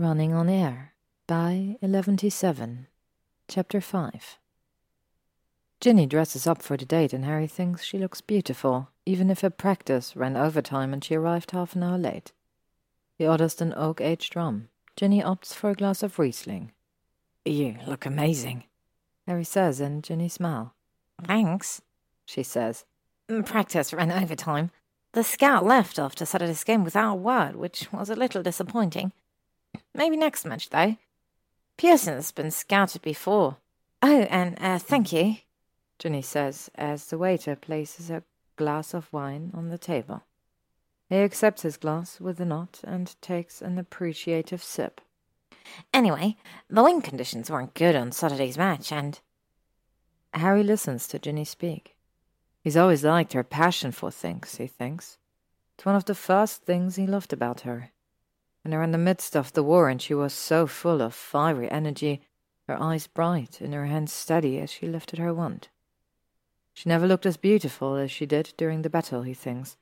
Running on Air by eleventy7, Chapter 5. Ginny dresses up for the date, and Harry thinks she looks beautiful, even if her practice ran overtime and she arrived half an hour late. He orders an oak aged rum. Ginny opts for a glass of Riesling. You look amazing, Harry says, and Ginny smiles. Thanks, she says. Mm, practice ran overtime. The scout left after Saturday's game without a word, which was a little disappointing. Maybe next match, though. Pearson's been scouted before. Oh, and uh, thank you, Ginny says as the waiter places a glass of wine on the table. He accepts his glass with a nod and takes an appreciative sip. Anyway, the wind conditions weren't good on Saturday's match, and. Harry listens to Ginny speak. He's always liked her passion for things, he thinks. It's one of the first things he loved about her. They were in the midst of the war and she was so full of fiery energy, her eyes bright and her hands steady as she lifted her wand. She never looked as beautiful as she did during the battle, he thinks,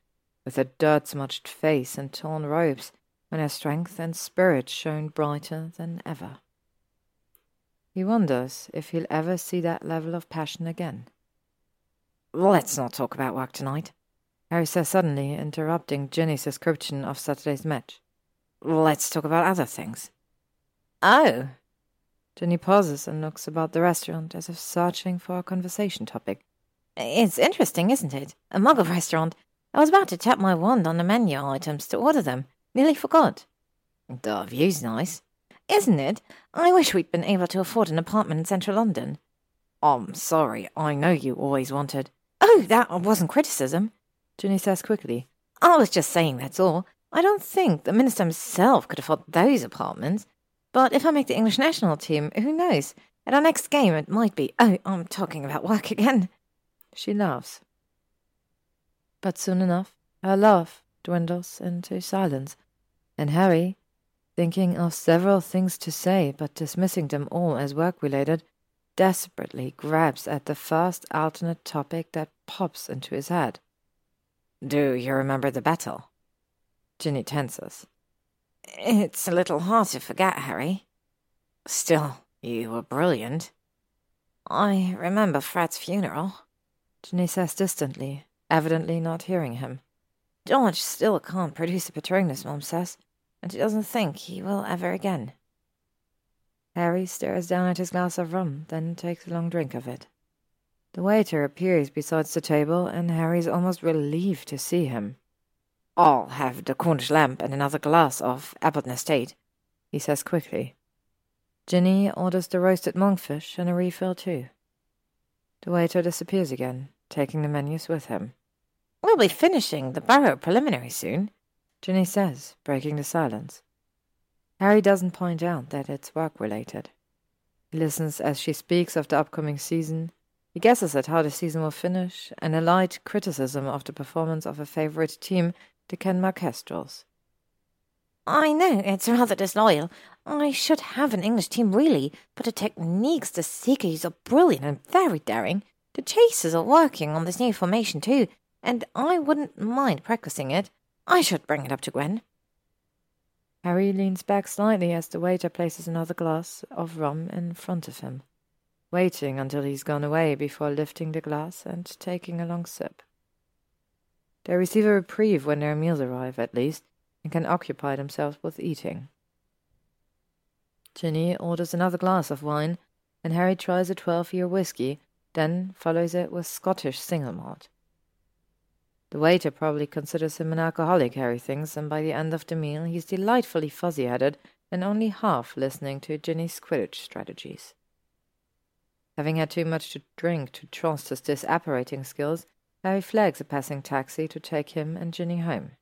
with her dirt-smudged face and torn robes, when her strength and spirit shone brighter than ever. He wonders if he'll ever see that level of passion again. Let's not talk about work tonight, Harry says suddenly, interrupting Ginny's description of Saturday's match. Let's talk about other things. Oh. Ginny pauses and looks about the restaurant as if searching for a conversation topic. It's interesting, isn't it? A muggle restaurant. I was about to tap my wand on the menu items to order them. Nearly forgot. The view's nice. Isn't it? I wish we'd been able to afford an apartment in central London. I'm sorry, I know you always wanted. Oh, that wasn't criticism, Ginny says quickly. I was just saying that's all. I don't think the minister himself could afford those apartments. But if I make the English national team, who knows? At our next game, it might be. Oh, I'm talking about work again. She laughs. But soon enough, her laugh dwindles into silence, and Harry, thinking of several things to say but dismissing them all as work related, desperately grabs at the first alternate topic that pops into his head. Do you remember the battle? Ginny tenses. It's a little hard to forget, Harry. Still, you were brilliant. I remember Fred's funeral. Ginny says distantly, evidently not hearing him. George still can't produce a Patronus, Mom says, and she doesn't think he will ever again. Harry stares down at his glass of rum, then takes a long drink of it. The waiter appears beside the table, and Harry's almost relieved to see him. I'll have the Cornish lamp and another glass of Appleton Estate, he says quickly. Ginny orders the roasted monkfish and a refill too. The waiter disappears again, taking the menus with him. We'll be finishing the Barrow preliminary soon, Ginny says, breaking the silence. Harry doesn't point out that it's work-related. He listens as she speaks of the upcoming season. He guesses at how the season will finish, and a light criticism of the performance of a favourite team the Kenmare Kestrels. I know, it's rather disloyal. I should have an English team, really, but the techniques the Seekers are brilliant and very daring. The Chasers are working on this new formation, too, and I wouldn't mind practicing it. I should bring it up to Gwen. Harry leans back slightly as the waiter places another glass of rum in front of him, waiting until he's gone away before lifting the glass and taking a long sip. They receive a reprieve when their meals arrive, at least, and can occupy themselves with eating. Ginny orders another glass of wine, and Harry tries a twelve-year whisky, then follows it with Scottish single malt. The waiter probably considers him an alcoholic, Harry thinks, and by the end of the meal he's delightfully fuzzy-headed and only half listening to Ginny's Quidditch strategies. Having had too much to drink to trust his disapparating skills, Harry flags a passing taxi to take him and Ginny home.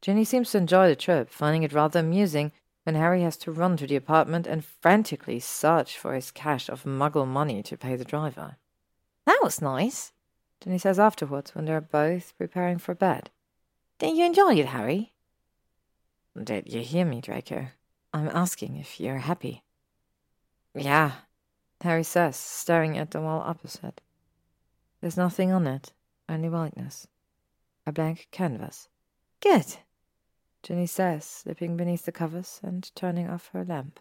Ginny seems to enjoy the trip, finding it rather amusing when Harry has to run to the apartment and frantically search for his cache of muggle money to pay the driver. That was nice, Ginny says afterwards when they're both preparing for bed. Did you enjoy it, Harry? Did you hear me, Draco? I'm asking if you're happy. Yeah, Harry says, staring at the wall opposite. There's nothing on it, only whiteness. A blank canvas. Good. Ginny says, slipping beneath the covers and turning off her lamp.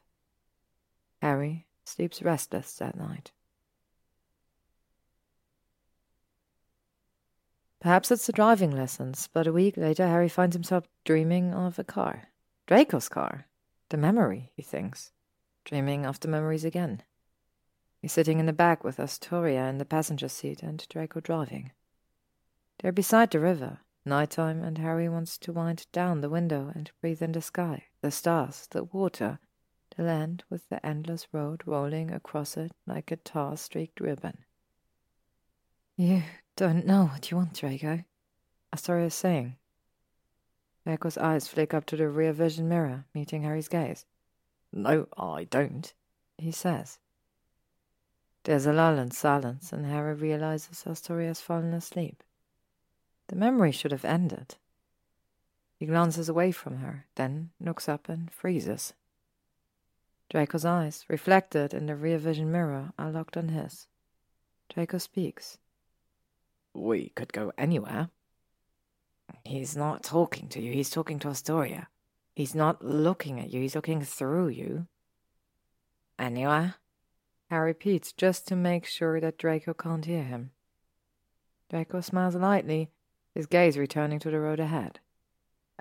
Harry sleeps restless that night. Perhaps it's the driving lessons, but a week later Harry finds himself dreaming of a car. Draco's car. The memory, he thinks. Dreaming of the memories again. Sitting in the back with Astoria in the passenger seat and Draco driving. They're beside the river, night time, and Harry wants to wind down the window and breathe in the sky, the stars, the water, the land with the endless road rolling across it like a tar streaked ribbon. You don't know what you want, Draco, Astoria is saying. Draco's eyes flick up to the rear vision mirror, meeting Harry's gaze. No, I don't, he says. There's a lull and silence, and Harry realizes Astoria has fallen asleep. The memory should have ended. He glances away from her, then looks up and freezes. Draco's eyes, reflected in the rear vision mirror, are locked on his. Draco speaks. We could go anywhere. He's not talking to you, he's talking to Astoria. He's not looking at you, he's looking through you. Anywhere? Harry repeats just to make sure that Draco can't hear him. Draco smiles lightly, his gaze returning to the road ahead.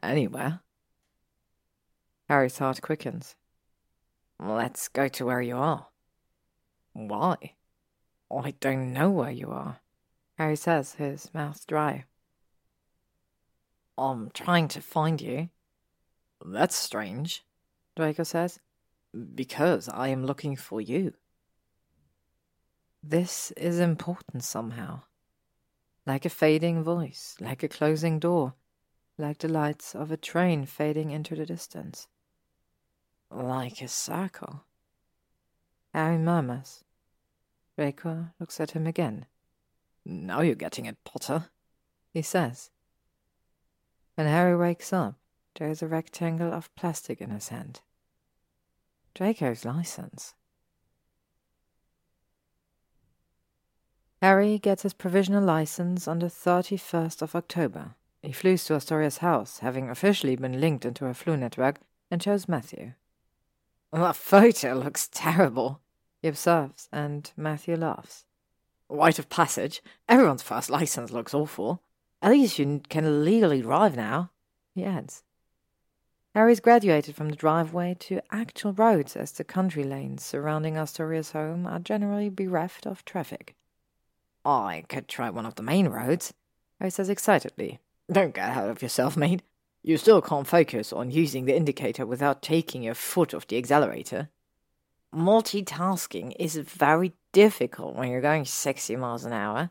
Anywhere? Harry's heart quickens. Let's go to where you are. Why? I don't know where you are. Harry says, his mouth dry. I'm trying to find you. That's strange, Draco says. Because I am looking for you. This is important somehow. Like a fading voice, like a closing door, like the lights of a train fading into the distance. Like a circle. Harry murmurs. Draco looks at him again. Now you're getting it, Potter, he says. When Harry wakes up, there is a rectangle of plastic in his hand. Draco's license. Harry gets his provisional license on the 31st of October. He flees to Astoria's house, having officially been linked into her Floo network, and shows Matthew. That photo looks terrible, he observes, and Matthew laughs. Rite of passage. Everyone's first license looks awful. At least you can legally drive now, he adds. Harry's graduated from the driveway to actual roads as the country lanes surrounding Astoria's home are generally bereft of traffic. I could try one of the main roads, Harry says excitedly. Don't get ahead of yourself, mate. You still can't focus on using the indicator without taking your foot off the accelerator. Multitasking is very difficult when you're going 60 miles an hour,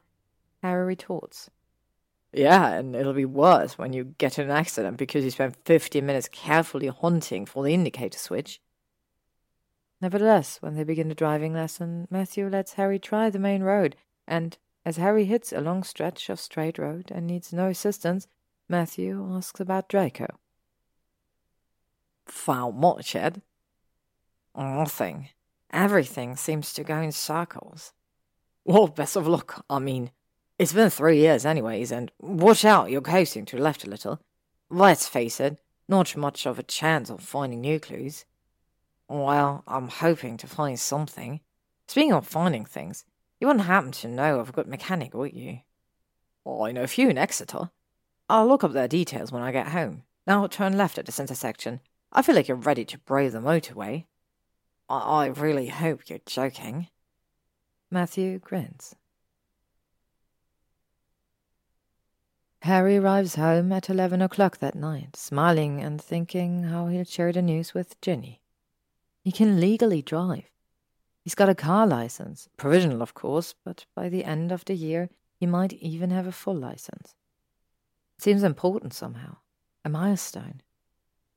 Harry retorts. Yeah, and it'll be worse when you get in an accident because you spent 15 minutes carefully hunting for the indicator switch. Nevertheless, when they begin the driving lesson, Matthew lets Harry try the main road, and as Harry hits a long stretch of straight road and needs no assistance, Matthew asks about Draco. Found much, Ed? Nothing. Everything seems to go in circles. Well, best of luck, I mean. It's been three years, anyways, and watch out, you're coasting to the left a little. Let's face it, not much of a chance of finding new clues. Well, I'm hoping to find something. Speaking of finding things, you wouldn't happen to know of a good mechanic, would you? Oh, I know a few in Exeter. I'll look up their details when I get home. Now turn left at this intersection. I feel like you're ready to brave the motorway. I, I really hope you're joking. Matthew grins. Harry arrives home at eleven o'clock that night, smiling and thinking how he'll share the news with Ginny. He can legally drive. He's got a car license, provisional of course, but by the end of the year he might even have a full license. It seems important somehow, a milestone.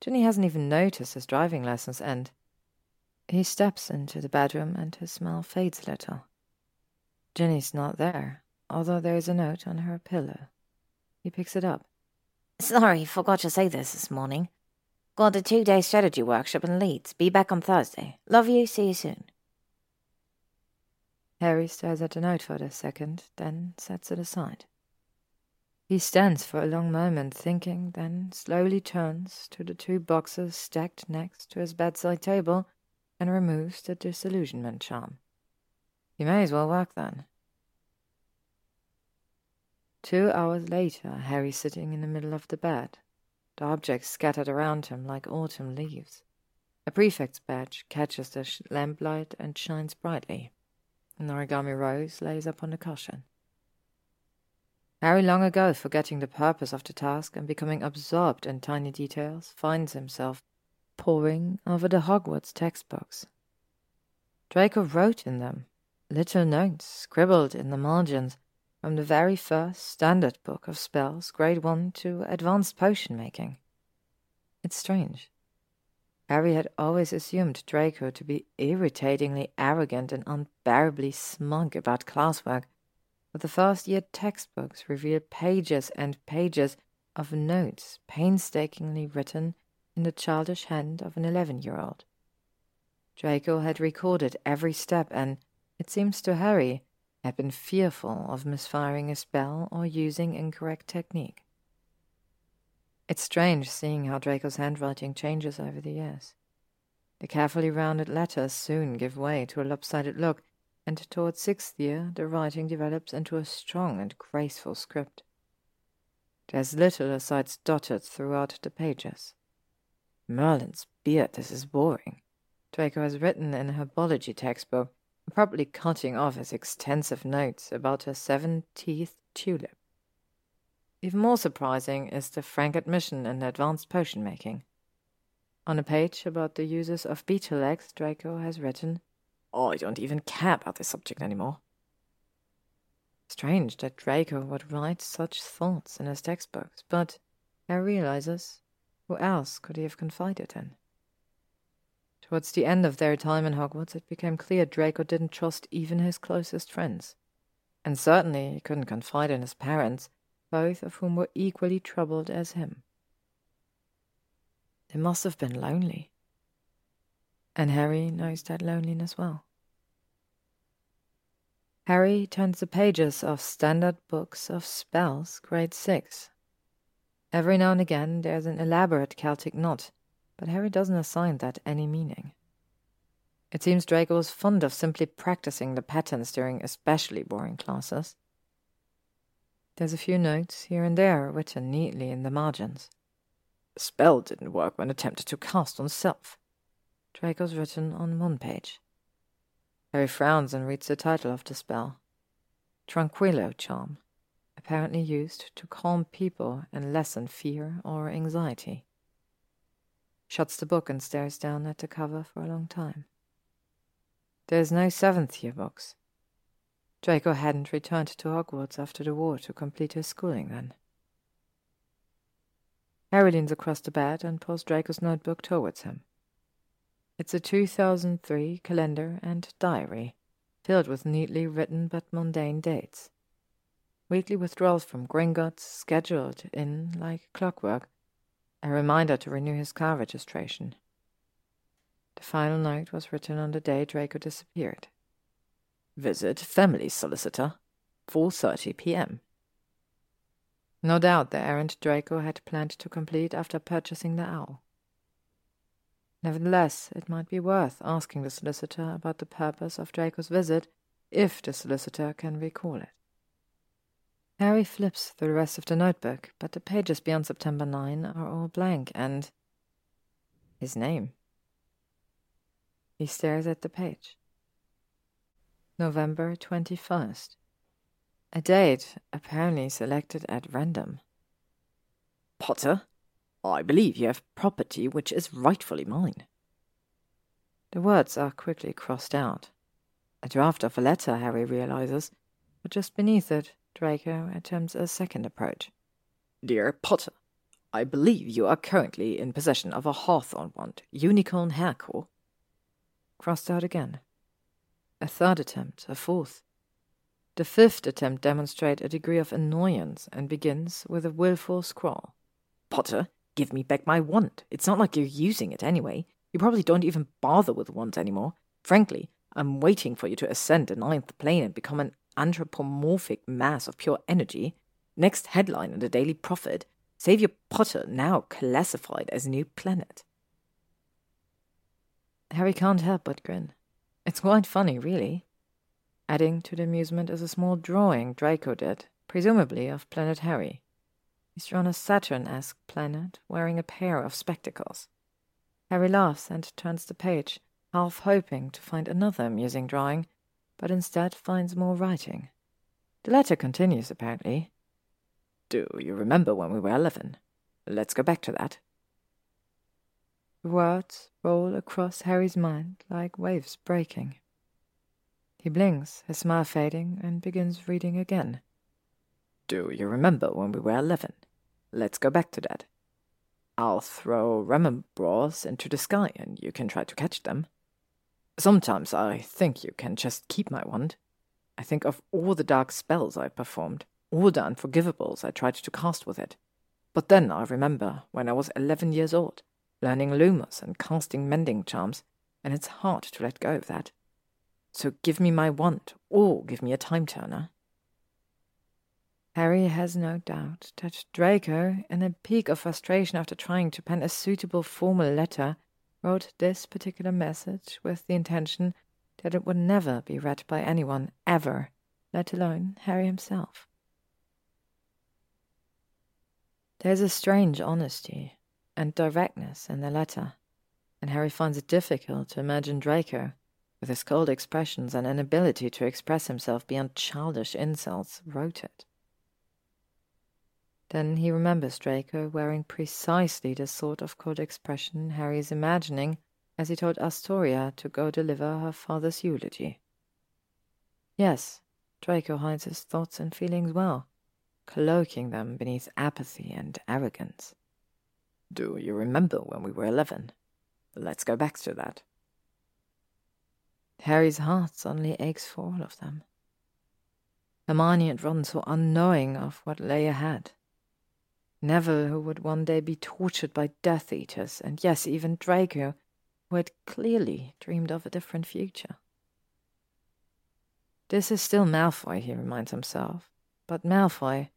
Ginny hasn't even noticed his driving lessons end. He steps into the bedroom and his smile fades a little. Ginny's not there, although there is a note on her pillow. He picks it up. Sorry, forgot to say this this morning. Got a two day strategy workshop in Leeds. Be back on Thursday. Love you, see you soon. Harry stares at the note for a second, then sets it aside. He stands for a long moment thinking, then slowly turns to the two boxes stacked next to his bedside table and removes the disillusionment charm. He may as well work then. Two hours later, Harry sitting in the middle of the bed, the objects scattered around him like autumn leaves. A prefect's badge catches the lamplight and shines brightly. An origami rose lays upon the cushion. Harry, long ago forgetting the purpose of the task and becoming absorbed in tiny details, finds himself poring over the Hogwarts textbooks. Draco wrote in them little notes scribbled in the margins from the very first standard book of spells, grade 1 to advanced potion making. It's strange. Harry had always assumed Draco to be irritatingly arrogant and unbearably smug about classwork, but the first year textbooks revealed pages and pages of notes painstakingly written in the childish hand of an eleven year old. Draco had recorded every step and, it seems to Harry, had been fearful of misfiring a spell or using incorrect technique. It's strange seeing how Draco's handwriting changes over the years. The carefully rounded letters soon give way to a lopsided look, and towards sixth year the writing develops into a strong and graceful script. There's little asides dotted throughout the pages. Merlin's beard, this is boring. Draco has written in a herbology textbook, probably cutting off his extensive notes about her seven-teethed tulip. Even more surprising is the frank admission in advanced potion making. On a page about the uses of beetle eggs, Draco has written, oh, I don't even care about this subject anymore. Strange that Draco would write such thoughts in his textbooks, but Harry realizes who else could he have confided in? Towards the end of their time in Hogwarts, it became clear Draco didn't trust even his closest friends. And certainly he couldn't confide in his parents, both of whom were equally troubled as him. They must have been lonely. And Harry knows that loneliness well. Harry turns the pages of standard books of spells, grade 6, Every now and again there's an elaborate Celtic knot, but Harry doesn't assign that any meaning. It seems Draco was fond of simply practicing the patterns during especially boring classes. There's a few notes here and there written neatly in the margins. The spell didn't work when attempted to cast on self. Draco's written on one page. Harry frowns and reads the title of the spell Tranquillo Charm apparently used to calm people and lessen fear or anxiety. Shuts the book and stares down at the cover for a long time. There's no seventh year books. Draco hadn't returned to Hogwarts after the war to complete his schooling then. Harry leans across the bed and pulls Draco's notebook towards him. It's a 2003 calendar and diary, filled with neatly written but mundane dates. Weekly withdrawals from Gringotts scheduled in like clockwork. A reminder to renew his car registration. The final note was written on the day Draco disappeared. Visit family solicitor, 4:30 p.m. No doubt the errand Draco had planned to complete after purchasing the owl. Nevertheless, it might be worth asking the solicitor about the purpose of Draco's visit, if the solicitor can recall it. Harry flips through the rest of the notebook, but the pages beyond September 9 are all blank and. his name. He stares at the page. November 21st. A date apparently selected at random. Potter, I believe you have property which is rightfully mine. The words are quickly crossed out. A draft of a letter, Harry realizes, but just beneath it, Draco attempts a second approach. Dear Potter, I believe you are currently in possession of a hawthorn wand, unicorn hair core. Crossed out again. A third attempt, a fourth. The fifth attempt demonstrates a degree of annoyance and begins with a willful scrawl. Potter, give me back my wand. It's not like you're using it anyway. You probably don't even bother with wands anymore. Frankly, I'm waiting for you to ascend the ninth plane and become an anthropomorphic mass of pure energy. Next headline in the Daily Prophet Saviour Potter now classified as new planet. Harry can't help but grin. It's quite funny, really. Adding to the amusement is a small drawing Draco did, presumably of Planet Harry. He's drawn a Saturn esque planet wearing a pair of spectacles. Harry laughs and turns the page, half hoping to find another amusing drawing, but instead finds more writing. The letter continues, apparently. Do you remember when we were eleven? Let's go back to that. The words roll across Harry's mind like waves breaking. He blinks, his smile fading, and begins reading again. Do you remember when we were eleven? Let's go back to that. I'll throw balls into the sky and you can try to catch them. Sometimes I think you can just keep my wand. I think of all the dark spells I performed, all the unforgivables I tried to cast with it. But then I remember when I was eleven years old, learning Lumos and casting mending charms, and it's hard to let go of that. So give me my wand, or give me a time turner. Harry has no doubt that Draco, in a peak of frustration after trying to pen a suitable formal letter, wrote this particular message with the intention that it would never be read by anyone ever, let alone Harry himself. There's a strange honesty and directness in the letter, and Harry finds it difficult to imagine Draco, with his cold expressions and inability to express himself beyond childish insults, wrote it. Then he remembers Draco wearing precisely the sort of cold expression Harry is imagining as he told Astoria to go deliver her father's eulogy. Yes, Draco hides his thoughts and feelings well, cloaking them beneath apathy and arrogance. Do you remember when we were eleven? Let's go back to that. Harry's heart suddenly aches for all of them. Hermione and Ron so unknowing of what lay ahead. Neville, who would one day be tortured by Death Eaters, and yes, even Draco, who had clearly dreamed of a different future. This is still Malfoy, he reminds himself, but Malfoy,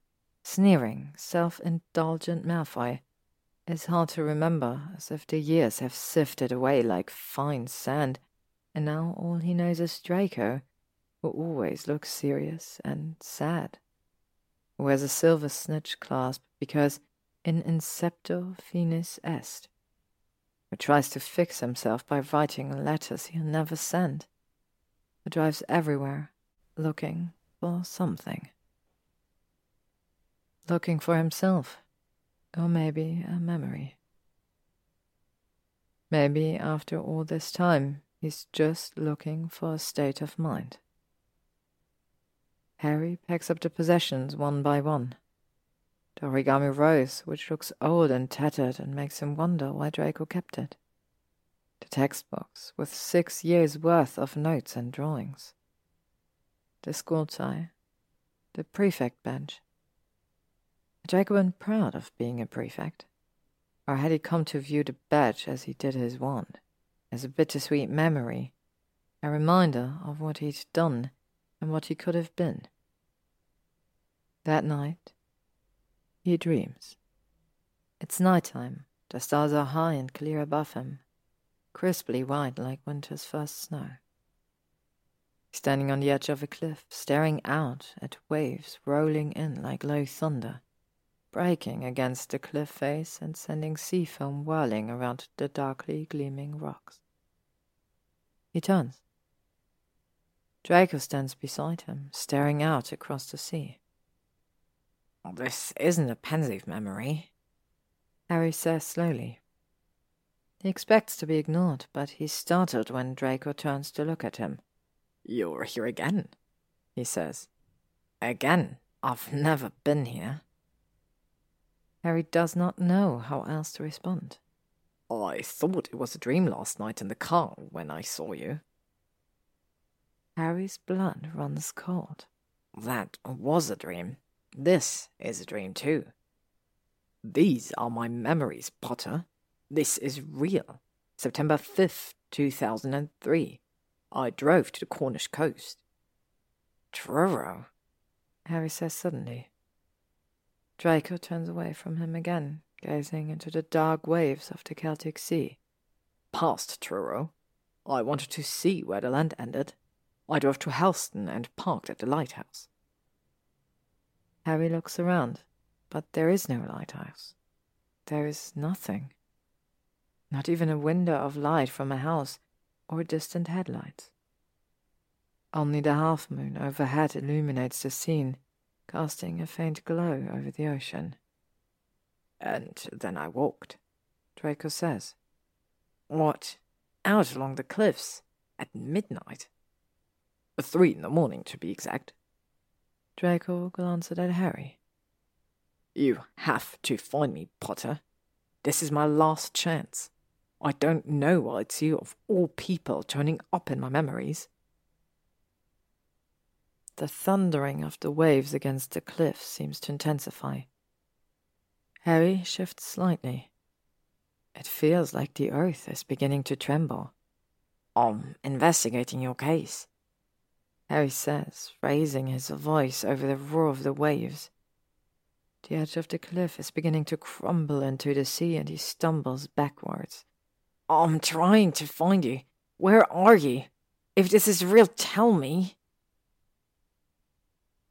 sneering, self indulgent Malfoy, is hard to remember, as if the years have sifted away like fine sand, and now all he knows is Draco, who always looks serious and sad, who wears a silver snitch clasp because in incepto finis est, who tries to fix himself by writing letters he'll never send, who drives everywhere looking for something. Looking for himself, or maybe a memory. Maybe after all this time, he's just looking for a state of mind. Harry packs up the possessions one by one the origami rose, which looks old and tattered and makes him wonder why Draco kept it. The textbooks, with six years' worth of notes and drawings. The school tie. The prefect bench. Been proud of being a prefect? Or had he come to view the badge as he did his wand, as a bittersweet memory, a reminder of what he'd done and what he could have been? That night, he dreams. It's night time. The stars are high and clear above him, crisply white like winter's first snow. Standing on the edge of a cliff, staring out at waves rolling in like low thunder, breaking against the cliff face and sending sea foam whirling around the darkly gleaming rocks. He turns. Draco stands beside him, staring out across the sea. This isn't a Pensieve memory, Harry says slowly. He expects to be ignored, but he's startled when Draco turns to look at him. You're here again, he says. Again, I've never been here. Harry does not know how else to respond. I thought it was a dream last night in the car when I saw you. Harry's blood runs cold. That was a dream. This is a dream too. These are my memories, Potter. This is real. September 5th, 2003. I drove to the Cornish coast. Truro, Harry says suddenly. Draco turns away from him again, gazing into the dark waves of the Celtic Sea. Past Truro. I wanted to see where the land ended. I drove to Helston and parked at the lighthouse. Harry looks around, but there is no lighthouse. There is nothing. Not even a window of light from a house or distant headlights. Only the half moon overhead illuminates the scene, casting a faint glow over the ocean. And then I walked, Draco says. What? Out along the cliffs at midnight? Three in the morning, to be exact. Draco glanced at Harry. You have to find me, Potter. This is my last chance. I don't know why it's you, of all people, turning up in my memories. The thundering of the waves against the cliff seems to intensify. Harry shifts slightly. It feels like the earth is beginning to tremble. I'm investigating your case, Harry says, raising his voice over the roar of the waves. The edge of the cliff is beginning to crumble into the sea and he stumbles backwards. I'm trying to find you. Where are you? If this is real, tell me.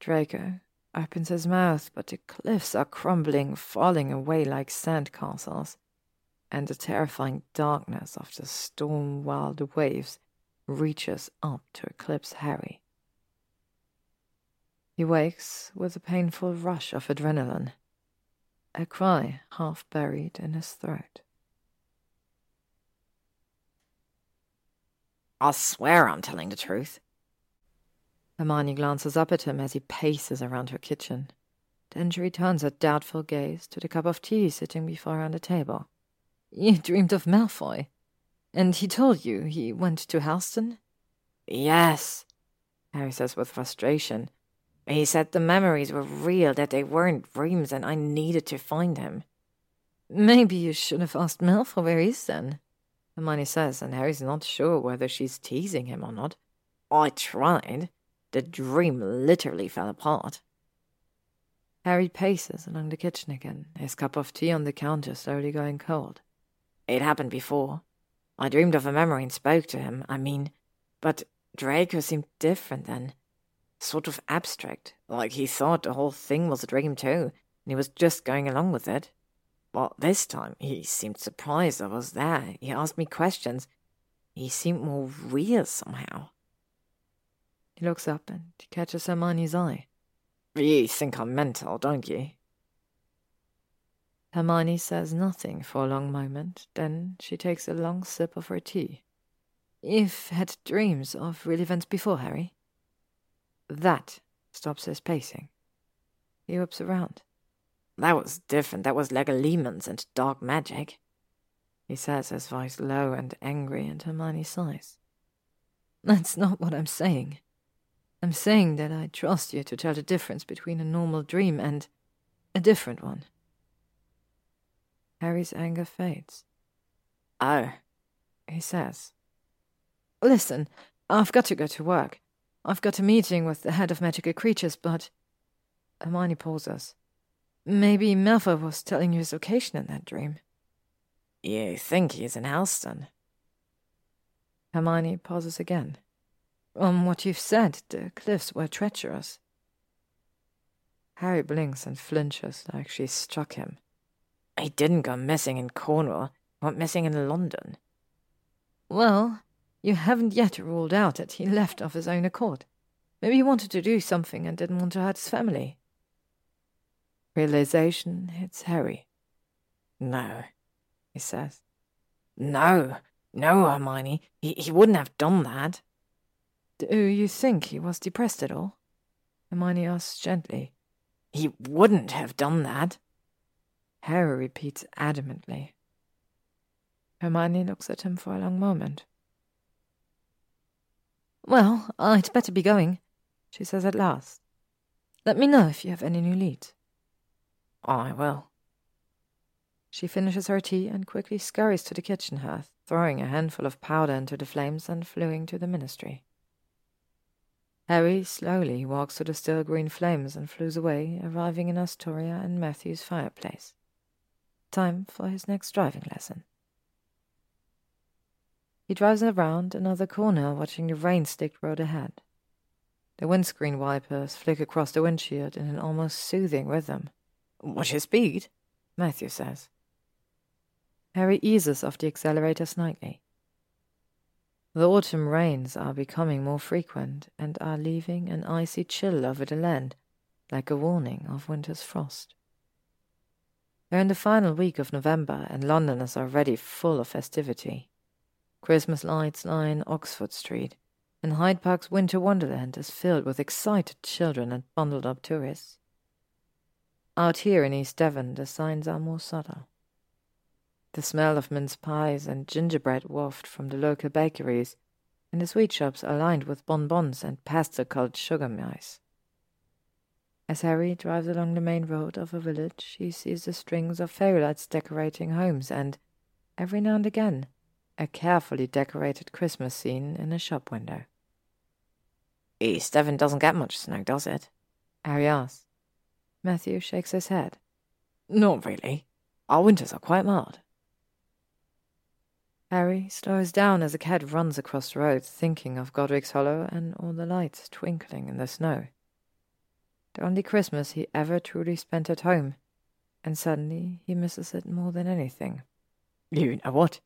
Draco opens his mouth, but the cliffs are crumbling, falling away like sand castles, and the terrifying darkness of the storm wild waves reaches up to eclipse Harry. He wakes with a painful rush of adrenaline, a cry half buried in his throat. I swear I'm telling the truth. Hermione glances up at him as he paces around her kitchen. Then she returns a doubtful gaze to the cup of tea sitting before her on the table. You dreamed of Malfoy? And he told you he went to Helston? Yes, Harry says with frustration. He said the memories were real, that they weren't dreams, and I needed to find him. Maybe you should have asked Malfoy where he is then, Hermione says, and Harry's not sure whether she's teasing him or not. I tried. The dream literally fell apart. Harry paces along the kitchen again, his cup of tea on the counter slowly going cold. It happened before. I dreamed of a memory and spoke to him, I mean, but Draco seemed different then sort of abstract, like he thought the whole thing was a dream too, and he was just going along with it. But this time he seemed surprised I was there. He asked me questions. He seemed more real somehow. He looks up and catches Hermione's eye. You think I'm mental, don't you? Hermione says nothing for a long moment, then she takes a long sip of her tea. You've had dreams of real events before, Harry? That stops his pacing. He whips around. That was different. That was Legilimens and dark magic. He says, his voice low and angry, and Hermione sighs. That's not what I'm saying. I'm saying that I trust you to tell the difference between a normal dream and a different one. Harry's anger fades. Oh, he says. Listen, I've got to go to work. I've got a meeting with the head of magical creatures, but. Hermione pauses. Maybe Malfoy was telling you his location in that dream. You think he's in Helston? Hermione pauses again. From what you've said, the cliffs were treacherous. Harry blinks and flinches like she struck him. He didn't go missing in Cornwall. Went missing in London. Well, you haven't yet ruled out that he left of his own accord. Maybe he wanted to do something and didn't want to hurt his family. Realization hits Harry. No, he says. No, no, Hermione. He, he wouldn't have done that. Do you think he was depressed at all? Hermione asks gently. He wouldn't have done that. Harry repeats adamantly. Hermione looks at him for a long moment. Well, I'd better be going, she says at last. Let me know if you have any new leads. I will. She finishes her tea and quickly scurries to the kitchen hearth, throwing a handful of powder into the flames and fleeing to the ministry. Harry slowly walks through the still green flames and floos away, arriving in Astoria and Matthew's fireplace. Time for his next driving lesson. He drives around another corner, watching the rain-sticked road ahead. The windscreen wipers flick across the windshield in an almost soothing rhythm. Watch your speed, Matthew says. Harry eases off the accelerator slightly. The autumn rains are becoming more frequent and are leaving an icy chill over the land, like a warning of winter's frost. They're in the final week of November, and London is already full of festivity. Christmas lights line Oxford Street, and Hyde Park's winter wonderland is filled with excited children and bundled up tourists. Out here in East Devon, the signs are more subtle. The smell of mince pies and gingerbread wafted from the local bakeries, and the sweet shops are lined with bonbons and pastel-colored sugar mice. As Harry drives along the main road of a village, he sees the strings of fairy lights decorating homes and, every now and again, a carefully decorated Christmas scene in a shop window. East Devon doesn't get much snow, does it? Harry asks. Matthew shakes his head. Not really. Our winters are quite mild. Harry slows down as a cat runs across the road, thinking of Godric's Hollow and all the lights twinkling in the snow. The only Christmas he ever truly spent at home, and suddenly he misses it more than anything. You know what?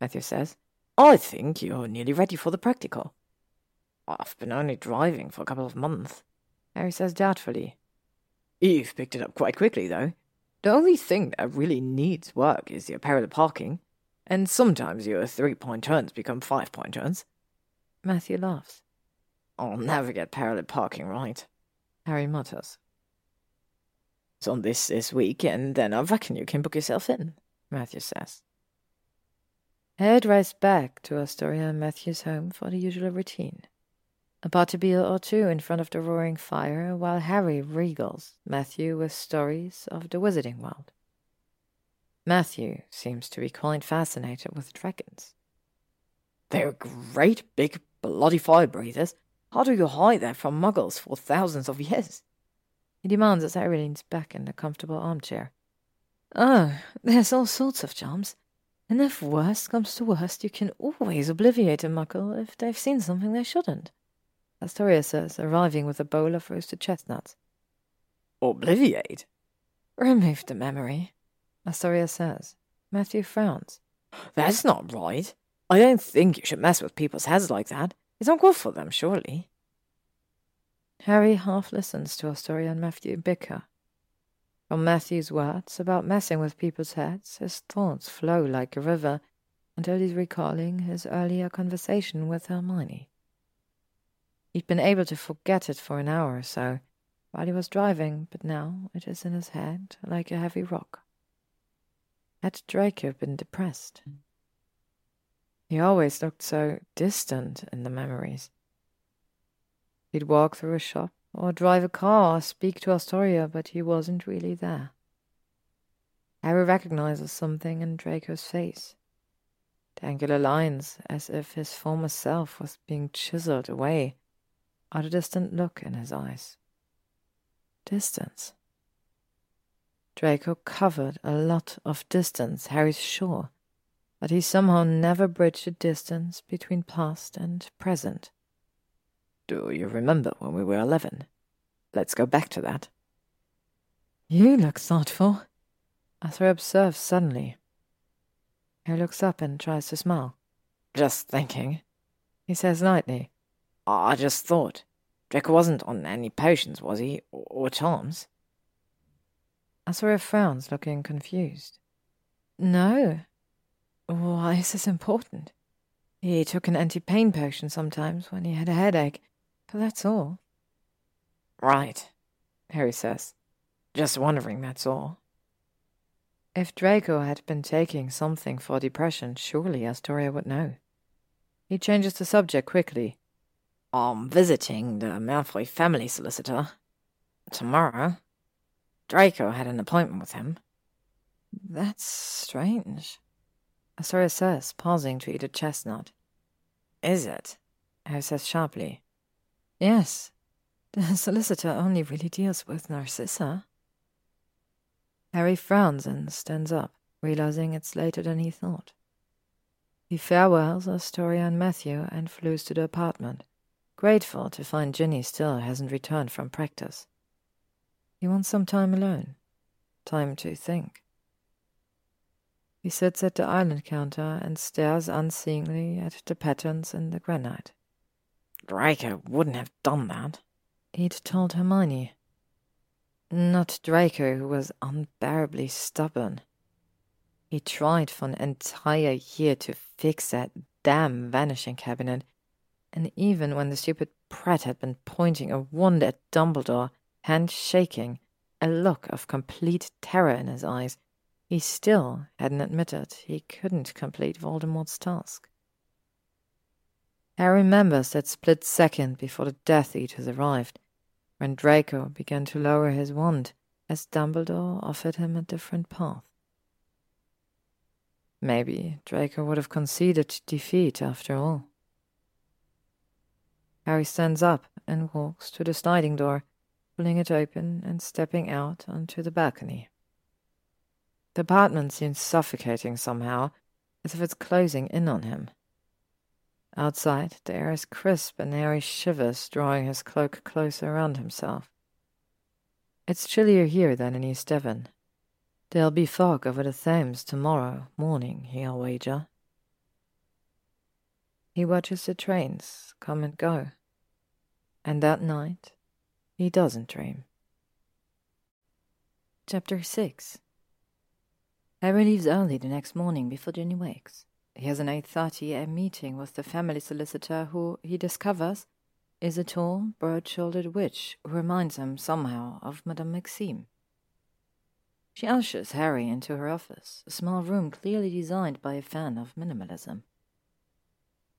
Matthew says. I think you're nearly ready for the practical. I've been only driving for a couple of months. Harry says doubtfully. You've picked it up quite quickly, though. The only thing that really needs work is your parallel parking and sometimes your three point turns become five point turns. Matthew laughs. I'll never get parallel parking right, Harry mutters. It's on this this week, and then I reckon you can book yourself in, Matthew says. Harry drives back to Astoria and Matthew's home for the usual routine. A potty beer or two in front of the roaring fire, while Harry regals Matthew with stories of the wizarding world. Matthew seems to be quite fascinated with dragons. They're great big bloody fire breathers. How do you hide that from muggles for thousands of years? He demands as Harry leans back in the comfortable armchair. Oh, there's all sorts of charms. And if worst comes to worst, you can always obliviate a muggle if they've seen something they shouldn't. Astoria says, arriving with a bowl of roasted chestnuts. Obliviate? Remove the memory. Astoria says. Matthew frowns. That's not right. I don't think you should mess with people's heads like that. It's not good for them, surely. Harry half listens to Astoria and Matthew bicker. From Matthew's words about messing with people's heads, his thoughts flow like a river until he's recalling his earlier conversation with Hermione. He'd been able to forget it for an hour or so while he was driving, but now it is in his head like a heavy rock. Had Draco been depressed? He always looked so distant in the memories. He'd walk through a shop, or drive a car, or speak to Astoria, but he wasn't really there. Harry recognizes something in Draco's face. The angular lines, as if his former self was being chiseled away, or the distant look in his eyes. Distance. Draco covered a lot of distance, Harry's sure, but he somehow never bridged the distance between past and present. Do you remember when we were eleven? Let's go back to that. You look thoughtful, Arthur observes suddenly. Harry looks up and tries to smile. Just thinking, he says lightly. I just thought. Draco wasn't on any potions, was he? Or, or charms? Astoria frowns, looking confused. No. Why is this important? He took an anti-pain potion sometimes when he had a headache, but that's all. Right, Harry says. Just wondering, that's all. If Draco had been taking something for depression, surely Astoria would know. He changes the subject quickly. I'm visiting the Malfoy family solicitor. Tomorrow. Draco had an appointment with him. That's strange. Astoria says, pausing to eat a chestnut. Is it? Harry says sharply. Yes. The solicitor only really deals with Narcissa. Harry frowns and stands up, realizing it's later than he thought. He farewells Astoria and Matthew and floos to the apartment, grateful to find Ginny still hasn't returned from practice. He wants some time alone, time to think. He sits at the island counter and stares unseeingly at the patterns in the granite. Draco wouldn't have done that, he'd told Hermione. Not Draco, who was unbearably stubborn. He tried for an entire year to fix that damn vanishing cabinet, and even when the stupid Pratt had been pointing a wand at Dumbledore, hand shaking, a look of complete terror in his eyes, he still hadn't admitted he couldn't complete Voldemort's task. Harry remembers that split second before the Death Eaters arrived, when Draco began to lower his wand as Dumbledore offered him a different path. Maybe Draco would have conceded defeat after all. Harry stands up and walks to the sliding door, pulling it open and stepping out onto the balcony. The apartment seems suffocating somehow, as if it's closing in on him. Outside, the air is crisp and Harry shivers, drawing his cloak closer around himself. It's chillier here than in East Devon. There'll be fog over the Thames tomorrow morning, he'll wager. He watches the trains come and go. And that night, he doesn't dream. Chapter 6 Harry leaves early the next morning before Ginny wakes. He has an 8.30 a.m. meeting with the family solicitor who, he discovers, is a tall, broad-shouldered witch who reminds him somehow of Madame Maxime. She ushers Harry into her office, a small room clearly designed by a fan of minimalism.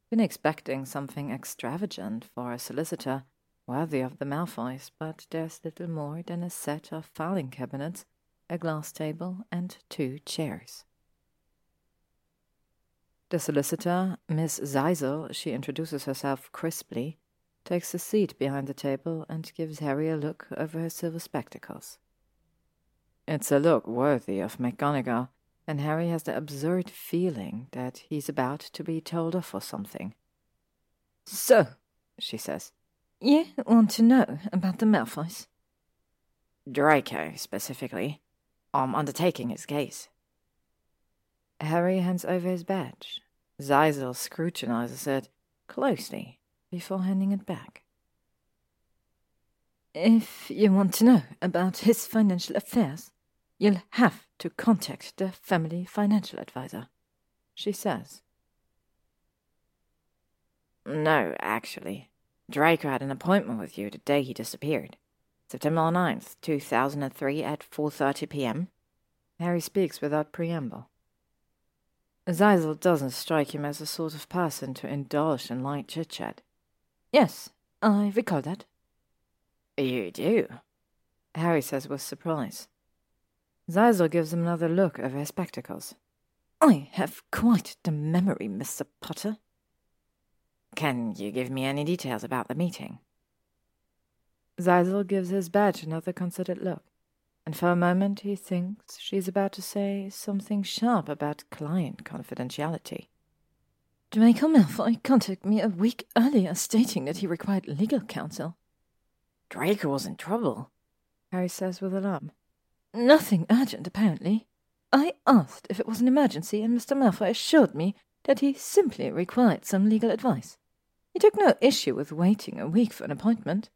Been expecting something extravagant for a solicitor, worthy of the Malfoys, but there's little more than a set of filing cabinets a glass table, and two chairs. The solicitor, Miss Zeisel, she introduces herself crisply, takes a seat behind the table and gives Harry a look over her silver spectacles. It's a look worthy of McGonagall, and Harry has the absurd feeling that he's about to be told off for something. So, she says, you want to know about the Malfoys? Draco, specifically. I'm undertaking his case. Harry hands over his badge. Zeisel scrutinizes it closely before handing it back. If you want to know about his financial affairs, you'll have to contact the family financial advisor, she says. No, actually. Draco had an appointment with you the day he disappeared. September 9th, 2003 at 4.30 p.m. Harry speaks without preamble. Zeisel doesn't strike him as the sort of person to indulge in light chit-chat. Yes, I recall that. You do? Harry says with surprise. Zeisel gives him another look over his spectacles. I have quite the memory, Mr. Potter. Can you give me any details about the meeting? Zeisel gives his badge another considered look, and for a moment he thinks she's about to say something sharp about client confidentiality. Draco Malfoy contacted me a week earlier stating that he required legal counsel. Draco was in trouble, Harry says with alarm. Nothing urgent, apparently. I asked if it was an emergency, and Mr. Malfoy assured me that he simply required some legal advice. He took no issue with waiting a week for an appointment.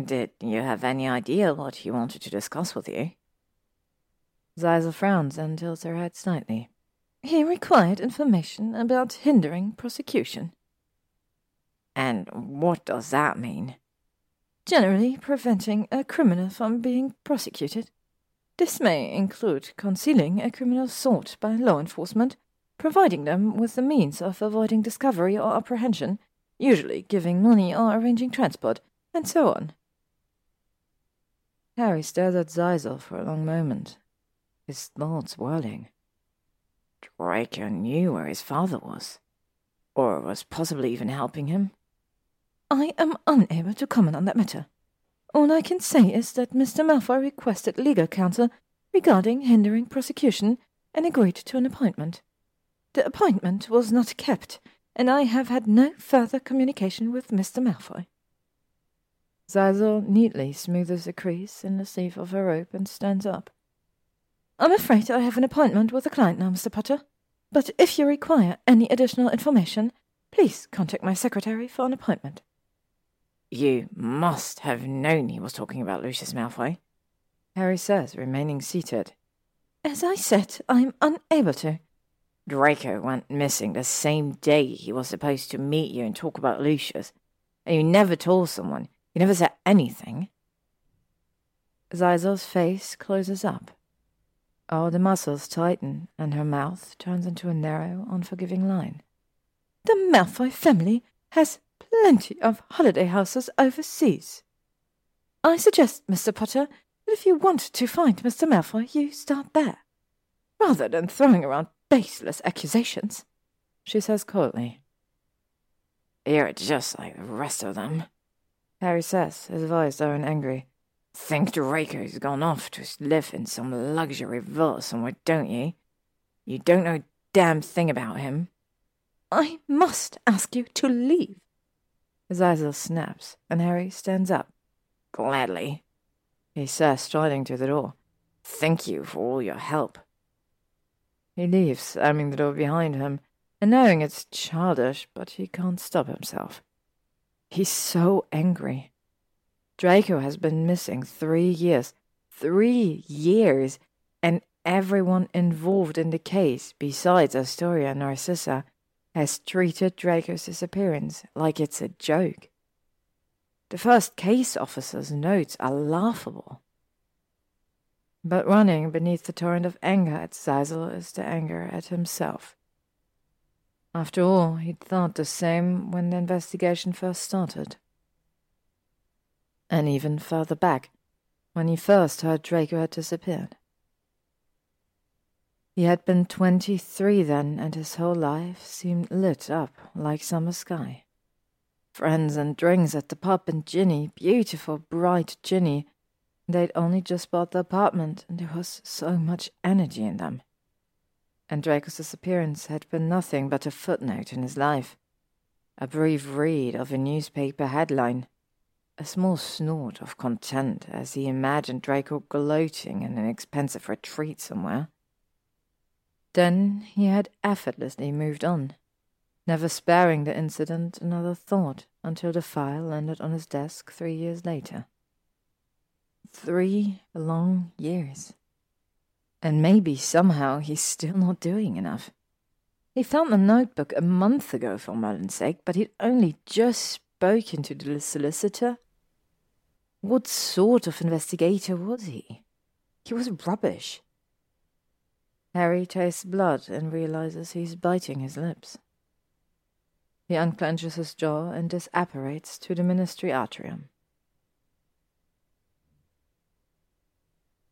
Did you have any idea what he wanted to discuss with you? Zeisel frowns and tilts her head slightly. He required information about hindering prosecution. And what does that mean? Generally preventing a criminal from being prosecuted. This may include concealing a criminal sought by law enforcement, providing them with the means of avoiding discovery or apprehension, usually giving money or arranging transport, and so on. Harry stared at Zeisel for a long moment, his thoughts whirling. Draco knew where his father was, or was possibly even helping him. I am unable to comment on that matter. All I can say is that Mr. Malfoy requested legal counsel regarding hindering prosecution and agreed to an appointment. The appointment was not kept, and I have had no further communication with Mr. Malfoy. Zazel neatly smoothes a crease in the sleeve of her robe and stands up. I'm afraid I have an appointment with a client now, Mr. Potter. But if you require any additional information, please contact my secretary for an appointment. You must have known he was talking about Lucius Malfoy, Harry says, remaining seated. As I said, I am unable to. Draco went missing the same day he was supposed to meet you and talk about Lucius, and you never told someone. You never said anything. Zazel's face closes up. All the muscles tighten, and her mouth turns into a narrow, unforgiving line. The Malfoy family has plenty of holiday houses overseas. I suggest, Mr. Potter, that if you want to find Mr. Malfoy, you start there, rather than throwing around baseless accusations, she says coldly. You're just like the rest of them, Harry says, his voice low and angry. Think Draco's gone off to live in some luxury villa somewhere, don't you? You don't know a damn thing about him. I must ask you to leave. His Zazel snaps, and Harry stands up. Gladly, he says, striding to the door. Thank you for all your help. He leaves, slamming the door behind him, and knowing it's childish, but he can't stop himself. He's so angry. Draco has been missing three years. Three years! And everyone involved in the case, besides Astoria and Narcissa, has treated Draco's disappearance like it's a joke. The first case officer's notes are laughable. But running beneath the torrent of anger at Zazel is the anger at himself. After all, he'd thought the same when the investigation first started. And even further back, when he first heard Draco had disappeared. He had been twenty-three then, and his whole life seemed lit up like summer sky. Friends and drinks at the pub and Ginny, beautiful, bright Ginny. They'd only just bought the apartment, and there was so much energy in them. And Draco's disappearance had been nothing but a footnote in his life, a brief read of a newspaper headline, a small snort of content as he imagined Draco gloating in an expensive retreat somewhere. Then he had effortlessly moved on, never sparing the incident another thought until the file landed on his desk three years later. Three long years. And maybe somehow he's still not doing enough. He found the notebook a month ago for Merlin's sake, but he'd only just spoken to the solicitor. What sort of investigator was he? He was rubbish. Harry tastes blood and realizes he's biting his lips. He unclenches his jaw and disapparates to the ministry atrium.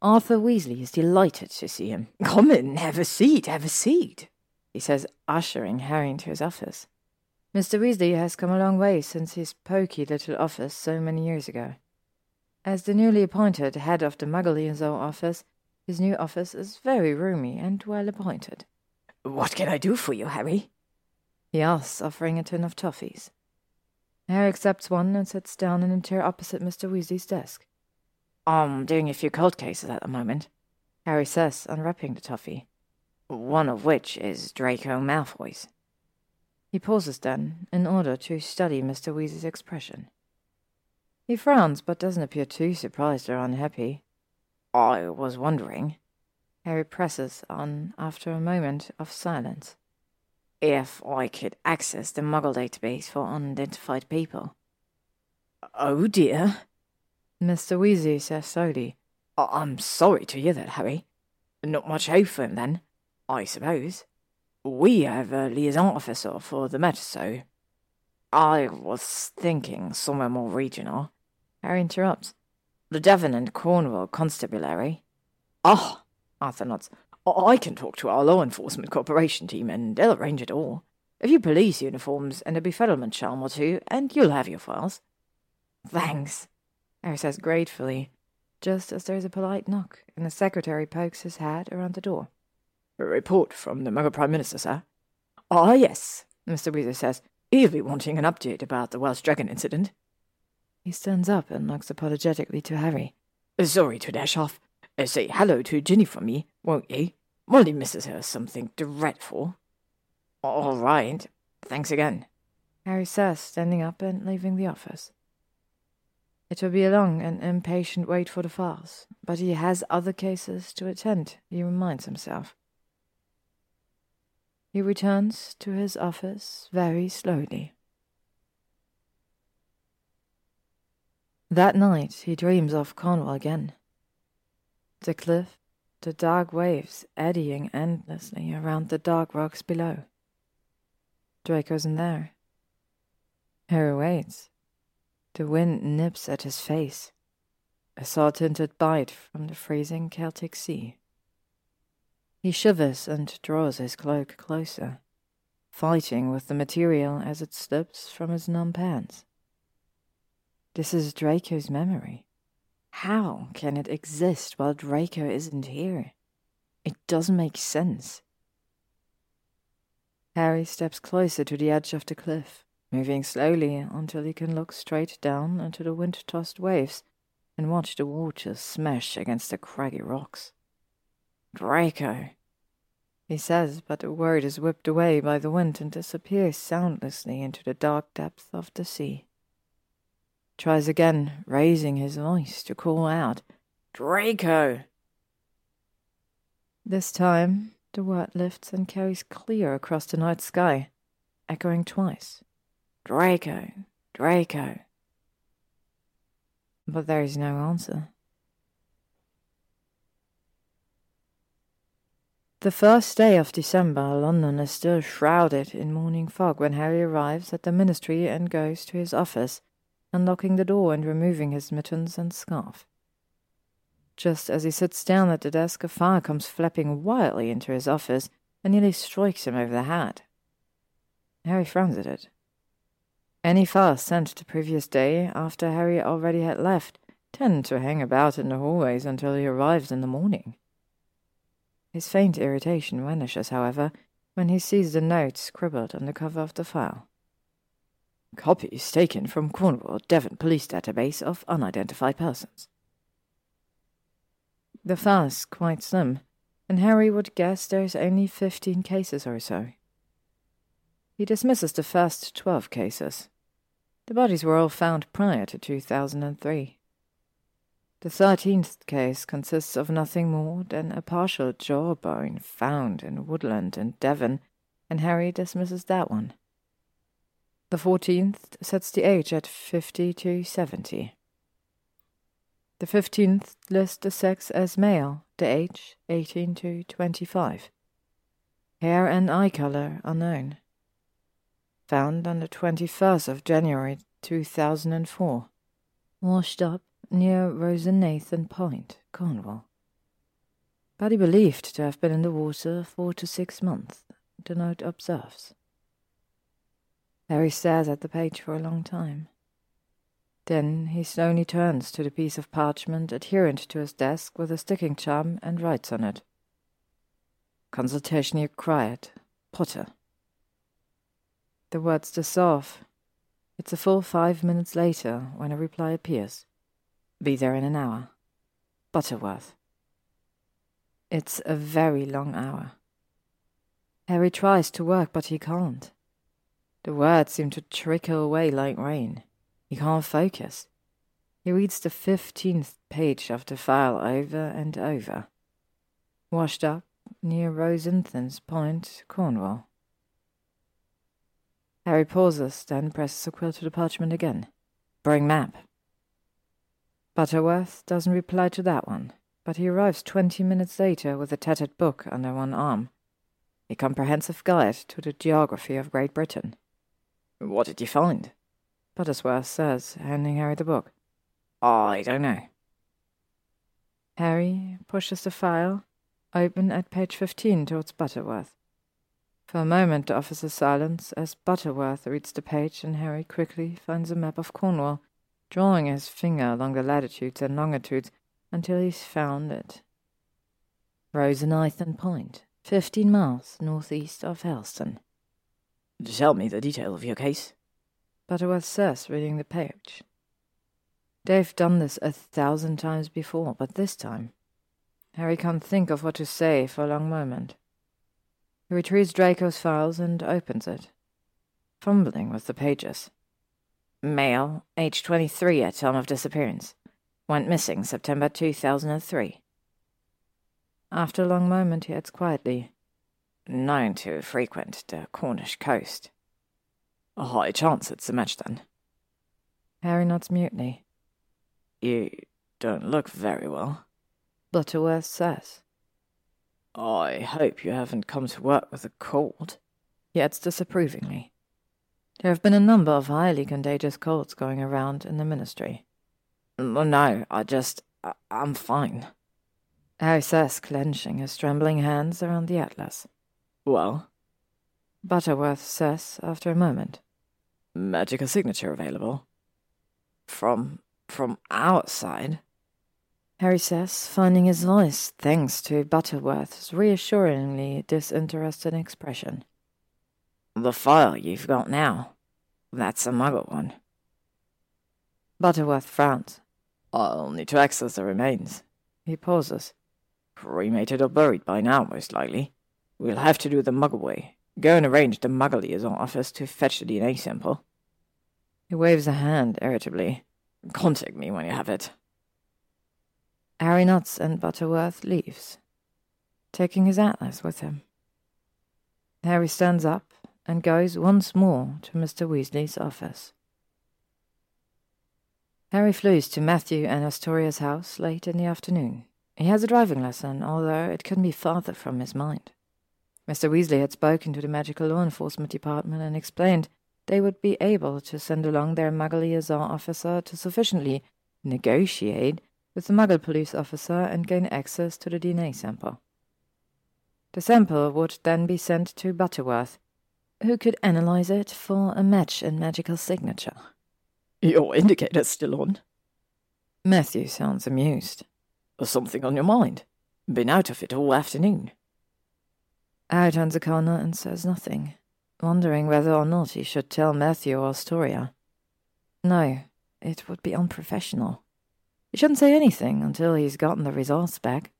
Arthur Weasley is delighted to see him. Come in, have a seat, have a seat, he says, ushering Harry into his office. Mr. Weasley has come a long way since his poky little office so many years ago. As the newly appointed head of the Muggle office, his new office is very roomy and well appointed. What can I do for you, Harry? He asks, offering a tin of toffees. Harry accepts one and sits down in a chair opposite Mr. Weasley's desk. I'm doing a few cold cases at the moment, Harry says, unwrapping the toffee. One of which is Draco Malfoy's. He pauses then, in order to study Mr. Weasley's expression. He frowns, but doesn't appear too surprised or unhappy. I was wondering, Harry presses on after a moment of silence, if I could access the Muggle database for unidentified people. Oh dear, Mr. Weasley says slowly. I'm sorry to hear that, Harry. Not much hope for him, then, I suppose. We have a liaison officer for the matter, so. I was thinking somewhere more regional. Harry interrupts. The Devon and Cornwall Constabulary. Ah, oh, Arthur nods. I can talk to our law enforcement cooperation team and they'll arrange it all. A few police uniforms and a befuddlement charm or two, and you'll have your files. Thanks, Harry says gratefully, just as there is a polite knock, and the secretary pokes his head around the door. A report from the Muggle Prime Minister, sir. Ah, yes, Mr. Weasley says. He'll be wanting an update about the Welsh Dragon incident. He stands up and looks apologetically to Harry. Sorry to dash off. Uh, say hello to Ginny for me, won't ye? Molly misses her something dreadful. All right. Thanks again. Harry says, standing up and leaving the office. It will be a long and impatient wait for the files, but he has other cases to attend, he reminds himself. He returns to his office very slowly. That night he dreams of Cornwall again. The cliff, the dark waves eddying endlessly around the dark rocks below. Draco isn't there. Harry waits. The wind nips at his face. A saw-tinted bite from the freezing Celtic Sea. He shivers and draws his cloak closer, fighting with the material as it slips from his numb hands. This is Draco's memory. How can it exist while Draco isn't here? It doesn't make sense. Harry steps closer to the edge of the cliff, moving slowly until he can look straight down into the wind tossed waves and watch the water smash against the craggy rocks. Draco! He says, but the word is whipped away by the wind and disappears soundlessly into the dark depth of the sea. Tries again, raising his voice to call out, Draco! This time, the word lifts and carries clear across the night sky, echoing twice. Draco! Draco! But there is no answer. The first day of December, London is still shrouded in morning fog when Harry arrives at the ministry and goes to his office, unlocking the door and removing his mittens and scarf. Just as he sits down at the desk, a fire comes flapping wildly into his office and nearly strikes him over the head. Harry frowns at it. Any files sent the previous day, after Harry already had left, tend to hang about in the hallways until he arrives in the morning. His faint irritation vanishes, however, when he sees the note scribbled on the cover of the file. Copies taken from Cornwall Devon Police Database of Unidentified Persons. The file is quite slim, and Harry would guess there's only fifteen cases or so. He dismisses the first twelve cases. The bodies were all found prior to 2003. The thirteenth case consists of nothing more than a partial jawbone found in woodland in Devon, and Harry dismisses that one. The fourteenth sets the age at fifty to seventy. The fifteenth lists the sex as male, the age eighteen to twenty-five. Hair and eye color unknown. Found on the twenty-first of January two thousand and four. Washed up near Rosenithon Point, Cornwall. Body believed to have been in the water four to six months, the note observes. Harry stares at the page for a long time. Then he slowly turns to the piece of parchment adherent to his desk with a sticking charm and writes on it. Consultation required. Potter. The words dissolve. It's a full five minutes later when a reply appears. Be there in an hour. Butterworth. It's a very long hour. Harry tries to work, but he can't. The words seem to trickle away like rain. He can't focus. He reads the fifteenth page of the file over and over. Washed up near Rosenithon's Point, Cornwall. Harry pauses, then presses a quill to the parchment again. Bring map. Butterworth doesn't reply to that one, but he arrives twenty minutes later with a tattered book under one arm. A comprehensive guide to the geography of Great Britain. What did you find? Butterworth says, handing Harry the book. I don't know. Harry pushes the file, open at page 15 towards Butterworth. For a moment the officer silence as Butterworth reads the page and Harry quickly finds a map of Cornwall, drawing his finger along the latitudes and longitudes until he's found it. Rose Rosenithon Point, fifteen miles northeast of Helston. Tell me the detail of your case. Butterworth says, reading the page. They've done this a thousand times before, but this time. Harry can't think of what to say for a long moment. He retrieves Draco's files and opens it, fumbling with the pages. Male, age 23 at time of disappearance. Went missing September 2003. After a long moment, he adds quietly, Known to frequent the Cornish coast. A high chance it's a match, then. Harry nods mutely. You don't look very well. Butterworth says. I hope you haven't come to work with a cold. He adds disapprovingly. There have been a number of highly contagious colds going around in the ministry. No, I just. I, am fine. Harry says, clenching his trembling hands around the atlas. Well? Butterworth says after a moment. Magical signature available. From. from our side? Harry says, finding his voice thanks to Butterworth's reassuringly disinterested expression. The file you've got now. That's a muggle one. Butterworth frowns. I'll need to access the remains. He pauses. Cremated or buried by now, most likely. We'll have to do the muggle way. Go and arrange the muggle liaison office to fetch the DNA sample. He waves a hand irritably. Contact me when you have it. Harry nods and Butterworth leaves, taking his atlas with him. Harry stands up and goes once more to Mr. Weasley's office. Harry flees to Matthew and Astoria's house late in the afternoon. He has a driving lesson, although it couldn't be farther from his mind. Mr. Weasley had spoken to the Magical Law Enforcement Department and explained they would be able to send along their liaison officer to sufficiently negotiate with the Muggle police officer and gain access to the DNA sample. The sample would then be sent to Butterworth, who could analyze it for a match in magical signature. Your indicator's still on. Matthew sounds amused. Something on your mind? Been out of it all afternoon. Harry turns a corner and says nothing, wondering whether or not he should tell Matthew or Astoria. No, it would be unprofessional. He shouldn't say anything until he's gotten the results back,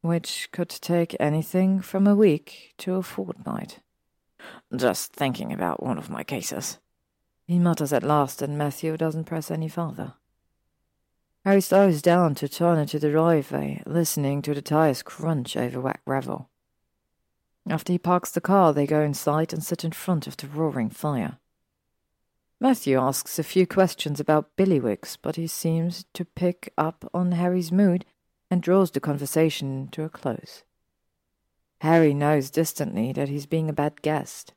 which could take anything from a week to a fortnight. Just thinking about one of my cases. He mutters at last, and Matthew doesn't press any farther. Harry slows down to turn into the driveway, listening to the tires crunch over wet gravel. After he parks the car, they go inside and sit in front of the roaring fire. Matthew asks a few questions about Billywigs, but he seems to pick up on Harry's mood and draws the conversation to a close. Harry knows distantly that he's being a bad guest,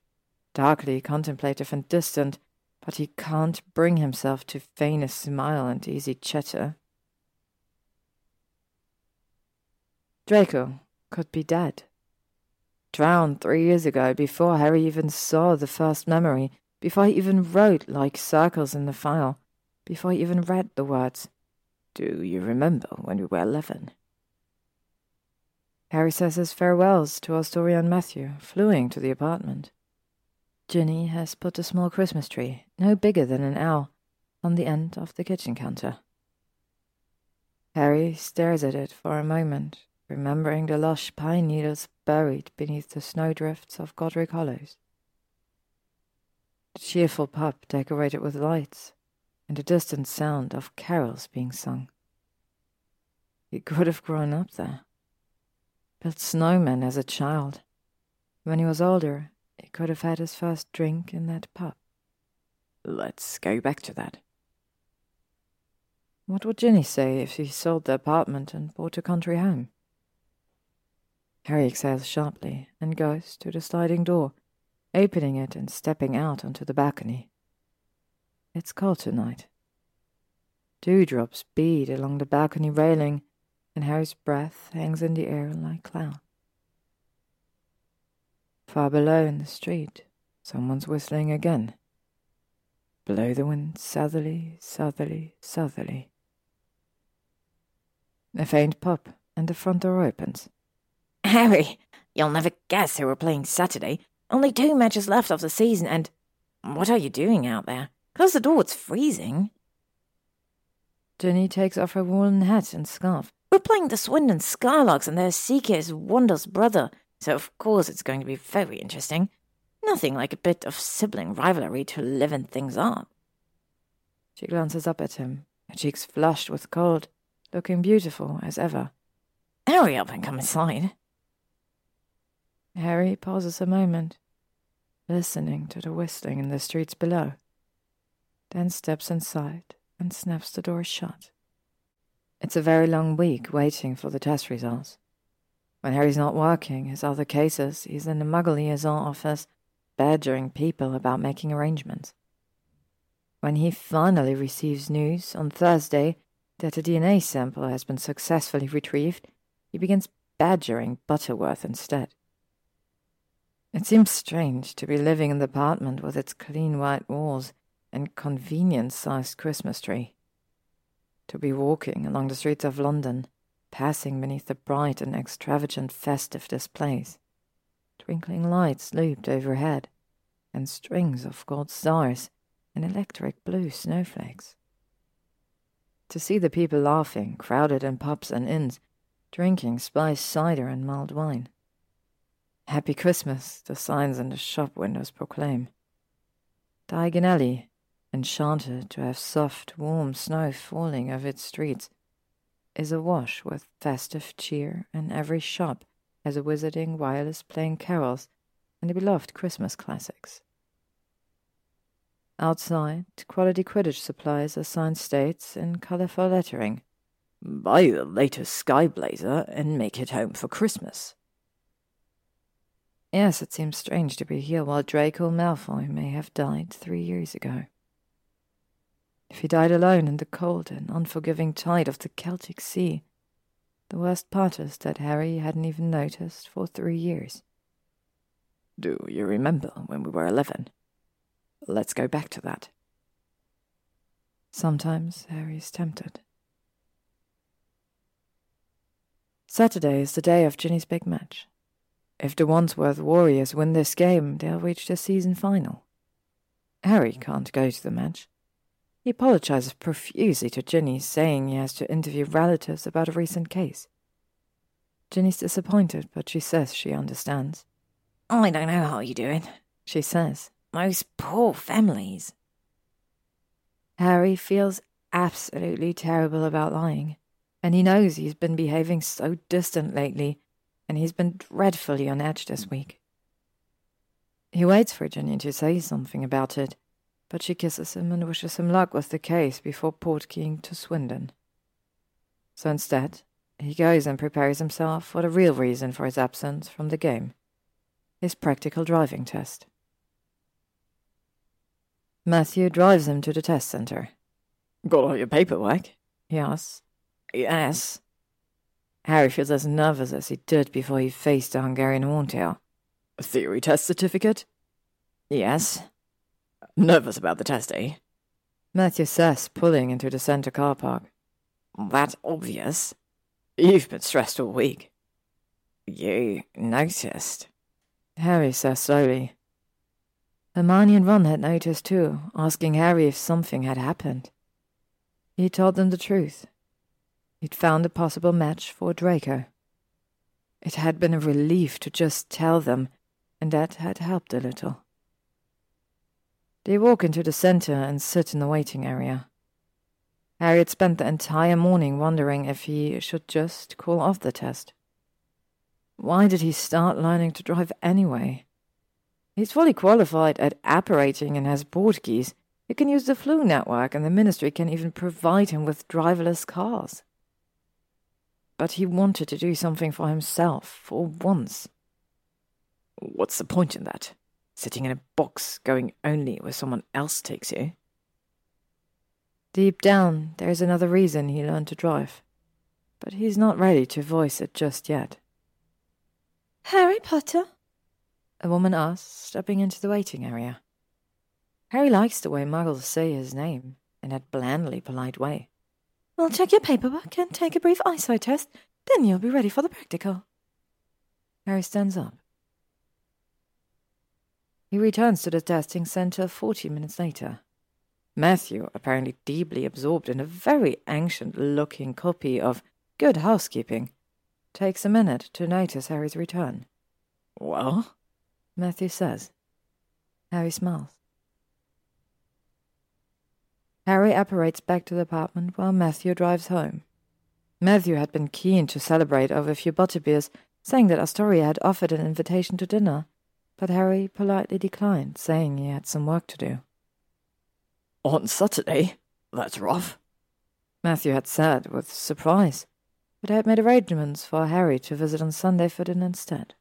darkly contemplative and distant, but he can't bring himself to feign a smile and easy chatter. Draco could be dead. Drowned three years ago before Harry even saw the first memory before I even wrote like circles in the file, before I even read the words. Do you remember when we were eleven? Harry says his farewells to Astoria and Matthew, fleeing to the apartment. Ginny has put a small Christmas tree, no bigger than an owl, on the end of the kitchen counter. Harry stares at it for a moment, remembering the lush pine needles buried beneath the snowdrifts of Godric's Hollow cheerful pub decorated with lights, and the distant sound of carols being sung. He could have grown up there, built snowmen as a child. When he was older, he could have had his first drink in that pub. Let's go back to that. What would Ginny say if he sold the apartment and bought a country home? Harry exhales sharply and goes to the sliding door opening it and stepping out onto the balcony. It's cold tonight. Dewdrops bead along the balcony railing, and Harry's breath hangs in the air like cloud. Far below in the street, someone's whistling again. Blow the wind southerly, southerly, southerly. A faint pop, and the front door opens. Harry, you'll never guess who we're playing Saturday. Only two matches left of the season, and what are you doing out there? Close the door, it's freezing. Ginny takes off her woolen hat and scarf. We're playing the Swindon Skylarks, and their seeker is Wonder's brother, so of course it's going to be very interesting. Nothing like a bit of sibling rivalry to liven things up. She glances up at him, her cheeks flushed with cold, looking beautiful as ever. Hurry up and come inside. Harry pauses a moment, listening to the whistling in the streets below, then steps inside and snaps the door shut. It's a very long week waiting for the test results. When Harry's not working his other cases, he's in the Muggle liaison office badgering people about making arrangements. When he finally receives news on Thursday that a DNA sample has been successfully retrieved, he begins badgering Butterworth instead. It seems strange to be living in the apartment with its clean white walls and convenient sized Christmas tree. To be walking along the streets of London, passing beneath the bright and extravagant festive displays. Twinkling lights looped overhead, and strings of gold stars and electric blue snowflakes. To see the people laughing, crowded in pubs and inns, drinking spiced cider and mulled wine. Happy Christmas, the signs in the shop windows proclaim. Diagon Alley, enchanted to have soft, warm snow falling over its streets, is awash with festive cheer, and every shop has a wizarding wireless playing carols and the beloved Christmas classics. Outside, quality Quidditch supplies are signed states in colourful lettering. Buy the latest Sky Blazer and make it home for Christmas. Yes, it seems strange to be here while Draco Malfoy may have died three years ago. If he died alone in the cold and unforgiving tide of the Celtic Sea, the worst part is that Harry hadn't even noticed for three years. Do you remember when we were eleven? Let's go back to that. Sometimes Harry's tempted. Saturday is the day of Ginny's big match. If the Wandsworth Warriors win this game, they'll reach the season final. Harry can't go to the match. He apologizes profusely to Ginny, saying he has to interview relatives about a recent case. Ginny's disappointed, but she says she understands. I don't know how you do it, she says. Those poor families. Harry feels absolutely terrible about lying, and he knows he's been behaving so distant lately, and he's been dreadfully on edge this week. He waits for Ginny to say something about it, but she kisses him and wishes him luck with the case before portkeying to Swindon. So instead, he goes and prepares himself for the real reason for his absence from the game his practical driving test. Matthew drives him to the test center. Got all your paperwork? he asks. Yes. Harry feels as nervous as he did before he faced the Hungarian horntail. A theory test certificate? Yes. Nervous about the test, eh? Matthew says, pulling into the center car park. That's obvious. You've been stressed all week. You noticed. Harry says slowly. Hermione and Ron had noticed too, asking Harry if something had happened. He told them the truth. He'd found a possible match for Draco. It had been a relief to just tell them, and that had helped a little. They walk into the center and sit in the waiting area. Harry had spent the entire morning wondering if he should just call off the test. Why did he start learning to drive anyway? He's fully qualified at apparating and has portkeys. He can use the Floo network, and the ministry can even provide him with driverless cars. But he wanted to do something for himself, for once. What's the point in that? Sitting in a box, going only where someone else takes you? Deep down, there is another reason he learned to drive. But he's not ready to voice it just yet. Harry Potter? A woman asked, stepping into the waiting area. Harry likes the way muggles say his name, in that blandly polite way. We'll check your paperwork and take a brief eyesight test, then you'll be ready for the practical. Harry stands up. He returns to the testing center forty minutes later. Matthew, apparently deeply absorbed in a very ancient looking copy of Good Housekeeping, takes a minute to notice Harry's return. Well? Matthew says. Harry smiles. Harry apparates back to the apartment while Matthew drives home. Matthew had been keen to celebrate over a few butterbeers, saying that Astoria had offered an invitation to dinner, but Harry politely declined, saying he had some work to do. On Saturday? That's rough. Matthew had said with surprise, but had made arrangements for Harry to visit on Sunday for dinner instead.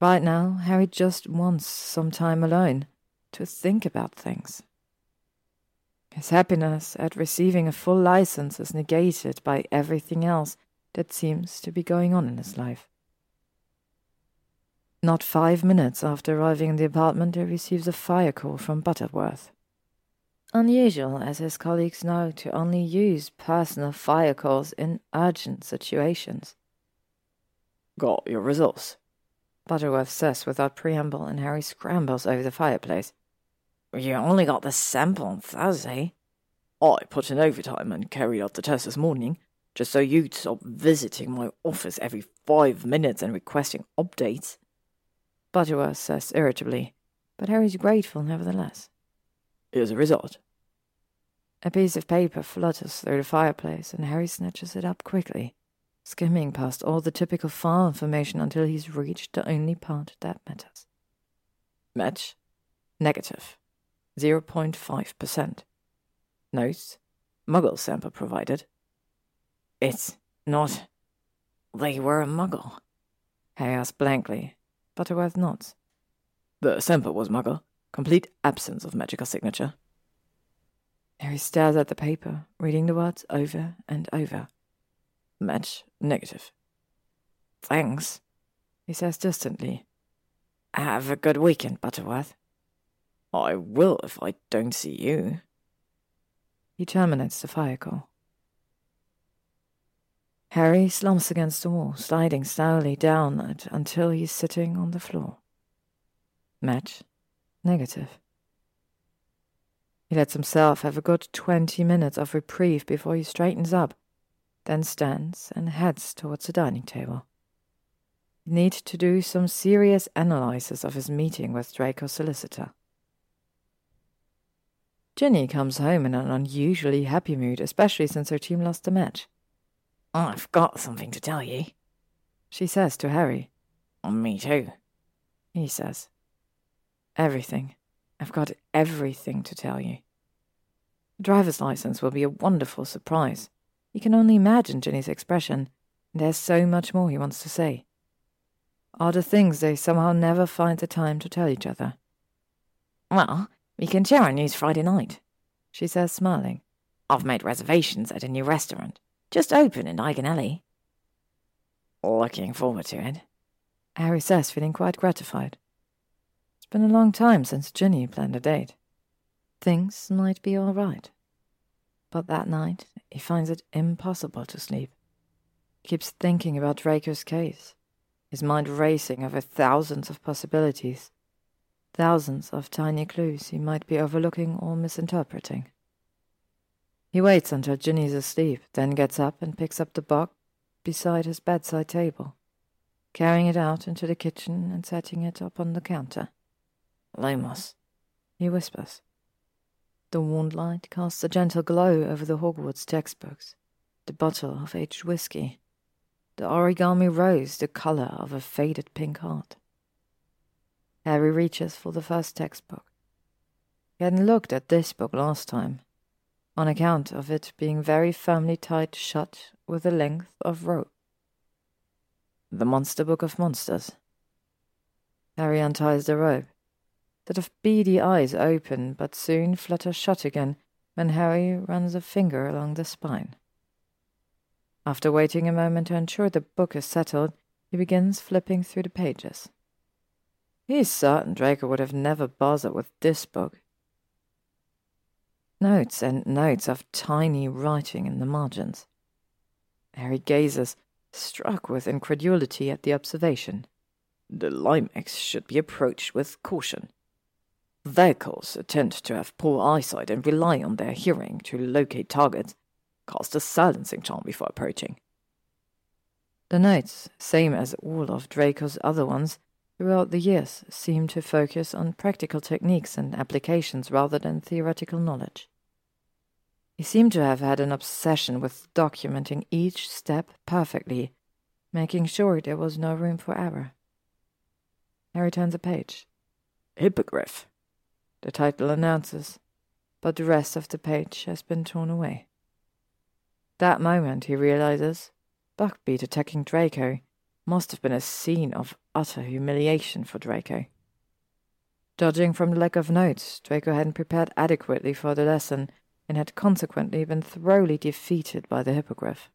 Right now, Harry just wants some time alone to think about things. His happiness at receiving a full license is negated by everything else that seems to be going on in his life. Not five minutes after arriving in the apartment, he receives a fire call from Butterworth. Unusual as his colleagues know to only use personal fire calls in urgent situations. Got your results? Butterworth says without preamble, and Harry scrambles over the fireplace. You only got the sample on Thursday. I put in overtime and carried out the test this morning, just so you'd stop visiting my office every five minutes and requesting updates. Butterworth says irritably, but Harry's grateful nevertheless. Here's a result. A piece of paper flutters through the fireplace, and Harry snatches it up quickly, skimming past all the typical file information until he's reached the only part that matters. Match? Negative. 0.5%. Notes? Muggle sample provided. It's not. They were a muggle. Harry asks blankly. Butterworth nods. The sample was muggle. Complete absence of magical signature. Harry stares at the paper, reading the words over and over. Match negative. Thanks, he says distantly. Have a good weekend, Butterworth. I will if I don't see you. He terminates the fire call. Harry slumps against the wall, sliding slowly down it until he's sitting on the floor. Match Negative. He lets himself have a good twenty minutes of reprieve before he straightens up, then stands and heads towards the dining table. He needs to do some serious analysis of his meeting with Draco's solicitor. Ginny comes home in an unusually happy mood, especially since her team lost the match. I've got something to tell you, she says to Harry. Me too, he says. Everything. I've got everything to tell you. The driver's license will be a wonderful surprise. You can only imagine Ginny's expression, there's so much more he wants to say. Are the things they somehow never find the time to tell each other. Well, we can share our news Friday night, she says, smiling. I've made reservations at a new restaurant, just open in Diagon Alley. Looking forward to it. Harry says, feeling quite gratified It's been a long time since Ginny planned a date. Things might be all right. But that night, he finds it impossible to sleep. He keeps thinking about Draco's case, his mind racing over thousands of possibilities, thousands of tiny clues he might be overlooking or misinterpreting. He waits until Ginny's asleep, then gets up and picks up the book beside his bedside table, carrying it out into the kitchen and setting it up on the counter. Lumos, he whispers. The warm light casts a gentle glow over the Hogwarts textbooks, the bottle of aged whiskey, the origami rose the color of a faded pink heart. Harry reaches for the first textbook. He hadn't looked at this book last time, on account of it being very firmly tied shut with a length of rope. The Monster Book of Monsters. Harry unties the rope that of beady eyes open but soon flutter shut again when Harry runs a finger along the spine. After waiting a moment to ensure the book is settled, he begins flipping through the pages. He's certain Draco would have never bothered with this book. Notes and notes of tiny writing in the margins. Harry gazes, struck with incredulity at the observation. The Limex should be approached with caution. Vehicles tend to have poor eyesight and rely on their hearing to locate targets. Cast a silencing charm before approaching. The notes, same as all of Draco's other ones, throughout the years seem to focus on practical techniques and applications rather than theoretical knowledge. He seemed to have had an obsession with documenting each step perfectly, making sure there was no room for error. Harry turns a page. Hippogriff, the title announces, but the rest of the page has been torn away. That moment, he realizes, Buckbeak attacking Draco must have been a scene of utter humiliation for Draco. Judging from the lack of notes, Draco hadn't prepared adequately for the lesson and had consequently been thoroughly defeated by the hippogriff.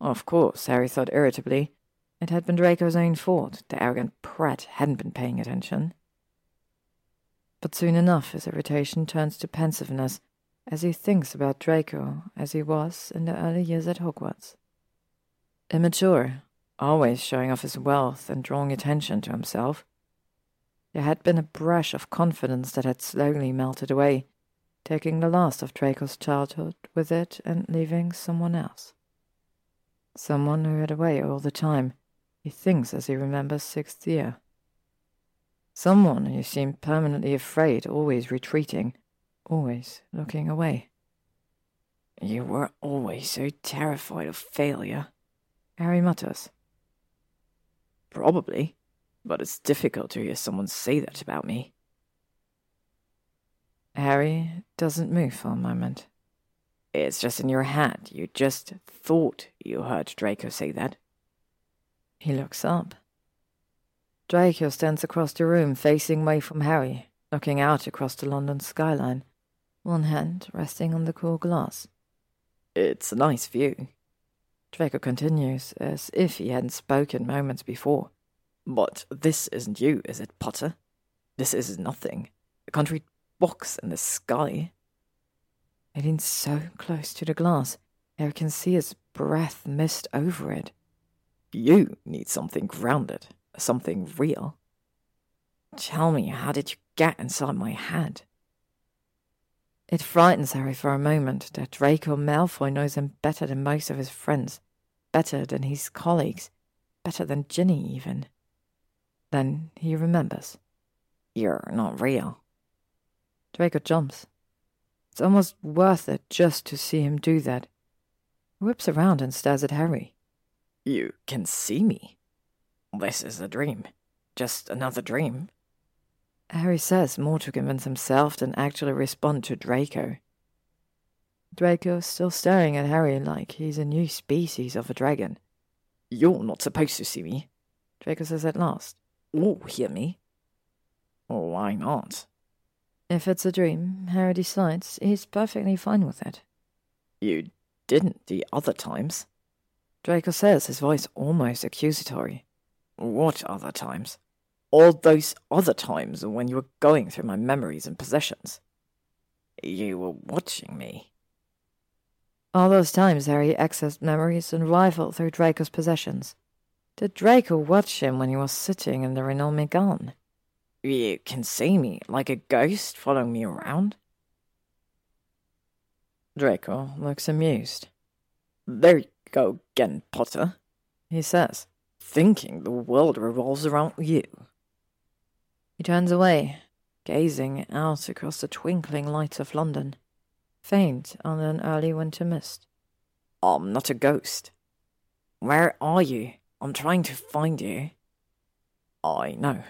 Of course, Harry thought irritably, it had been Draco's own fault. The arrogant prat hadn't been paying attention. But soon enough his irritation turns to pensiveness as he thinks about Draco as he was in the early years at Hogwarts. Immature, always showing off his wealth and drawing attention to himself. There had been a brush of confidence that had slowly melted away, taking the last of Draco's childhood with it and leaving someone else. Someone who had away all the time, he thinks as he remembers sixth year. Someone who seemed permanently afraid, always retreating, always looking away. You were always so terrified of failure, Harry mutters. Probably, but it's difficult to hear someone say that about me. Harry doesn't move for a moment. It's just in your head. You just thought you heard Draco say that. He looks up. Draco stands across the room, facing away from Harry, looking out across the London skyline, one hand resting on the cool glass. It's a nice view. Draco continues, as if he hadn't spoken moments before. But this isn't you, is it, Potter? This is nothing. A country box in the sky. He leans so close to the glass, Harry can see his breath mist over it. You need something grounded, something real. Tell me, how did you get inside my head? It frightens Harry for a moment that Draco Malfoy knows him better than most of his friends, better than his colleagues, better than Ginny even. Then he remembers. You're not real. Draco jumps. It's almost worth it just to see him do that. He whips around and stares at Harry. You can see me. This is a dream. Just another dream. Harry says more to convince himself than actually respond to Draco. Draco still staring at Harry like he's a new species of a dragon. You're not supposed to see me. Draco says at last. Or hear me. Why not? If it's a dream, Harry decides he's perfectly fine with it. You didn't the other times. Draco says, his voice almost accusatory. What other times? All those other times when you were going through my memories and possessions. You were watching me. All those times Harry accessed memories and rifled through Draco's possessions. Did Draco watch him when he was sitting in the Renault Megane? You can see me like a ghost following me around? Draco looks amused. There you go again, Potter, he says, thinking the world revolves around you. He turns away, gazing out across the twinkling lights of London, faint under an early winter mist. I'm not a ghost. Where are you? I'm trying to find you. I know.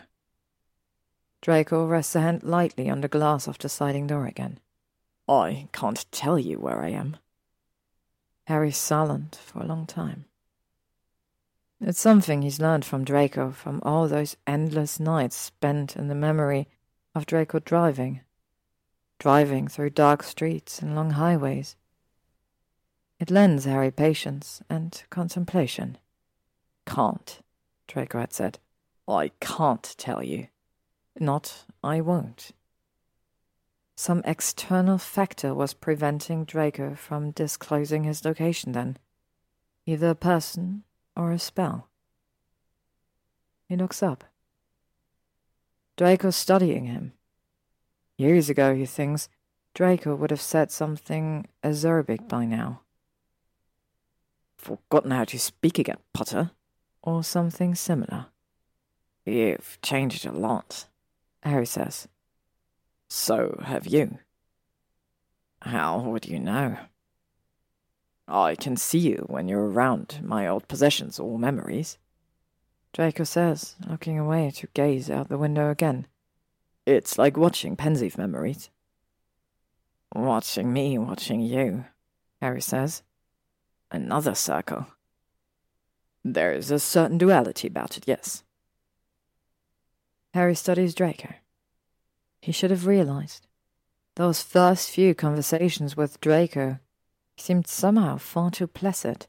Draco rests a hand lightly on the glass of the sliding door again. I can't tell you where I am. Harry's silent for a long time. It's something he's learned from Draco from all those endless nights spent in the memory of Draco driving. Driving through dark streets and long highways. It lends Harry patience and contemplation. Can't, Draco had said. I can't tell you. Not, I won't. Some external factor was preventing Draco from disclosing his location then. Either a person or a spell. He looks up. Draco's studying him. Years ago, he thinks, Draco would have said something acerbic by now. Forgotten how to speak again, Potter, or something similar. You've changed a lot, Harry says. So have you. How would you know? I can see you when you're around my old possessions or memories. Draco says, looking away to gaze out the window again. It's like watching Pensieve memories. Watching me watching you, Harry says. Another circle. There's a certain duality about it, yes. Harry studies Draco. He should have realized. Those first few conversations with Draco seemed somehow far too placid,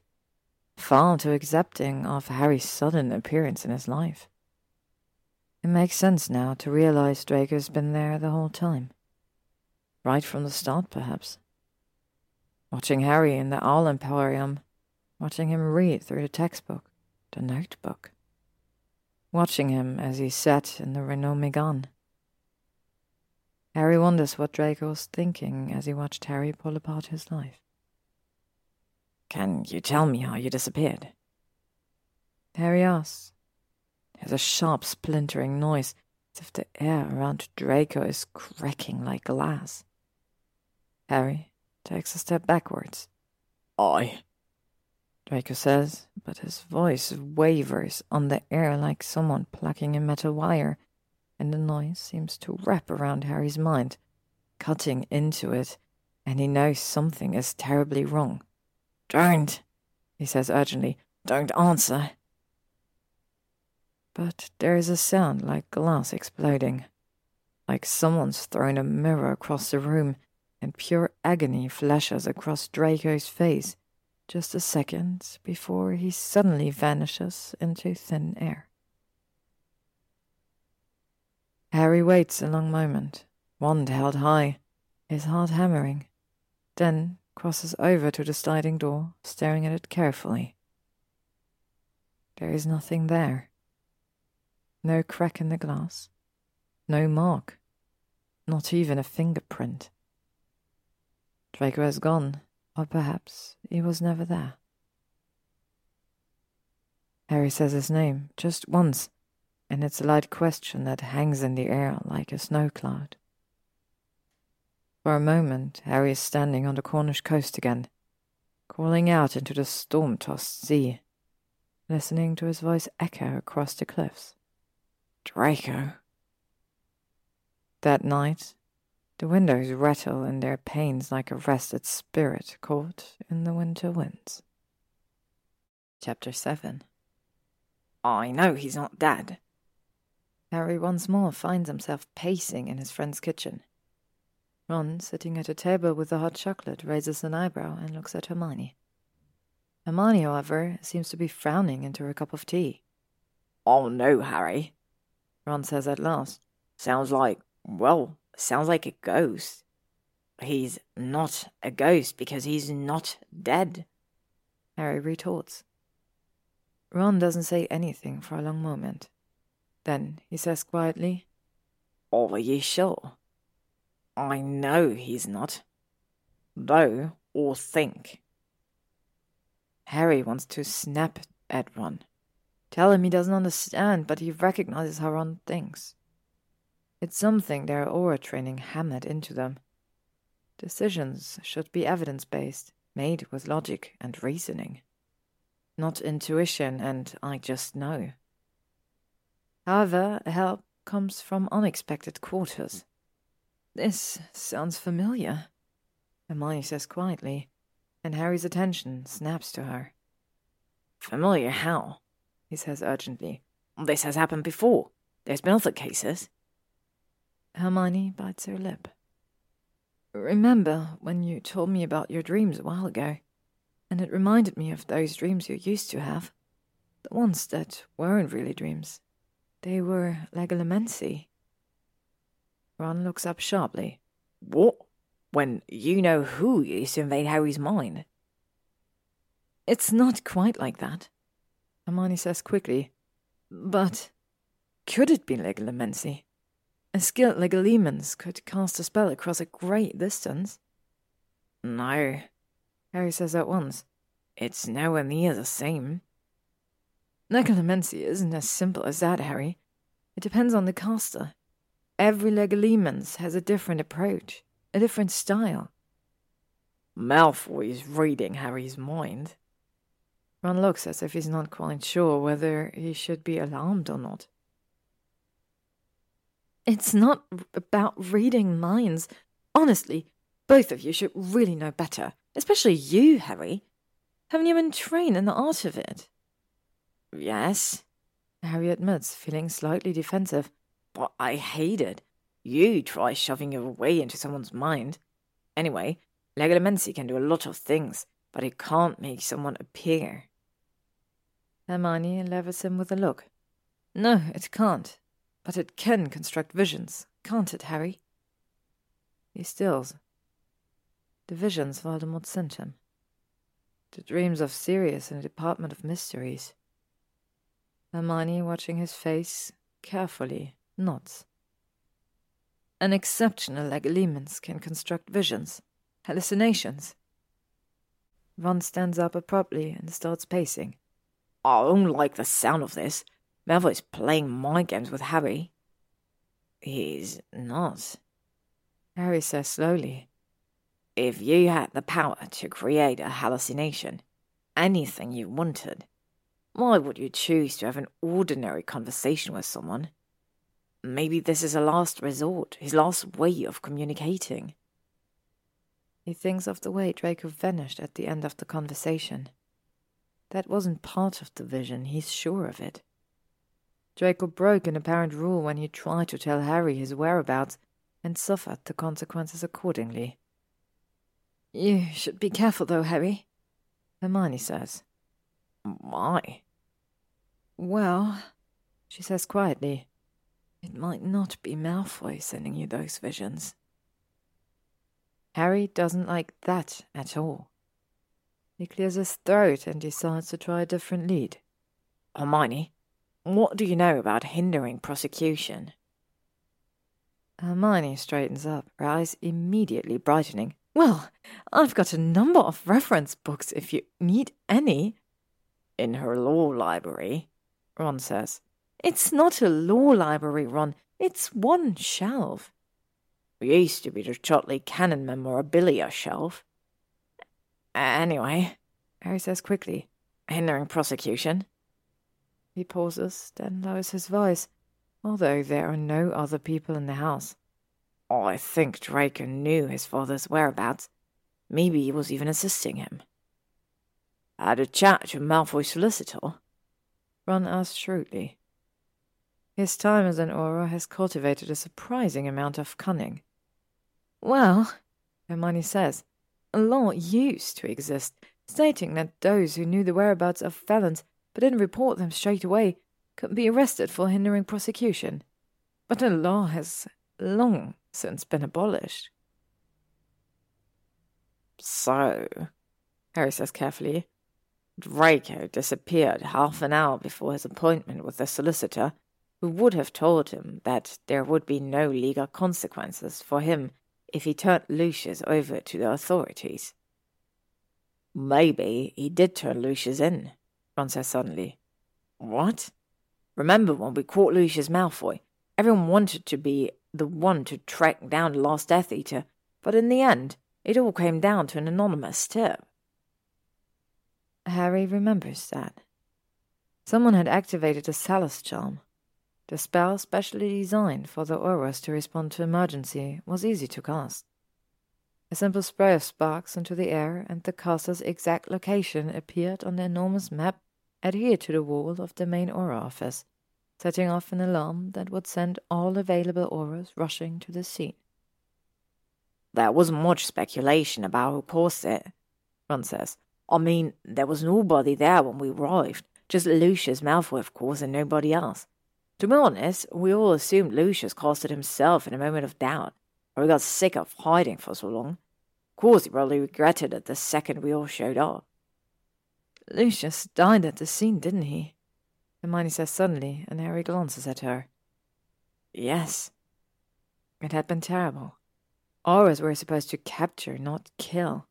far too accepting of Harry's sudden appearance in his life. It makes sense now to realize Draco's been there the whole time. Right from the start, perhaps. Watching Harry in the Owl Emporium, watching him read through the textbook, the notebook. Watching him as he sat in the Renault Megane. Harry wonders what Draco was thinking as he watched Harry pull apart his life. Can you tell me how you disappeared? Harry asks. There's a sharp splintering noise, as if the air around Draco is cracking like glass. Harry takes a step backwards. I. Draco says, but his voice wavers on the air like someone plucking a metal wire, and the noise seems to wrap around Harry's mind, cutting into it, and he knows something is terribly wrong. Don't, he says urgently. Don't answer. But there is a sound like glass exploding, like someone's thrown a mirror across the room, and pure agony flashes across Draco's face just a second before he suddenly vanishes into thin air. Harry waits a long moment, wand held high, his heart hammering, then crosses over to the sliding door, staring at it carefully. There is nothing there. No crack in the glass. No mark. Not even a fingerprint. Draco has gone, or perhaps he was never there. Harry says his name just once, and it's a light question that hangs in the air like a snow cloud. For a moment, Harry is standing on the Cornish coast again, calling out into the storm tossed sea, listening to his voice echo across the cliffs. Draco. That night, the windows rattle in their panes like a rested spirit caught in the winter winds. Chapter 7 I know he's not dead. Harry once more finds himself pacing in his friend's kitchen. Ron, sitting at a table with the hot chocolate, raises an eyebrow and looks at Hermione. Hermione, however, seems to be frowning into her cup of tea. Oh no, Harry, Ron says at last. Sounds like, well, sounds like a ghost. He's not a ghost because he's not dead, Harry retorts. Ron doesn't say anything for a long moment. Then he says quietly, oh, Are you sure? I know he's not. Though, or think. Harry wants to snap at Ron. Tell him he doesn't understand, but he recognizes how Ron thinks. It's something their Auror training hammered into them. Decisions should be evidence based, made with logic and reasoning. Not intuition and I just know. However, help comes from unexpected quarters. This sounds familiar, Hermione says quietly, and Harry's attention snaps to her. Familiar how? he says urgently. This has happened before. There's been other cases. Hermione bites her lip. Remember when you told me about your dreams a while ago, and it reminded me of those dreams you used to have. The ones that weren't really dreams. They were legilimency. Ron looks up sharply. What? When you know who used to invade Harry's mind? It's not quite like that, Hermione says quickly. But could it be Legilimency? A skilled Legilimens could cast a spell across a great distance. No, Harry says at once. It's nowhere near the same. Legilimency isn't as simple as that, Harry. It depends on the caster. Every Legilimens has a different approach, a different style. Malfoy is reading Harry's mind. Ron looks as if he's not quite sure whether he should be alarmed or not. It's not about reading minds. Honestly, both of you should really know better, especially you, Harry. Haven't you been trained in the art of it? Yes, Harry admits, feeling slightly defensive. But I hate it. You try shoving your way into someone's mind. Anyway, Legilimency can do a lot of things, but it can't make someone appear. Hermione levels him with a look. No, it can't. But it can construct visions, can't it, Harry? He stills. The visions Voldemort sent him. The dreams of Sirius in the Department of Mysteries. Hermione, watching his face carefully, nods. An exceptional Legilimens can construct visions, hallucinations. Ron stands up abruptly and starts pacing. I don't like the sound of this. Malfoy's playing mind games with Harry. He's not. Harry says slowly. If you had the power to create a hallucination, anything you wanted, why would you choose to have an ordinary conversation with someone? Maybe this is a last resort, his last way of communicating. He thinks of the way Draco vanished at the end of the conversation. That wasn't part of the vision, he's sure of it. Draco broke an apparent rule when he tried to tell Harry his whereabouts and suffered the consequences accordingly. You should be careful, though, Harry, Hermione says. Why? Well, she says quietly, it might not be Malfoy sending you those visions. Harry doesn't like that at all. He clears his throat and decides to try a different lead. Hermione, what do you know about hindering prosecution? Hermione straightens up, her eyes immediately brightening. Well, I've got a number of reference books if you need any. In her law library, Ron says. It's not a law library, Ron. It's one shelf. It used to be the Chudley Cannon memorabilia shelf. Anyway, Harry says quickly, hindering prosecution. He pauses, then lowers his voice, although there are no other people in the house. Oh, I think Draco knew his father's whereabouts. Maybe he was even assisting him. Had a chat to Malfoy's solicitor? Ron asks shrewdly. His time as an Auror has cultivated a surprising amount of cunning. Well, Hermione says, a law used to exist, stating that those who knew the whereabouts of felons but didn't report them straight away could be arrested for hindering prosecution. But the law has long since been abolished. So, Harry says carefully, Draco disappeared half an hour before his appointment with the solicitor, who would have told him that there would be no legal consequences for him if he turned Lucius over to the authorities. Maybe he did turn Lucius in, Ron says suddenly. What? Remember when we caught Lucius Malfoy? Everyone wanted to be the one to track down the last Death Eater, but in the end, it all came down to an anonymous tip. Harry remembers that. Someone had activated a Salus charm. The spell, specially designed for the Aurors to respond to emergency, was easy to cast. A simple spray of sparks into the air, and the caster's exact location appeared on the enormous map adhered to the wall of the main Auror office, setting off an alarm that would send all available Aurors rushing to the scene. There wasn't much speculation about who caused it, Ron says. I mean, there was nobody there when we arrived. Just Lucius Malfoy, of course, and nobody else. To be honest, we all assumed Lucius caused it himself in a moment of doubt, or he got sick of hiding for so long. Of course, he probably regretted it the second we all showed up. Lucius died at the scene, didn't he? Hermione says suddenly, and Harry glances at her. Yes. It had been terrible. Aurors were supposed to capture, not kill.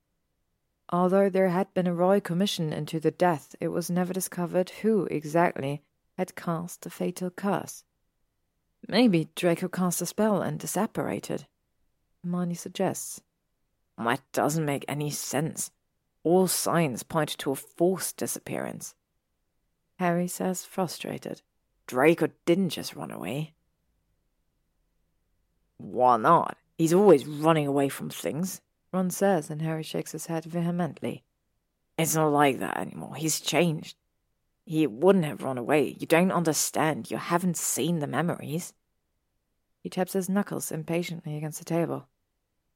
Although there had been a royal commission into the death, it was never discovered who exactly had cast the fatal curse. Maybe Draco cast a spell and disapparated, Hermione suggests. That doesn't make any sense. All signs point to a forced disappearance. Harry says, frustrated. Draco didn't just run away. Why not? He's always running away from things, Ron says, and Harry shakes his head vehemently. It's not like that anymore. He's changed. He wouldn't have run away. You don't understand. You haven't seen the memories. He taps his knuckles impatiently against the table.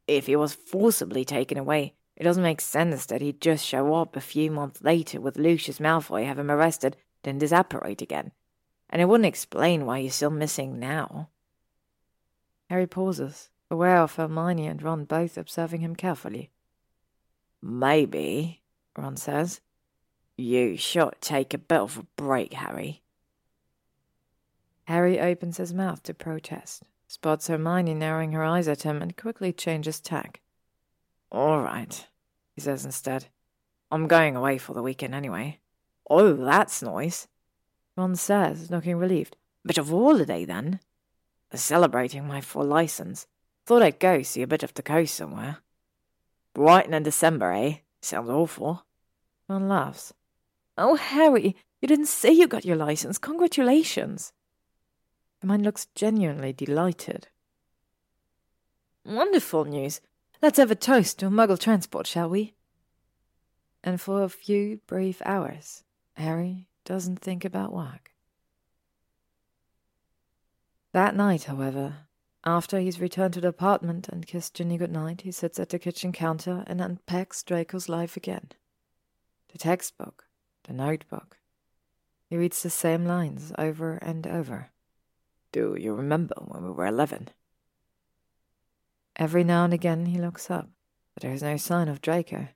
If he was forcibly taken away, it doesn't make sense that he'd just show up a few months later with Lucius Malfoy, have him arrested, then disapparate again. And it wouldn't explain why he's still missing now. Harry pauses, aware of Hermione and Ron both observing him carefully. Maybe, Ron says. You should take a bit of a break, Harry. Harry opens his mouth to protest, spots Hermione narrowing her eyes at him, and quickly changes tack. All right, he says instead. I'm going away for the weekend anyway. Oh, that's nice, Ron says, looking relieved. Bit of holiday then. Celebrating my full license. Thought I'd go see a bit of the coast somewhere. Brighton in December, eh? Sounds awful. Ron laughs. Oh, Harry, you didn't say you got your license. Congratulations. Hermione looks genuinely delighted. Wonderful news. Let's have a toast to Muggle transport, shall we? And for a few brief hours, Harry doesn't think about work. That night, however, after he's returned to the apartment and kissed Ginny goodnight, he sits at the kitchen counter and unpacks Draco's life again. The textbook, the notebook. He reads the same lines over and over. Do you remember when we were eleven? Every now and again he looks up, but there is no sign of Draco.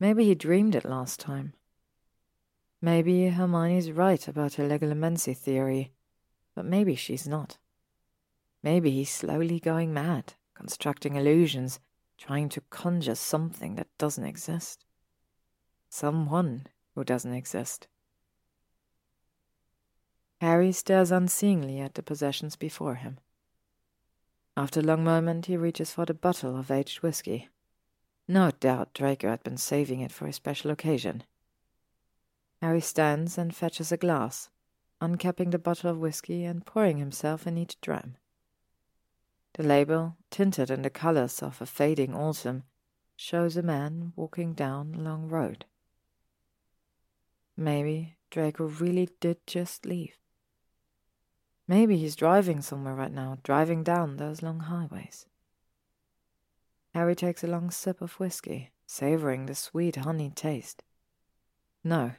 Maybe he dreamed it last time. Maybe Hermione's right about her legilimency theory, but maybe she's not. Maybe he's slowly going mad, constructing illusions, trying to conjure something that doesn't exist. Someone who doesn't exist. Harry stares unseeingly at the possessions before him. After a long moment, he reaches for the bottle of aged whiskey. No doubt Draco had been saving it for a special occasion. Harry stands and fetches a glass, uncapping the bottle of whiskey and pouring himself in each dram. The label, tinted in the colors of a fading autumn, shows a man walking down a long road. Maybe Draco really did just leave. Maybe he's driving somewhere right now, driving down those long highways. Harry takes a long sip of whiskey, savoring the sweet honey taste. No.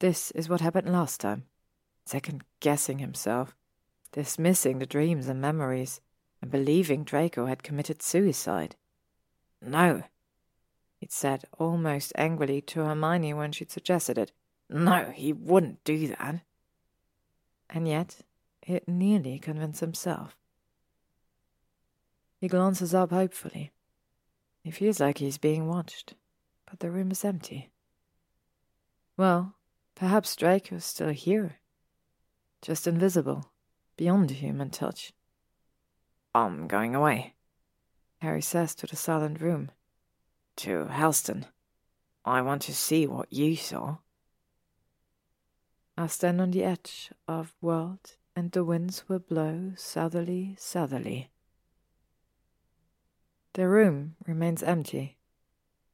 This is what happened last time. Second guessing himself, dismissing the dreams and memories, and believing Draco had committed suicide. No, he'd said almost angrily to Hermione when she'd suggested it. No, he wouldn't do that. And yet, it nearly convinced himself. He glances up hopefully. He feels like he's being watched, but the room is empty. Well, perhaps Draco's still here. Just invisible, beyond human touch. I'm going away, Harry says to the silent room. To Helston. I want to see what you saw. I stand on the edge of world and the winds will blow southerly, southerly. The room remains empty,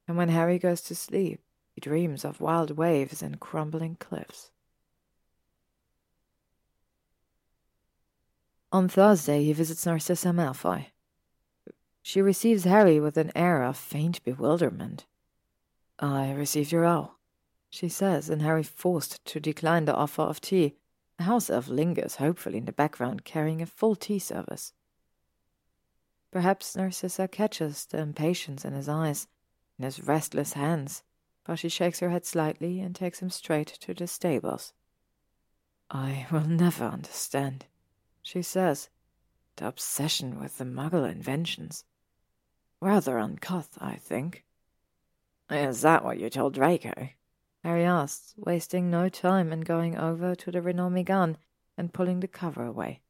and when Harry goes to sleep, he dreams of wild waves and crumbling cliffs. On Thursday, he visits Narcissa Malfoy. She receives Harry with an air of faint bewilderment. I received your owl, she says, and Harry forced to decline the offer of tea A house elf lingers hopefully in the background carrying a full tea service. Perhaps Narcissa catches the impatience in his eyes, in his restless hands, but she shakes her head slightly and takes him straight to the stables. I will never understand, she says, the obsession with the Muggle inventions. Rather uncouth, I think. Is that what you told Draco? Harry asks, wasting no time in going over to the Renault Megane and pulling the cover away.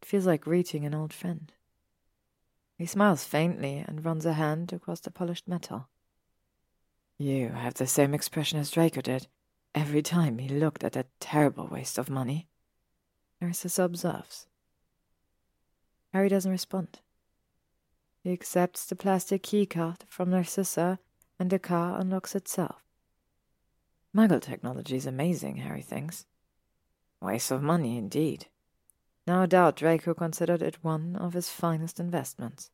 It feels like greeting an old friend. He smiles faintly and runs a hand across the polished metal. You have the same expression as Draco did every time he looked at that terrible waste of money. Narcissa observes. Harry doesn't respond. He accepts the plastic keycard from Narcissa and the car unlocks itself. Muggle technology is amazing, Harry thinks. Waste of money, indeed. No doubt Draco considered it one of his finest investments.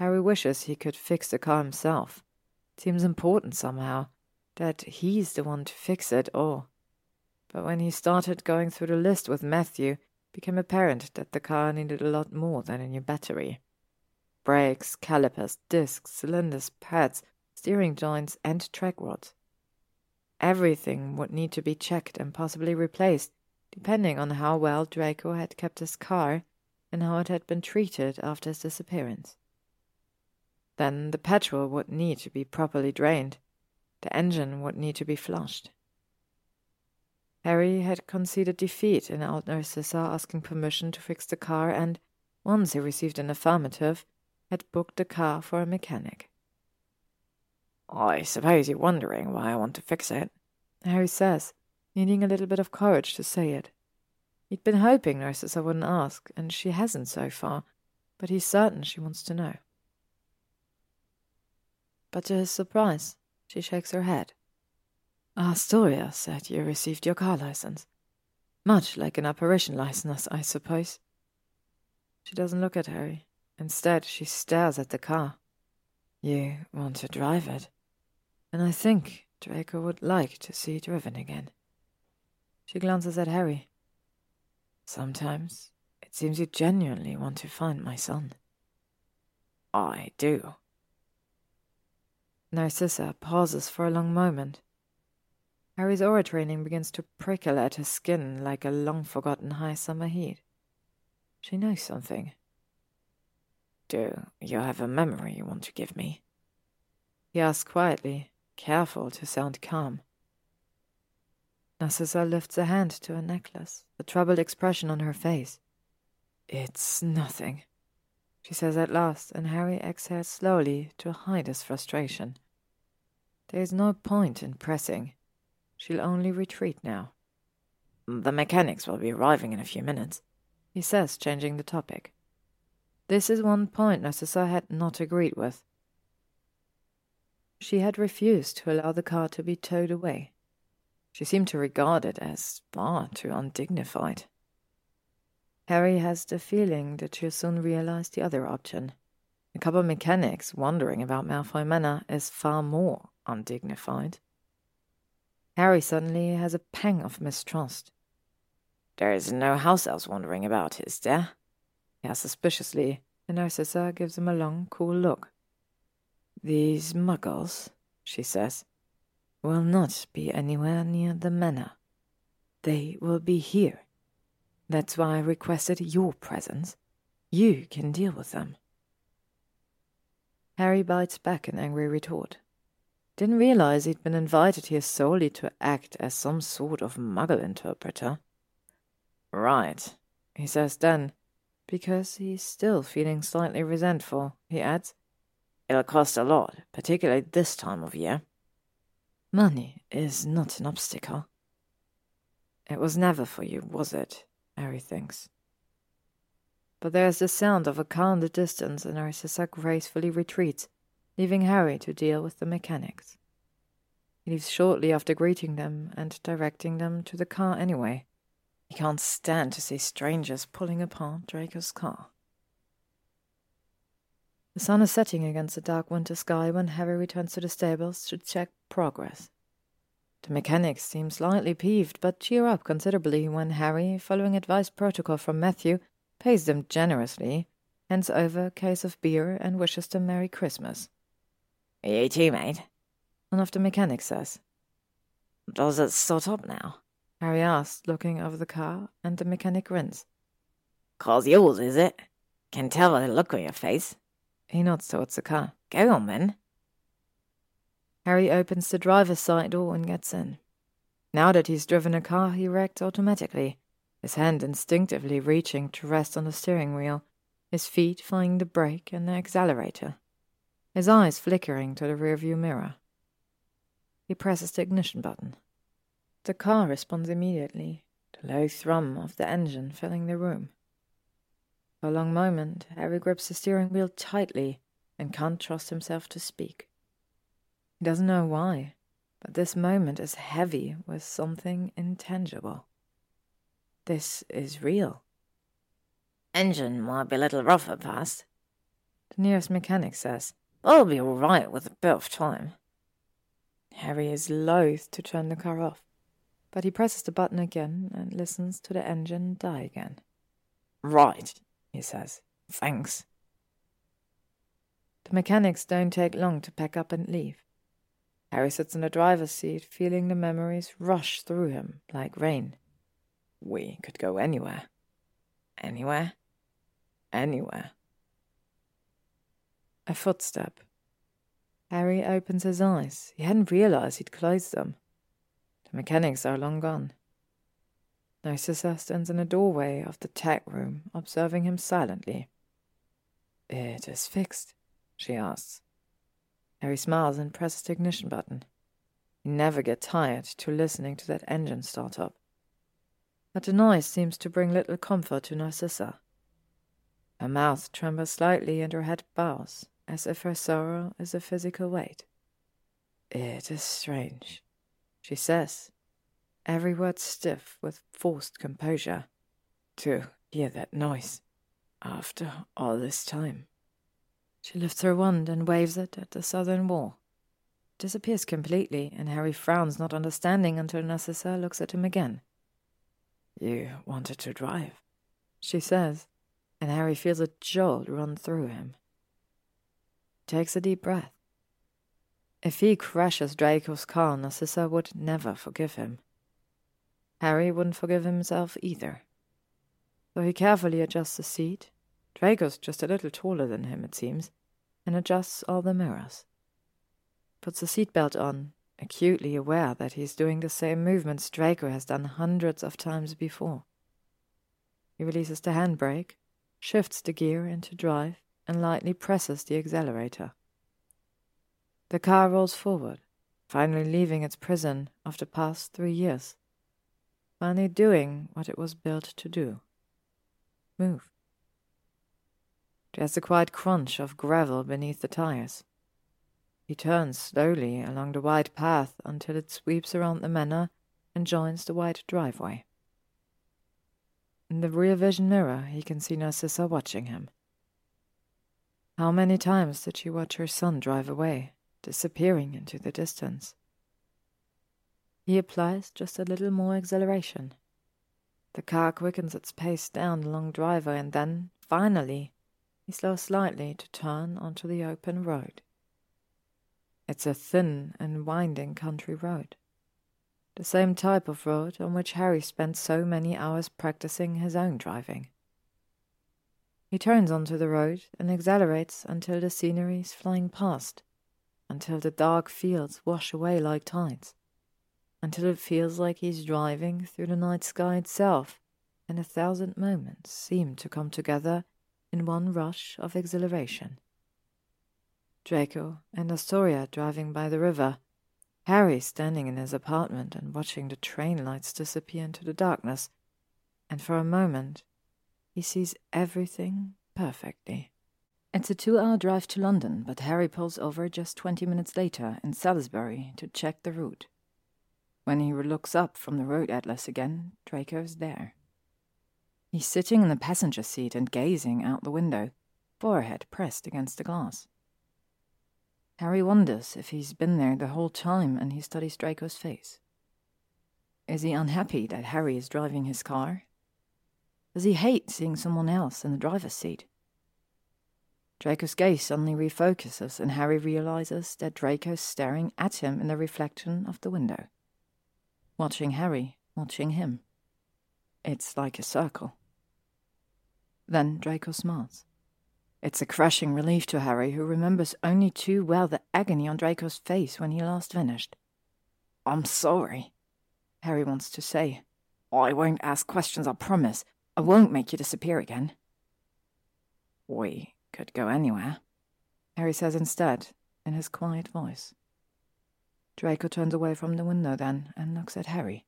Harry wishes he could fix the car himself. Seems important somehow that he's the one to fix it all. But when he started going through the list with Matthew, became apparent that the car needed a lot more than a new battery. Brakes, calipers, discs, cylinders, pads, steering joints, and track rods. Everything would need to be checked and possibly replaced depending on how well Draco had kept his car and how it had been treated after his disappearance. Then the petrol would need to be properly drained. The engine would need to be flushed. Harry had conceded defeat in old Narcissa asking permission to fix the car and, once he received an affirmative, had booked the car for a mechanic. I suppose you're wondering why I want to fix it, Harry says, needing a little bit of courage to say it. He'd been hoping Narcissa wouldn't ask, and she hasn't so far, but he's certain she wants to know. But to his surprise, she shakes her head. Ah, Astoria said you received your car license. Much like an apparition license, I suppose. She doesn't look at Harry. Instead, she stares at the car. You want to drive it? And I think Draco would like to see it driven again. She glances at Harry. Sometimes it seems you genuinely want to find my son. I do. Narcissa pauses for a long moment. Harry's Auror training begins to prickle at his skin like a long forgotten high summer heat. She knows something. Do you have a memory you want to give me? He asks quietly, careful to sound calm. Narcissa lifts a hand to her necklace, a troubled expression on her face. It's nothing, she says at last, and Harry exhales slowly to hide his frustration. There is no point in pressing. She'll only retreat now. The mechanics will be arriving in a few minutes, he says, changing the topic. This is one point Narcissa had not agreed with. She had refused to allow the car to be towed away. She seemed to regard it as far too undignified. Harry has the feeling that she'll soon realize the other option. A couple of mechanics wandering about Malfoy Manor is far more undignified. Harry suddenly has a pang of mistrust. There's no house elves wandering about, is there? He asks suspiciously, and Narcissa gives him a long, cool look. These muggles, she says, will not be anywhere near the manor. They will be here. That's why I requested your presence. You can deal with them. Harry bites back an angry retort. Didn't realize he'd been invited here solely to act as some sort of muggle interpreter. Right, he says then, because he's still feeling slightly resentful, he adds. It'll cost a lot, particularly this time of year. Money is not an obstacle. It was never for you, was it? Harry thinks. But there is the sound of a car in the distance, and Narcissa gracefully retreats, leaving Harry to deal with the mechanics. He leaves shortly after greeting them and directing them to the car anyway. He can't stand to see strangers pulling apart Draco's car. The sun is setting against the dark winter sky when Harry returns to the stables to check progress. The mechanics seem slightly peeved, but cheer up considerably when Harry, following advice protocol from Matthew, pays them generously, hands over a case of beer, and wishes them Merry Christmas. You too, mate? One of the mechanics says. Does it start up now? Harry asks, looking over the car, and the mechanic grins. Car's yours, is it? Can tell by the look on your face. He nods towards the car. Go on, then. Harry opens the driver's side door and gets in. Now that he's driven a car, he reacts automatically, his hand instinctively reaching to rest on the steering wheel, his feet finding the brake and the accelerator, his eyes flickering to the rearview mirror. He presses the ignition button. The car responds immediately, the low thrum of the engine filling the room. For a long moment, Harry grips the steering wheel tightly and can't trust himself to speak. He doesn't know why, but this moment is heavy with something intangible. This is real. Engine might be a little rough at first. The nearest mechanic says. I'll be all right with a bit of time. Harry is loath to turn the car off, but he presses the button again and listens to the engine die again. Right, he says. Thanks. The mechanics don't take long to pack up and leave. Harry sits in the driver's seat, feeling the memories rush through him like rain. We could go anywhere. Anywhere? Anywhere. A footstep. Harry opens his eyes. He hadn't realized he'd closed them. The mechanics are long gone. Narcissa stands in the doorway of the tech room, observing him silently. It is fixed, she asks. Harry smiles and presses the ignition button. He never gets tired to listening to that engine start up. But the noise seems to bring little comfort to Narcissa. Her mouth trembles slightly and her head bows, as if her sorrow is a physical weight. It is strange, she says, every word stiff with forced composure, to hear that noise after all this time. She lifts her wand and waves it at the southern wall. It disappears completely, and Harry frowns, not understanding until Narcissa looks at him again. You wanted to drive, she says, and Harry feels a jolt run through him. Takes a deep breath. If he crashes Draco's car, Narcissa would never forgive him. Harry wouldn't forgive himself either. So he carefully adjusts the seat. Draco's just a little taller than him, it seems, and adjusts all the mirrors. Puts the seatbelt on, acutely aware that he's doing the same movements Draco has done hundreds of times before. He releases the handbrake, shifts the gear into drive, and lightly presses the accelerator. The car rolls forward, finally leaving its prison of the past three years finally doing what it was built to do move. There's a quiet crunch of gravel beneath the tires. He turns slowly along the wide path until it sweeps around the manor and joins the wide driveway. In the rear vision mirror, he can see Narcissa watching him. How many times did she watch her son drive away, disappearing into the distance? He applies just a little more acceleration. The car quickens its pace down the long driveway, and then, finally, he slows slightly to turn onto the open road. It's a thin and winding country road. The same type of road on which Harry spent so many hours practicing his own driving. He turns onto the road and accelerates until the scenery is flying past, until the dark fields wash away like tides until it feels like he's driving through the night sky itself, and a thousand moments seem to come together in one rush of exhilaration. Draco and Astoria driving by the river, Harry standing in his apartment and watching the train lights disappear into the darkness, and for a moment he sees everything perfectly. It's a two hour drive to London, but Harry pulls over just twenty minutes later in Salisbury to check the route. When he looks up from the road atlas again, Draco's there. He's sitting in the passenger seat and gazing out the window, forehead pressed against the glass. Harry wonders if he's been there the whole time and he studies Draco's face. Is he unhappy that Harry is driving his car? Does he hate seeing someone else in the driver's seat? Draco's gaze suddenly refocuses, and Harry realizes that Draco's staring at him in the reflection of the window. Watching Harry, watching him. It's like a circle. Then Draco smiles. It's a crushing relief to Harry, who remembers only too well the agony on Draco's face when he last vanished. I'm sorry, Harry wants to say. I won't ask questions, I promise. I won't make you disappear again. We could go anywhere, Harry says instead, in his quiet voice. Draco turns away from the window then and looks at Harry.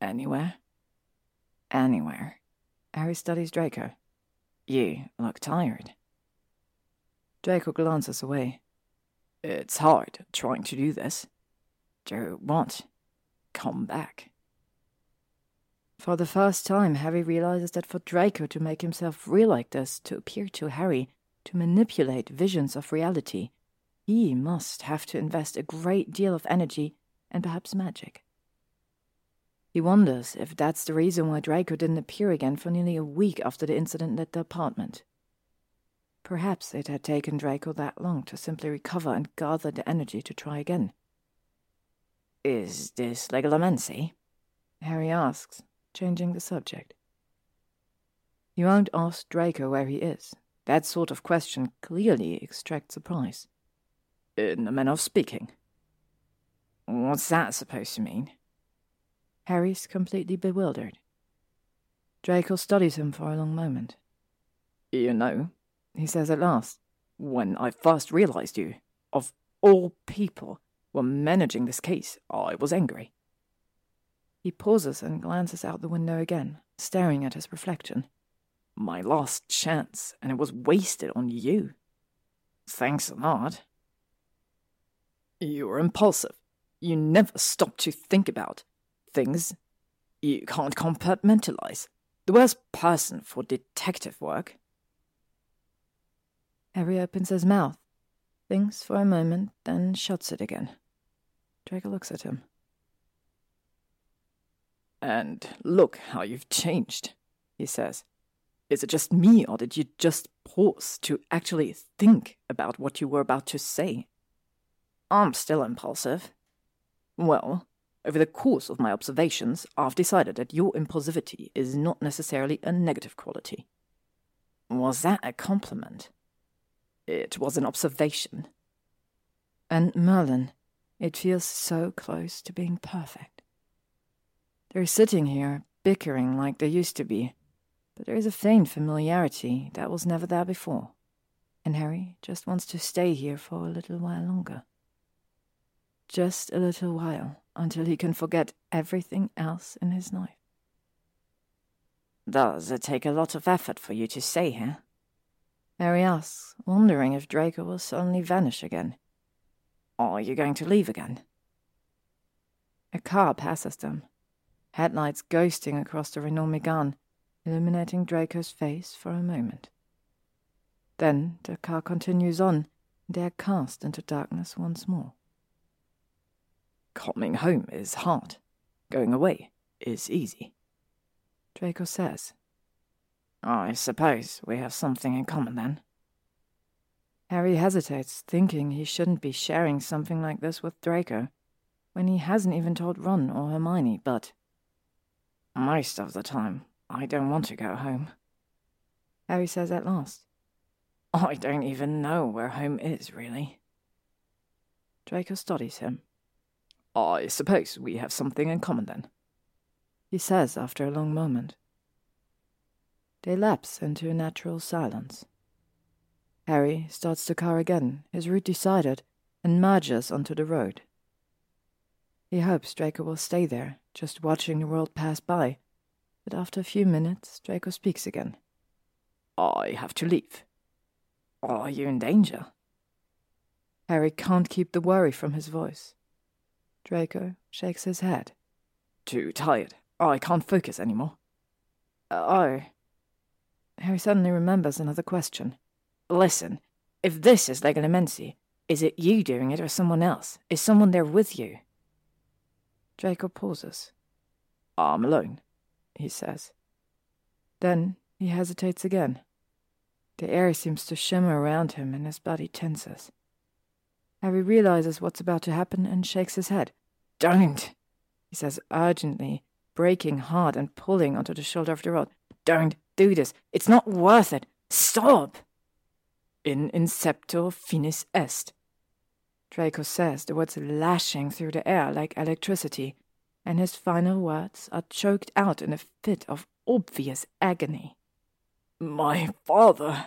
Anywhere? Anywhere. Harry studies Draco. You look tired. Draco glances away. It's hard trying to do this. Do what? Come back. For the first time, Harry realizes that for Draco to make himself real like this, to appear to Harry, to manipulate visions of reality, he must have to invest a great deal of energy and perhaps magic. He wonders if that's the reason why Draco didn't appear again for nearly a week after the incident at the apartment. Perhaps it had taken Draco that long to simply recover and gather the energy to try again. Is this legilimency? Harry asks, changing the subject. You won't ask Draco where he is. That sort of question clearly extracts surprise. In a manner of speaking. What's that supposed to mean? Harry's completely bewildered. Draco studies him for a long moment. You know, he says at last, when I first realized you, of all people, were managing this case, I was angry. He pauses and glances out the window again, staring at his reflection. My last chance, and it was wasted on you. Thanks a lot. You're impulsive. You never stop to think about things. You can't compartmentalize. The worst person for detective work. Harry opens his mouth, thinks for a moment, then shuts it again. Draco looks at him. And look how you've changed, he says. Is it just me, or did you just pause to actually think about what you were about to say? I'm still impulsive. Well, over the course of my observations, I've decided that your impulsivity is not necessarily a negative quality. Was that a compliment? It was an observation. And Merlin, it feels so close to being perfect. They're sitting here, bickering like they used to be, but there is a faint familiarity that was never there before, and Harry just wants to stay here for a little while longer. Just a little while, until he can forget everything else in his life. Does it take a lot of effort for you to stay here? Harry asks, wondering if Draco will suddenly vanish again. Or Are you going to leave again? A car passes them, headlights ghosting across the Renault Megane, illuminating Draco's face for a moment. Then the car continues on, and they are cast into darkness once more. Coming home is hard. Going away is easy. Draco says. I suppose we have something in common then. Harry hesitates, thinking he shouldn't be sharing something like this with Draco, when he hasn't even told Ron or Hermione, but. Most of the time, I don't want to go home. Harry says at last. I don't even know where home is, really. Draco studies him. I suppose we have something in common then, he says after a long moment. They lapse into a natural silence. Harry starts the car again, his route decided, and merges onto the road. He hopes Draco will stay there, just watching the world pass by, but after a few minutes, Draco speaks again. I have to leave. Are you in danger? Harry can't keep the worry from his voice. Draco shakes his head. Too tired. I can't focus anymore. Oh, Harry suddenly remembers another question. Listen, if this is Legilimency, is it you doing it or someone else? Is someone there with you? Draco pauses, I'm alone, he says. Then he hesitates again. The air seems to shimmer around him and his body tenses. Harry realizes what's about to happen and shakes his head. Don't, he says urgently, braking hard and pulling onto the shoulder of the rod. Don't do this. It's not worth it. Stop! In finis est. Draco says, the words lashing through the air like electricity, and his final words are choked out in a fit of obvious agony. My father!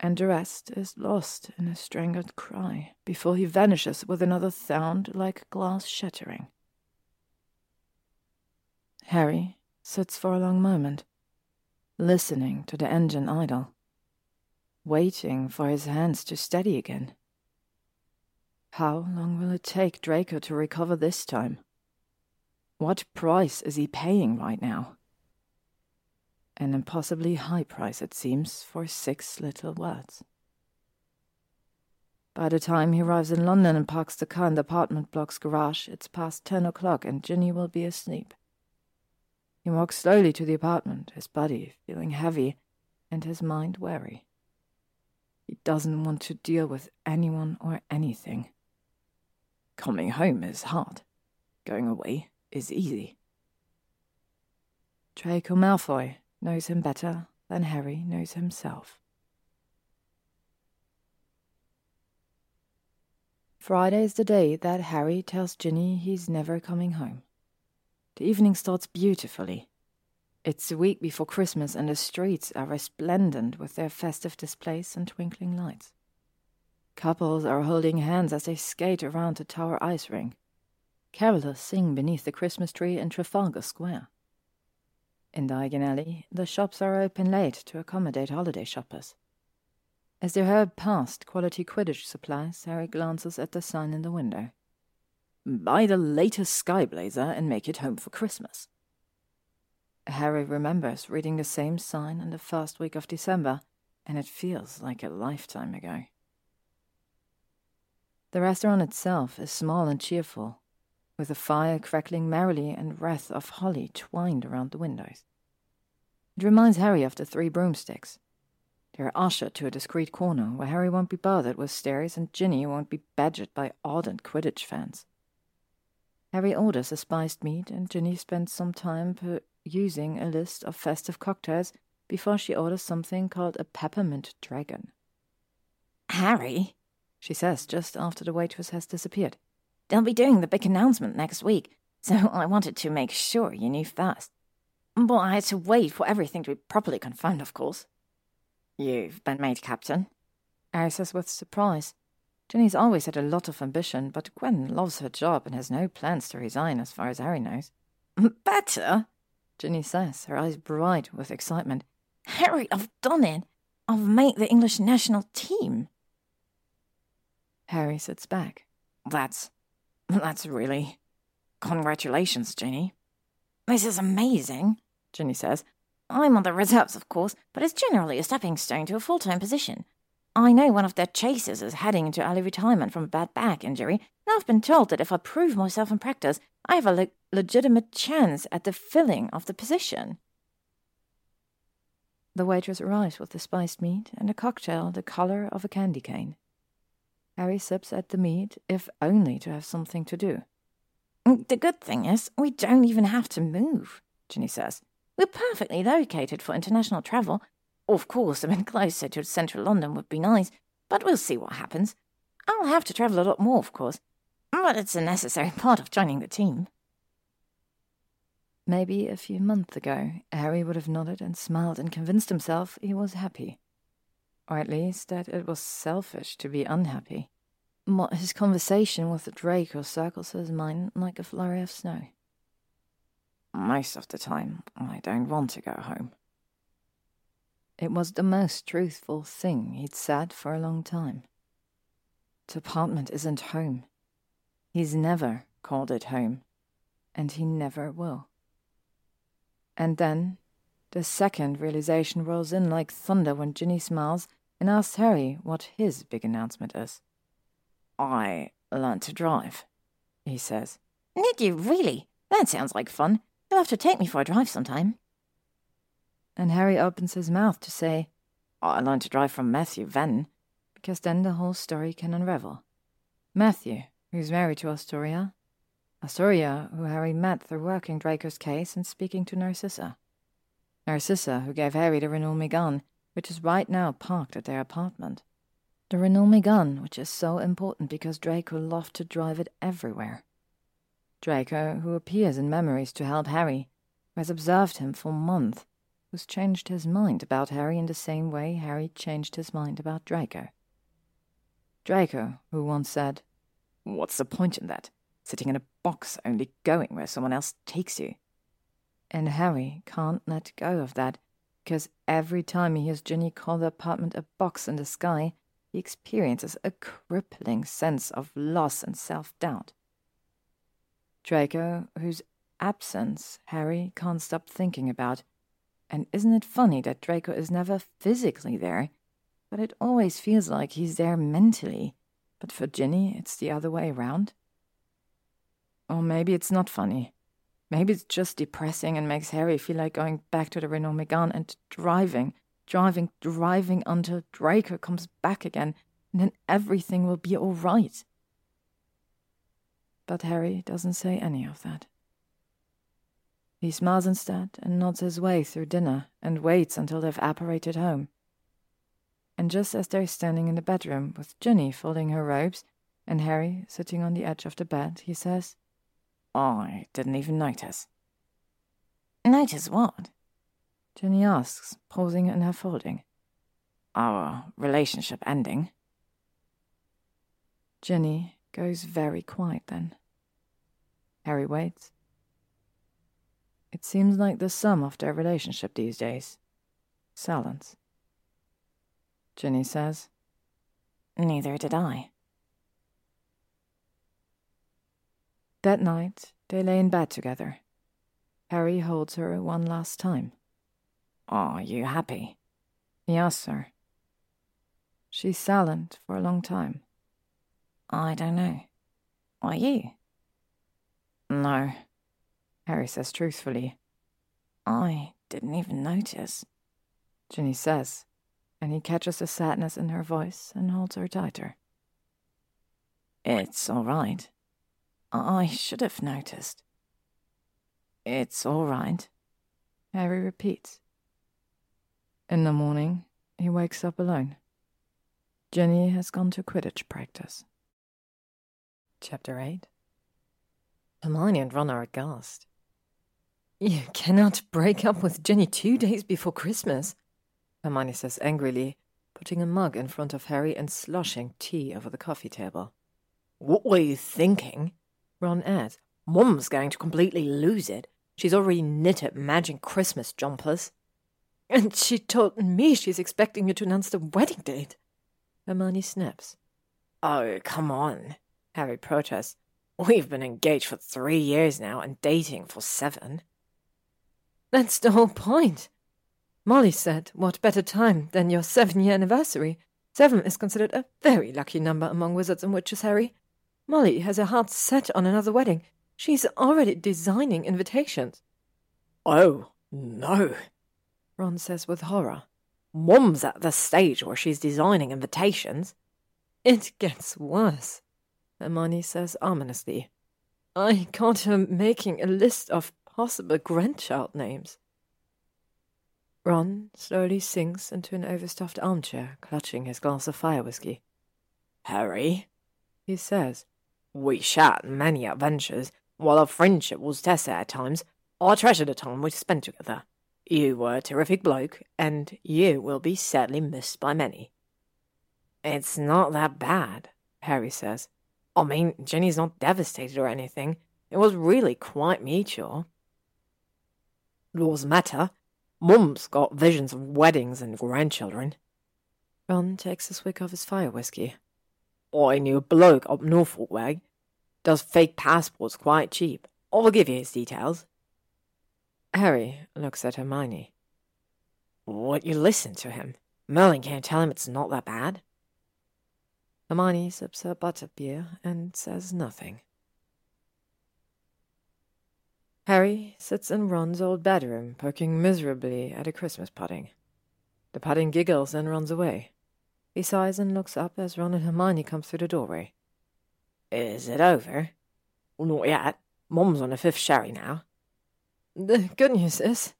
And the rest is lost in a strangled cry before he vanishes with another sound like glass shattering. Harry sits for a long moment, listening to the engine idle, waiting for his hands to steady again. How long will it take Draco to recover this time? What price is he paying right now? An impossibly high price, it seems, for six little words. By the time he arrives in London and parks the car in the apartment block's garage, it's past ten o'clock and Ginny will be asleep. He walks slowly to the apartment, his body feeling heavy and his mind weary. He doesn't want to deal with anyone or anything. Coming home is hard. Going away is easy. Draco Malfoy knows him better than Harry knows himself. Friday is the day that Harry tells Ginny he's never coming home. The evening starts beautifully. It's a week before Christmas, and the streets are resplendent with their festive displays and twinkling lights. Couples are holding hands as they skate around the Tower ice rink. Carolers sing beneath the Christmas tree in Trafalgar Square. In Diagon Alley, the shops are open late to accommodate holiday shoppers. As they hurry past quality Quidditch supplies, Harry glances at the sign in the window. Buy the latest Sky Blazer and make it home for Christmas. Harry remembers reading the same sign in the first week of December, and it feels like a lifetime ago. The restaurant itself is small and cheerful, with a fire crackling merrily and wreaths of holly twined around the windows. It reminds Harry of the three broomsticks. They are ushered to a discreet corner where Harry won't be bothered with stares and Ginny won't be badgered by ardent Quidditch fans. Harry orders a spiced meat, and Ginny spends some time perusing a list of festive cocktails before she orders something called a peppermint dragon. Harry, she says just after the waitress has disappeared. They'll be doing the big announcement next week, so I wanted to make sure you knew first. But I had to wait for everything to be properly confirmed, of course. You've been made captain? Harry says with surprise. Ginny's always had a lot of ambition, but Gwen loves her job and has no plans to resign as far as Harry knows. Better? Ginny says, her eyes bright with excitement. Harry, I've done it. I've made the English national team. Harry sits back. That's. that's really. Congratulations, Ginny. This is amazing, Ginny says. I'm on the reserves, of course, but it's generally a stepping stone to a full time position. I know one of their chasers is heading into early retirement from a bad back injury, and I've been told that if I prove myself in practice, I have a le- legitimate chance at the filling of the position. The waitress arrives with the spiced meat and a cocktail the color of a candy cane. Harry sips at the meat, if only to have something to do. Mm, the good thing is, we don't even have to move, Ginny says. We're perfectly located for international travel. Of course, a bit closer to central London would be nice, but we'll see what happens. I'll have to travel a lot more, of course, but it's a necessary part of joining the team. Maybe a few months ago, Harry would have nodded and smiled and convinced himself he was happy or at least that it was selfish to be unhappy. His conversation with the Draco circles his mind like a flurry of snow. Most of the time, I don't want to go home. It was the most truthful thing he'd said for a long time. The apartment isn't home. He's never called it home, and he never will. And then the second realization rolls in like thunder when Ginny smiles and asks Harry what his big announcement is. I learned to drive, he says. Did you really? That sounds like fun. You'll have to take me for a drive sometime. And Harry opens his mouth to say, I learned to drive from Matthew Venn, because then the whole story can unravel. Matthew, who's married to Astoria. Astoria, who Harry met through working Draco's case and speaking to Narcissa. Narcissa, who gave Harry the Renault Megane, which is right now parked at their apartment. The Renault gun, which is so important because Draco loved to drive it everywhere. Draco, who appears in memories to help Harry, who has observed him for months, who's changed his mind about Harry in the same way Harry changed his mind about Draco. Draco, who once said, What's the point in that? Sitting in a box, only going where someone else takes you. And Harry can't let go of that, because every time he hears Ginny call the apartment a box in the sky, he experiences a crippling sense of loss and self doubt. Draco, whose absence Harry can't stop thinking about. And isn't it funny that Draco is never physically there, but it always feels like he's there mentally. But for Ginny, it's the other way around. Or maybe it's not funny. Maybe it's just depressing and makes Harry feel like going back to the Renault Megane and driving, driving, driving until Draco comes back again, and then everything will be all right. But Harry doesn't say any of that. He smiles instead and nods his way through dinner and waits until they've apparated home. And just as they're standing in the bedroom with Ginny folding her robes and Harry sitting on the edge of the bed, he says, I didn't even notice. Notice what? Ginny asks, pausing in her folding. Our relationship ending. Ginny goes very quiet then. Harry waits. It seems like the sum of their relationship these days. Silence. Ginny says, Neither did I. That night, they lay in bed together. Harry holds her one last time. Are you happy? Asks her. She's silent for a long time. I don't know. Are you? No, Harry says truthfully. I didn't even notice. Ginny says, and he catches the sadness in her voice and holds her tighter. It's all right. I should have noticed. It's all right, Harry repeats. In the morning, he wakes up alone. Ginny has gone to Quidditch practice. Chapter 8 Hermione and Ron are aghast. You cannot break up with Ginny two days before Christmas, Hermione says angrily, putting a mug in front of Harry and sloshing tea over the coffee table. What were you thinking? Ron adds. Mum's going to completely lose it. She's already knit knitted magic Christmas jumpers. And she told me she's expecting you to announce the wedding date. Hermione snaps. Oh, come on, Harry protests. We've been engaged for three years now and dating for seven. That's the whole point. Molly said, what better time than your seven year anniversary? Seven is considered a very lucky number among wizards and witches, Harry. Molly has her heart set on another wedding. She's already designing invitations. Oh, no, Ron says with horror. Mom's at the stage where she's designing invitations. It gets worse. Hermione says ominously. I caught her making a list of possible grandchild names. Ron slowly sinks into an overstuffed armchair, clutching his glass of fire whiskey. Harry, he says, we shared many adventures. While our friendship was tested at times, I treasure the time we spent together. You were a terrific bloke, and you will be sadly missed by many. It's not that bad, Harry says. I mean, Ginny's not devastated or anything. It was really quite mutual. Doesn't matter. Mum's got visions of weddings and grandchildren. Ron takes a swig of his fire whiskey. I knew a bloke up Norfolk way. Does fake passports quite cheap. I'll give you his details. Harry looks at Hermione. Would you listen to him? Merlin can't tell him it's not that bad. Hermione sips her butterbeer and says nothing. Harry sits in Ron's old bedroom, poking miserably at a Christmas pudding. The pudding giggles and runs away. He sighs and looks up as Ron and Hermione come through the doorway. Is it over? Well, not yet. Mom's on a fifth sherry now. The good news is,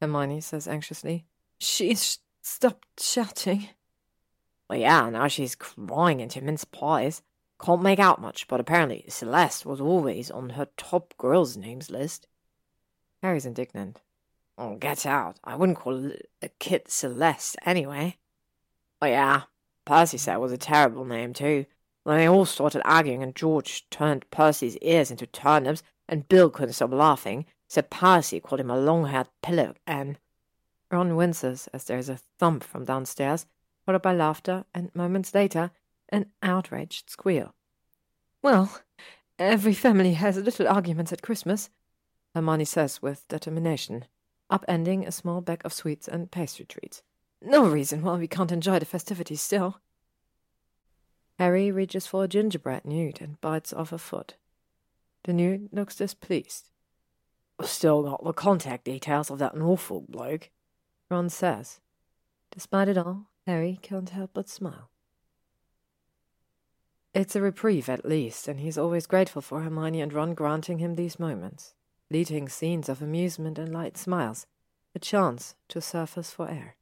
Hermione says anxiously, she's stopped shouting. Well, yeah, now she's crying into mince pies. Can't make out much, but apparently Celeste was always on her top girls' names list. Harry's indignant. Oh, get out. I wouldn't call a kid Celeste anyway. Oh, yeah. Percy said it was a terrible name, too. Then they all started arguing and George turned Percy's ears into turnips and Bill couldn't stop laughing, said Percy called him a long-haired pillow and... Ron winces as there is a thump from downstairs, followed by laughter, and moments later, an outraged squeal. Well, every family has little arguments at Christmas, Hermione says with determination, upending a small bag of sweets and pastry treats. No reason why we can't enjoy the festivities still. Harry reaches for a gingerbread newt and bites off a foot. The newt looks displeased. Still got the contact details of that awful bloke, Ron says. Despite it all, Harry can't help but smile. It's a reprieve at least, and he's always grateful for Hermione and Ron granting him these moments, fleeting scenes of amusement and light smiles, a chance to surface for air.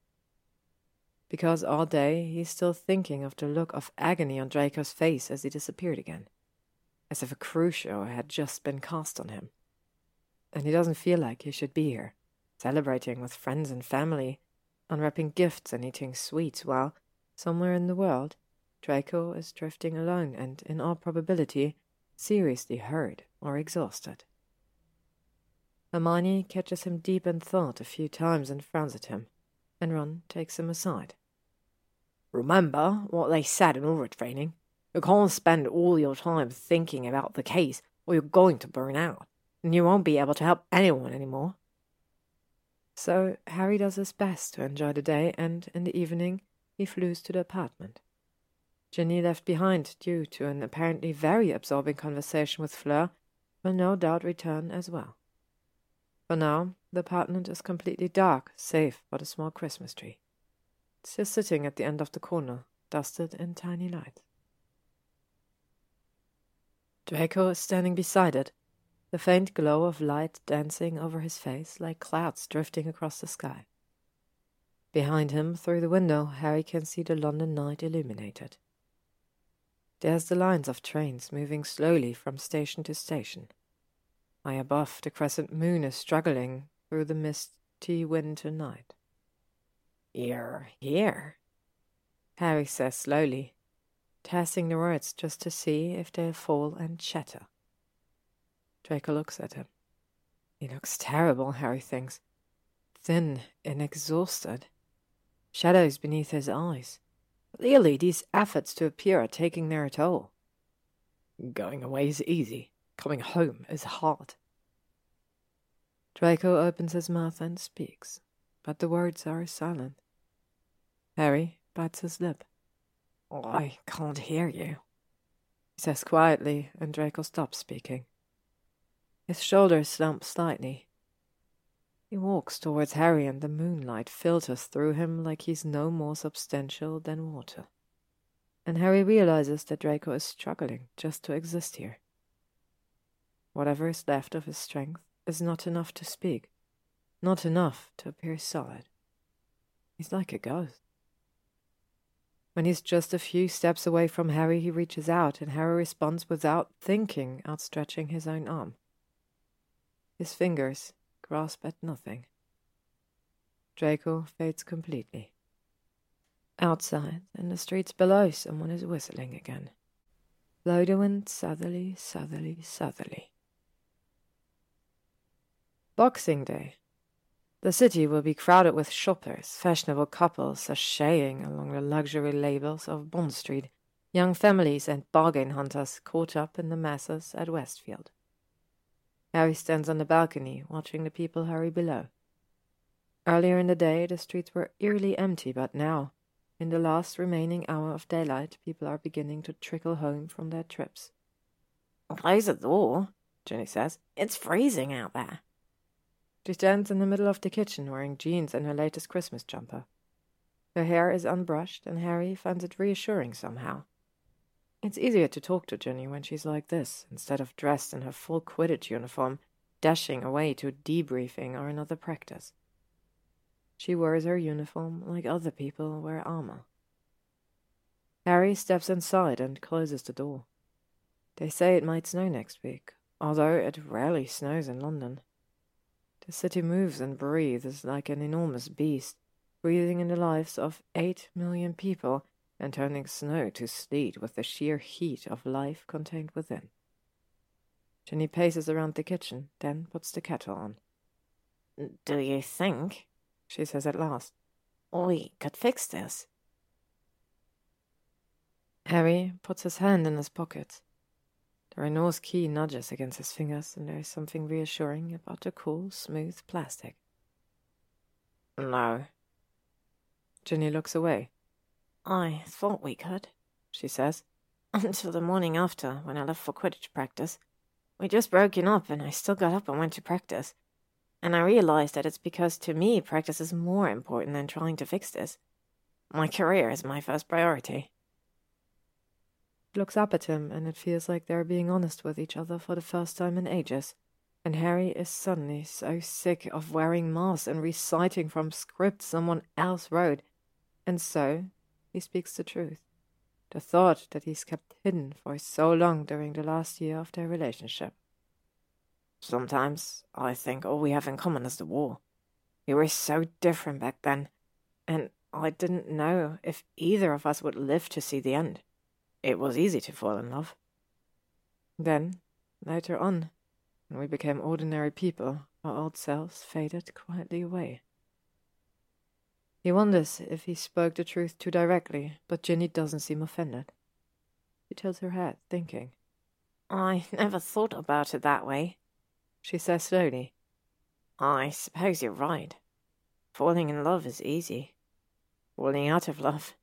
Because all day he's still thinking of the look of agony on Draco's face as he disappeared again, as if a crucio had just been cast on him. And he doesn't feel like he should be here, celebrating with friends and family, unwrapping gifts and eating sweets, while, somewhere in the world, Draco is drifting alone and, in all probability, seriously hurt or exhausted. Hermione catches him deep in thought a few times and frowns at him, and Ron takes him aside. Remember what they said in Auror training. You can't spend all your time thinking about the case, or you're going to burn out, and you won't be able to help anyone anymore. So Harry does his best to enjoy the day, and in the evening he floos to the apartment. Ginny, left behind due to an apparently very absorbing conversation with Fleur, will no doubt return as well. For now, the apartment is completely dark, save for the small Christmas tree. Just sitting at the end of the corner, dusted in tiny light. Draco is standing beside it, the faint glow of light dancing over his face like clouds drifting across the sky. Behind him, through the window, Harry can see the London night illuminated. There's the lines of trains moving slowly from station to station. High above, the crescent moon is struggling through the misty winter night. You're here, Harry says slowly, testing the words just to see if they'll fall and shatter. Draco looks at him. He looks terrible, Harry thinks. Thin and exhausted. Shadows beneath his eyes. Clearly, these efforts to appear are taking their toll. Going away is easy. Coming home is hard. Draco opens his mouth and speaks, but the words are silent. Harry bites his lip. I can't hear you, he says quietly, and Draco stops speaking. His shoulders slump slightly, he walks towards Harry, and the moonlight filters through him like he's no more substantial than water. And Harry realizes that Draco is struggling just to exist here. Whatever is left of his strength is not enough to speak, not enough to appear solid. He's like a ghost. When he's just a few steps away from Harry, he reaches out, and Harry responds without thinking, outstretching his own arm. His fingers grasp at nothing. Draco fades completely. Outside, in the streets below, someone is whistling again. Blow wind southerly, southerly, southerly. Boxing Day. The city will be crowded with shoppers, fashionable couples sashaying along the luxury labels of Bond Street, young families and bargain hunters caught up in the masses at Westfield. Harry stands on the balcony, watching the people hurry below. Earlier in the day, the streets were eerily empty, but now, in the last remaining hour of daylight, people are beginning to trickle home from their trips. Close the door, Ginny says. It's freezing out there. She stands in the middle of the kitchen wearing jeans and her latest Christmas jumper. Her hair is unbrushed, and Harry finds it reassuring somehow. It's easier to talk to Ginny when she's like this, instead of dressed in her full Quidditch uniform, dashing away to debriefing or another practice. She wears her uniform like other people wear armor. Harry steps inside and closes the door. They say it might snow next week, although it rarely snows in London. The city moves and breathes like an enormous beast, breathing in the lives of eight million people and turning snow to sleet with the sheer heat of life contained within. Ginny paces around the kitchen, then puts the kettle on. Do you think, she says at last, we could fix this? Harry puts his hand in his pocket. The Renault's key nudges against his fingers, and there is something reassuring about the cool, smooth plastic. No. Ginny looks away. I thought we could, she says. Until the morning after, when I left for Quidditch practice. We just broken up, and I still got up and went to practice. And I realized that it's because to me, practice is more important than trying to fix this. My career is my first priority looks up at him, and it feels like they're being honest with each other for the first time in ages. And Harry is suddenly so sick of wearing masks and reciting from scripts someone else wrote. And so he speaks the truth. The thought that he's kept hidden for so long during the last year of their relationship. Sometimes I think all we have in common is the war. We were so different back then, and I didn't know if either of us would live to see the end. It was easy to fall in love. Then, later on, when we became ordinary people, our old selves faded quietly away. He wonders if he spoke the truth too directly, but Ginny doesn't seem offended. She tilts her head, thinking. I never thought about it that way, she says slowly. I suppose you're right. Falling in love is easy. Falling out of love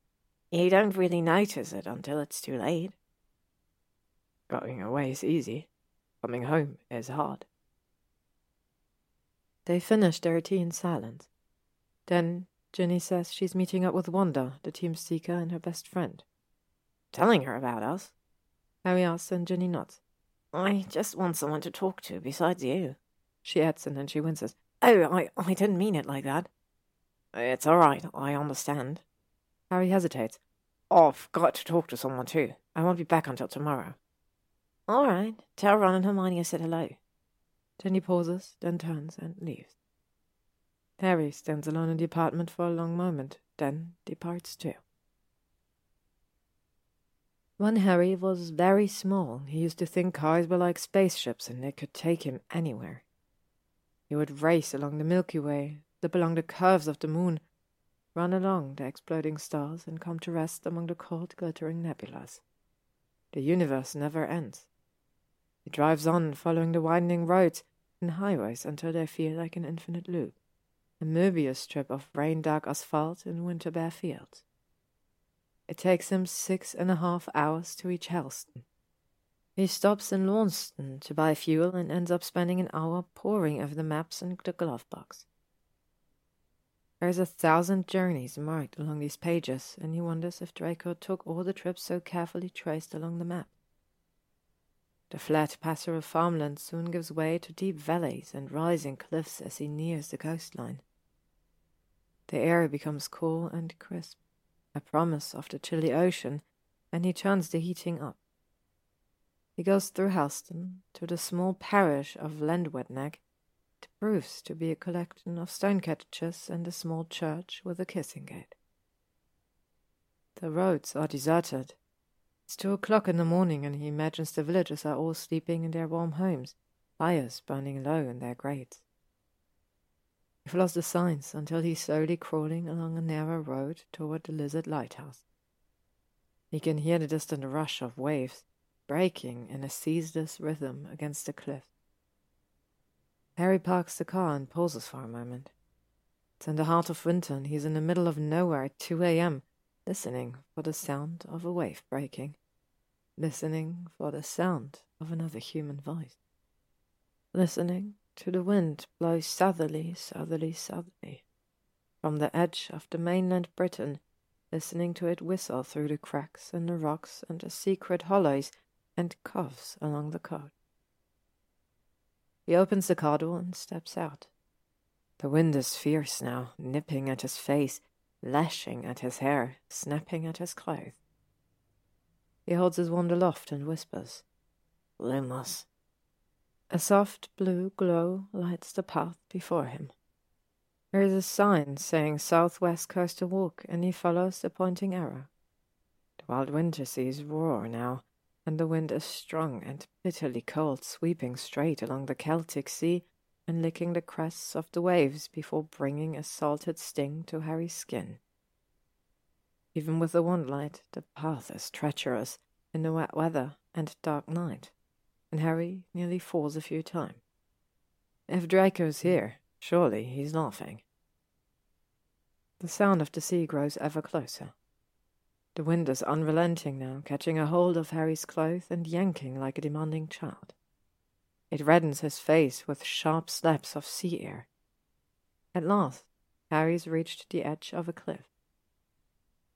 you don't really notice it until it's too late. Going away is easy. Coming home is hard. They finish their tea in silence. Then Ginny says she's meeting up with Wanda, the team seeker, and her best friend. Telling her about us? Harry asks, and Ginny nods. I just want someone to talk to besides you, she adds, and then she winces. Oh, I, I didn't mean it like that. It's all right, I understand. Harry hesitates. Oh, I've got to talk to someone too. I won't be back until tomorrow. All right. Tell Ron and Hermione I said hello. Then he pauses, then turns and leaves. Harry stands alone in the apartment for a long moment, then departs too. When Harry was very small, he used to think cars were like spaceships and they could take him anywhere. He would race along the Milky Way, slip along the curves of the moon, run along the exploding stars and come to rest among the cold, glittering nebulas. The universe never ends. It drives on, following the winding roads and highways until they feel like an infinite loop, a Möbius strip of rain-dark asphalt in winter-bare fields. It takes him six and a half hours to reach Helston. He stops in Launceston to buy fuel and ends up spending an hour poring over the maps in the glove box. There's a thousand journeys marked along these pages, and he wonders if Draco took all the trips so carefully traced along the map. The flat pastoral farmland soon gives way to deep valleys and rising cliffs as he nears the coastline. The air becomes cool and crisp, a promise of the chilly ocean, and he turns the heating up. He goes through Helston to the small parish of Landewednack it proves to be a collection of stone cottages and a small church with a kissing gate. The roads are deserted. It's two o'clock in the morning, and he imagines the villagers are all sleeping in their warm homes, fires burning low in their grates. He follows the signs until he's slowly crawling along a narrow road toward the Lizard Lighthouse. He can hear the distant rush of waves breaking in a ceaseless rhythm against the cliff. Harry parks the car and pauses for a moment. It's in the heart of winter, and he's in the middle of nowhere at 2 a.m., listening for the sound of a wave breaking, listening for the sound of another human voice. listening to the wind blow southerly, southerly, southerly from the edge of the mainland Britain, listening to it whistle through the cracks in the rocks and the secret hollows and coves along the coast. He opens the door and steps out. The wind is fierce now, nipping at his face, lashing at his hair, snapping at his clothes. He holds his wand aloft and whispers, Lumos. A soft blue glow lights the path before him. There is a sign saying Southwest Coastal Walk, and he follows the pointing arrow. The wild winter seas roar now, and the wind is strong and bitterly cold, sweeping straight along the Celtic Sea and licking the crests of the waves before bringing a salted sting to Harry's skin. Even with the wand light, the path is treacherous in the wet weather and dark night, and Harry nearly falls a few times. If Draco's here, surely he's laughing. The sound of the sea grows ever closer. The wind is unrelenting now, catching a hold of Harry's clothes and yanking like a demanding child. It reddens his face with sharp slaps of sea air. At last, Harry's reached the edge of a cliff.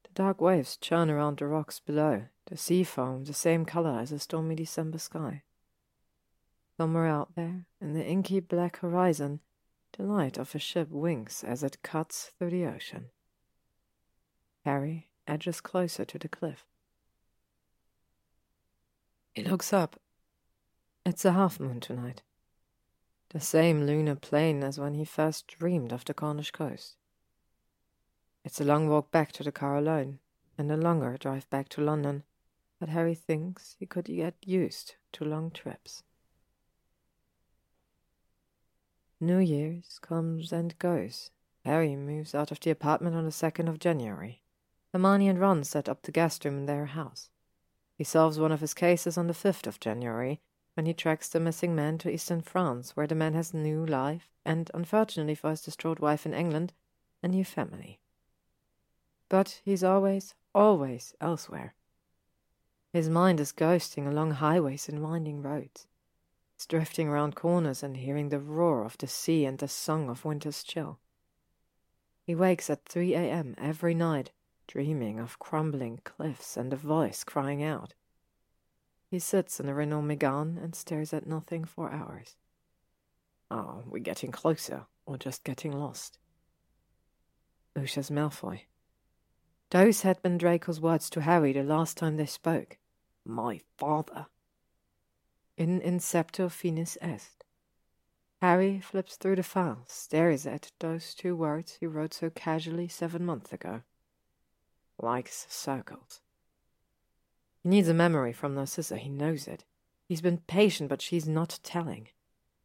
The dark waves churn around the rocks below, the sea foam the same color as a stormy December sky. Somewhere out there, in the inky black horizon, the light of a ship winks as it cuts through the ocean. Harry edges closer to the cliff. He looks up. It's a half moon tonight. The same lunar plane as when he first dreamed of the Cornish coast. It's a long walk back to the car alone, and a longer drive back to London, but Harry thinks he could get used to long trips. New Year's comes and goes. Harry moves out of the apartment on the 2nd of January. Hermione and Ron set up the guest room in their house. He solves one of his cases on the 5th of January, when he tracks the missing man to eastern France, where the man has new life, and, unfortunately for his distraught wife in England, a new family. But he's always, always elsewhere. His mind is ghosting along highways and winding roads. It's drifting around corners and hearing the roar of the sea and the song of winter's chill. He wakes at 3 a.m. every night dreaming of crumbling cliffs and a voice crying out. He sits in the Renault Megane and stares at nothing for hours. Ah, Are we getting closer, or just getting lost? Lucius Malfoy. Those had been Draco's words to Harry the last time they spoke. My father. In incepto finis est. Harry flips through the files, stares at those two words he wrote so casually seven months ago likes circles. He needs a memory from Narcissa, he knows it. He's been patient, but she's not telling.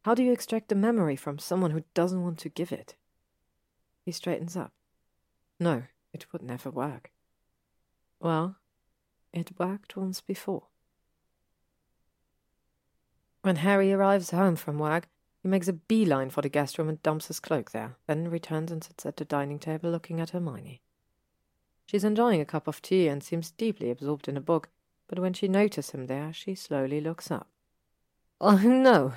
How do you extract a memory from someone who doesn't want to give it? He straightens up. No, it would never work. Well, it worked once before. When Harry arrives home from work, he makes a beeline for the guest room and dumps his cloak there, then returns and sits at the dining table looking at Hermione. She's enjoying a cup of tea and seems deeply absorbed in a book, but when she notices him there, she slowly looks up. Oh, no,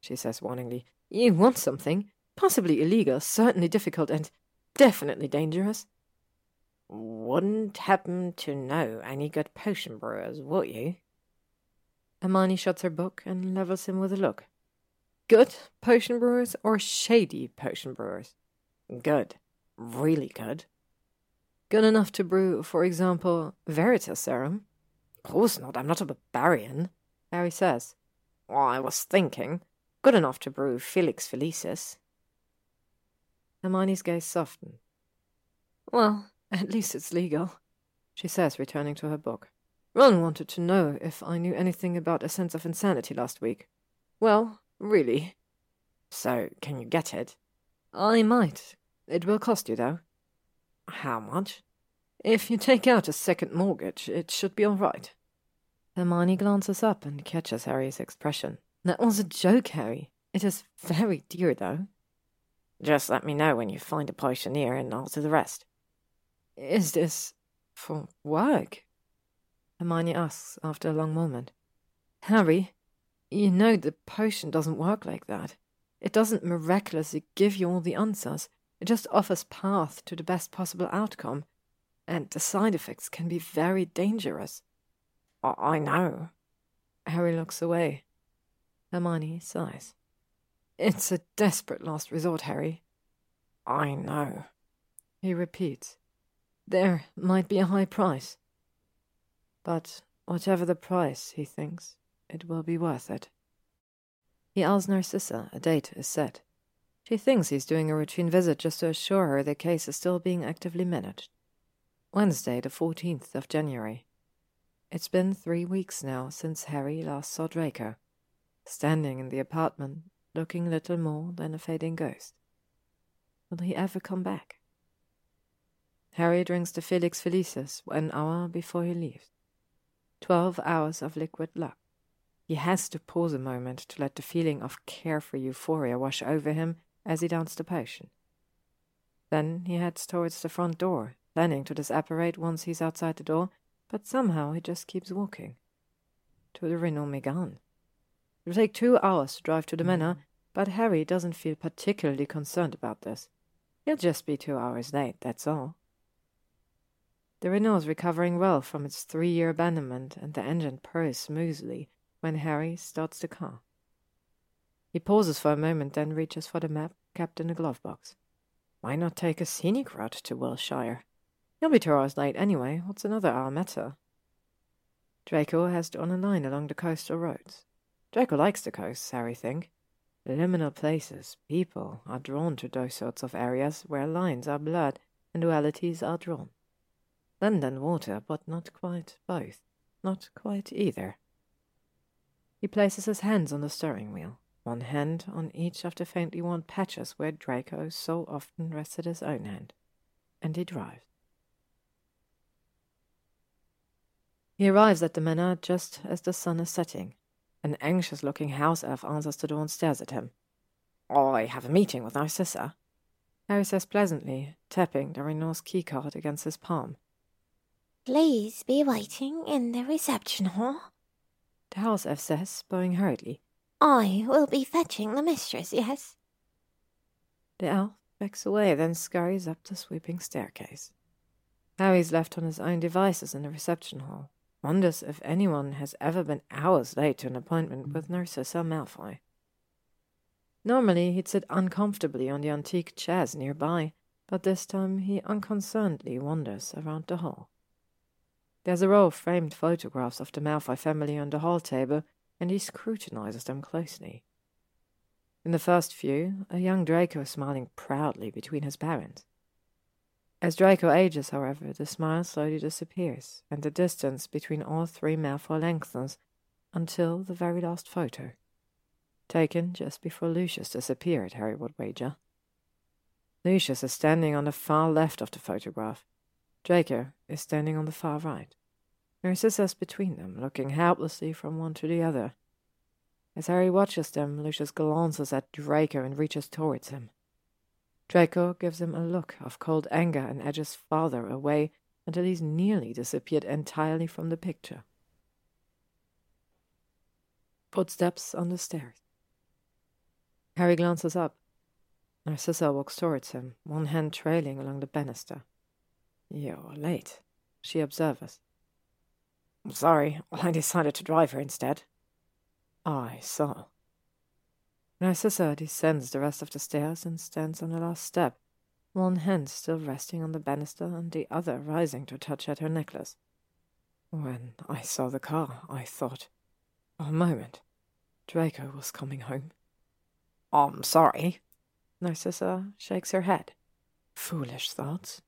she says warningly. You want something? Possibly illegal, certainly difficult, and definitely dangerous. Wouldn't happen to know any good potion brewers, would you? Hermione shuts her book and levels him with a look. Good potion brewers or shady potion brewers? Good. Really good. Good enough to brew, for example, Veritaserum? Of course not, I'm not a barbarian, Harry says. Well, I was thinking. Good enough to brew Felix Felicis. Hermione's gaze softened. Well, at least it's legal, she says, returning to her book. Ron wanted to know if I knew anything about Essence of Insanity last week. Well, really. So, can you get it? I might. It will cost you, though. How much? If you take out a second mortgage, it should be all right. Hermione glances up and catches Harry's expression. That was a joke, Harry. It is very dear, though. Just let me know when you find a potioneer, and I'll do the rest. Is this for work? Hermione asks after a long moment. Harry, You know the potion doesn't work like that. It doesn't miraculously give you all the answers. It just offers path to the best possible outcome. And the side effects can be very dangerous. I, I know. Harry looks away. Hermione sighs. It's a desperate last resort, Harry. I know. He repeats. There might be a high price. But whatever the price, he thinks, it will be worth it. He asks Narcissa a date is set. She thinks he's doing a routine visit just to assure her the case is still being actively managed. Wednesday, the 14th of January. It's been three weeks now since Harry last saw Draco, standing in the apartment, looking little more than a fading ghost. Will he ever come back? Harry drinks the Felix Felicis an hour before he leaves. Twelve hours of liquid luck. He has to pause a moment to let the feeling of carefree euphoria wash over him as he downs the potion. Then he heads towards the front door, planning to disapparate once he's outside the door, but somehow he just keeps walking. To the Renault Megane. It'll take two hours to drive to the manor, mm. but Harry doesn't feel particularly concerned about this. He'll just be two hours late, that's all. The Renault is recovering well from its three year abandonment, and the engine purrs smoothly when Harry starts the car. He pauses for a moment, then reaches for the map kept in the glove box. Why not take a scenic route to Wiltshire? He'll be two hours late anyway. What's another hour matter? Draco has drawn a line along the coastal roads. Draco likes the coast, Harry think. Liminal places, people, are drawn to those sorts of areas where lines are blurred and dualities are drawn. Land and water, but not quite both. Not quite either. He places his hands on the steering wheel, one hand on each of the faintly worn patches where Draco so often rested his own hand, and he drives. He arrives at the manor just as the sun is setting. An anxious looking house elf answers the door and stares at him. I have a meeting with Narcissa. Harry says pleasantly, tapping Renault's keycard against his palm. Please be waiting in the reception hall. The house elf says, bowing hurriedly. I will be fetching the mistress, yes. The elf backs away, then scurries up the sweeping staircase. Harry's left on his own devices in the reception hall. Wonders if anyone has ever been hours late to an appointment with Narcissa Malfoy. Normally he'd sit uncomfortably on the antique chairs nearby, but this time he unconcernedly wanders around the hall. There's a row of framed photographs of the Malfoy family on the hall table, and he scrutinizes them closely. In the first few, a young Draco is smiling proudly between his parents. As Draco ages, however, the smile slowly disappears, and the distance between all three Malfoy lengthens until the very last photo. Taken just before Lucius disappeared, Harry would wager. Lucius is standing on the far left of the photograph. Draco is standing on the far right. Narcissa's between them, looking helplessly from one to the other. As Harry watches them, Lucius glances at Draco and reaches towards him. Draco gives him a look of cold anger and edges farther away until he's nearly disappeared entirely from the picture. Footsteps on the stairs. Harry glances up. Narcissa walks towards him, one hand trailing along the banister. You're late, she observes. Sorry, I decided to drive her instead. I saw. Narcissa descends the rest of the stairs and stands on the last step, one hand still resting on the banister and the other rising to touch at her necklace. When I saw the car, I thought, for a moment, Draco was coming home. I'm sorry. Narcissa shakes her head. Foolish thoughts.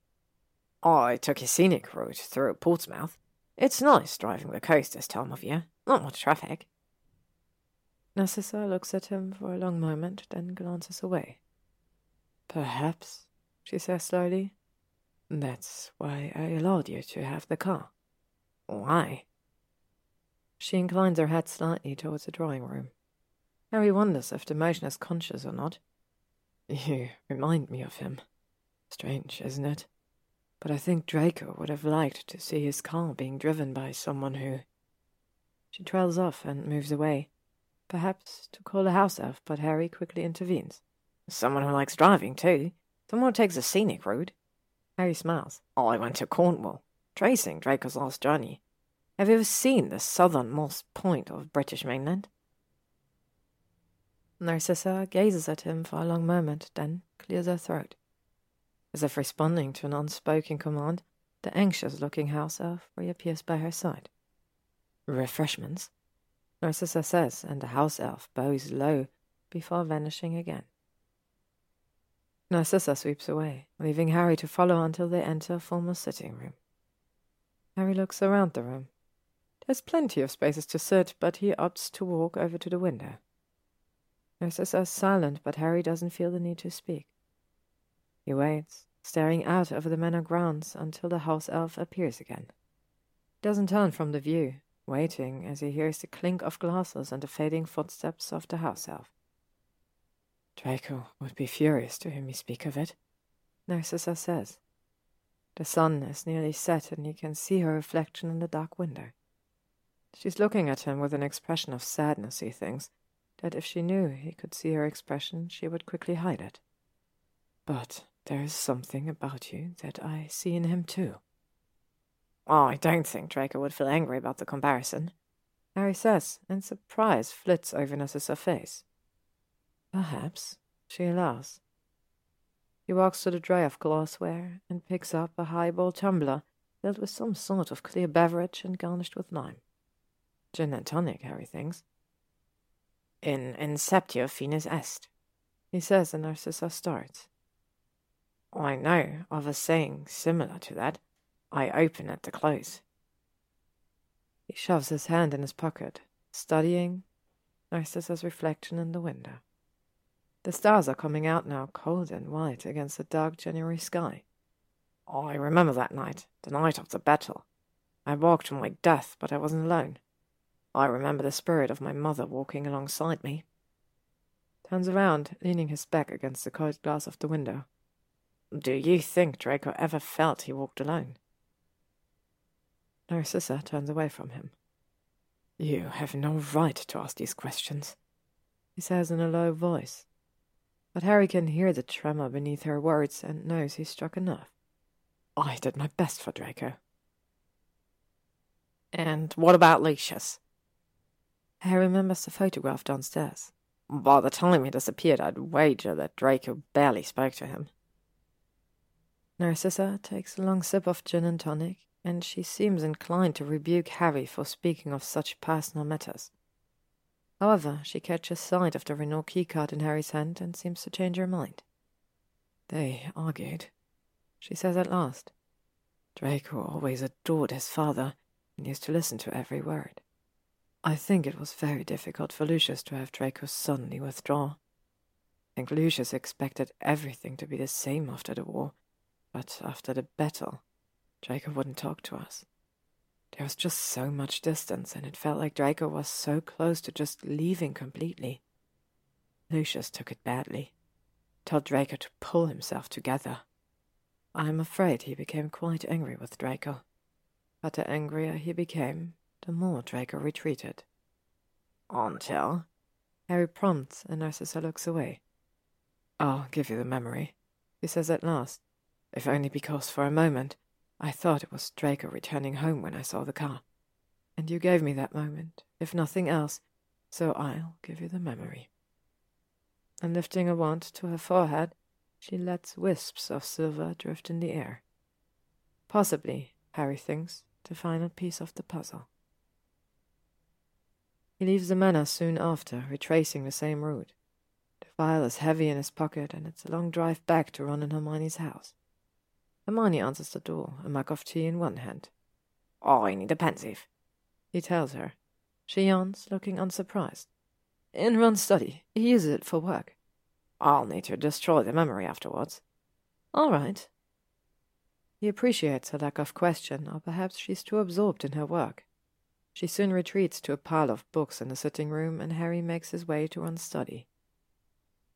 I took a scenic route through Portsmouth. It's nice driving the coast this time of year. Not much traffic. Narcissa looks at him for a long moment, then glances away. Perhaps, she says slowly. That's why I allowed you to have the car. Why? She inclines her head slightly towards the drawing room. Harry wonders if the motion is conscious or not. You remind me of him. Strange, isn't it? But I think Draco would have liked to see his car being driven by someone who. She trails off and moves away. perhaps to call a house elf, but Harry quickly intervenes. Someone who likes driving, too. Someone who takes a scenic route. Harry smiles. Oh, I went to Cornwall, tracing Draco's last journey. Have you ever seen the southernmost point of British mainland? Narcissa gazes at him for a long moment, then clears her throat. As if responding to an unspoken command, the anxious looking house elf reappears by her side. Refreshments? Narcissa says, and the house elf bows low before vanishing again. Narcissa sweeps away, leaving Harry to follow until they enter a formal sitting room. Harry looks around the room. There's plenty of spaces to sit, but he opts to walk over to the window. Narcissa is silent, but Harry doesn't feel the need to speak. He waits, staring out over the manor grounds until the house elf appears again. Doesn't turn from the view, waiting as he hears the clink of glasses and the fading footsteps of the house elf. Draco would be furious to hear me speak of it, Narcissa says. The sun is nearly set and he can see her reflection in the dark window. She's looking at him with an expression of sadness, he thinks, that if she knew he could see her expression, she would quickly hide it. But there is something about you that I see in him too. Oh, I don't think Draco would feel angry about the comparison, Harry says, and surprise flits over Narcissa's face. Perhaps, she allows. He walks to the tray of glassware and picks up a highball tumbler filled with some sort of clear beverage and garnished with lime. Gin and tonic, Harry thinks. In inceptio finis est, he says, and Narcissa starts. I know of a saying similar to that. I open at the close. He shoves his hand in his pocket, studying Narcissa's reflection in the window. The stars are coming out now, cold and white against the dark January sky. I remember that night, the night of the battle. I walked to my death, but I wasn't alone. I remember the spirit of my mother walking alongside me. Turns around, leaning his back against the cold glass of the window. Do you think Draco ever felt he walked alone? Narcissa turns away from him. You have no right to ask these questions, he says in a low voice. But Harry can hear the tremor beneath her words and knows he's struck enough. I did my best for Draco. And what about Lucius? Harry remembers the photograph downstairs. By the time he disappeared, I'd wager that Draco barely spoke to him. Narcissa takes a long sip of gin and tonic, and she seems inclined to rebuke Harry for speaking of such personal matters. However, she catches sight of the Renault keycard in Harry's hand and seems to change her mind. They argued, she says at last. Draco always adored his father and used to listen to every word. I think it was very difficult for Lucius to have Draco suddenly withdraw. I think Lucius expected everything to be the same after the war, but after the battle, Draco wouldn't talk to us. There was just so much distance, and it felt like Draco was so close to just leaving completely. Lucius took it badly, told Draco to pull himself together. I'm afraid he became quite angry with Draco, but the angrier he became, the more Draco retreated. Until Harry prompts and Narcissa looks away. I'll give you the memory, he says at last, if only because for a moment I thought it was Draco returning home when I saw the car. And you gave me that moment, if nothing else, so I'll give you the memory. And lifting a wand to her forehead, she lets wisps of silver drift in the air. Possibly, Harry thinks, the final piece of the puzzle. He leaves the manor soon after, retracing the same route. The file is heavy in his pocket, and it's a long drive back to Ron and Hermione's house. Hermione answers the door, a mug of tea in one hand. Oh I need a Pensieve, he tells her. She yawns, looking unsurprised. In Ron's study. He uses it for work. I'll need to destroy the memory afterwards. All right. He appreciates her lack of question, or perhaps she's too absorbed in her work. She soon retreats to a pile of books in the sitting room, and Harry makes his way to Ron's study.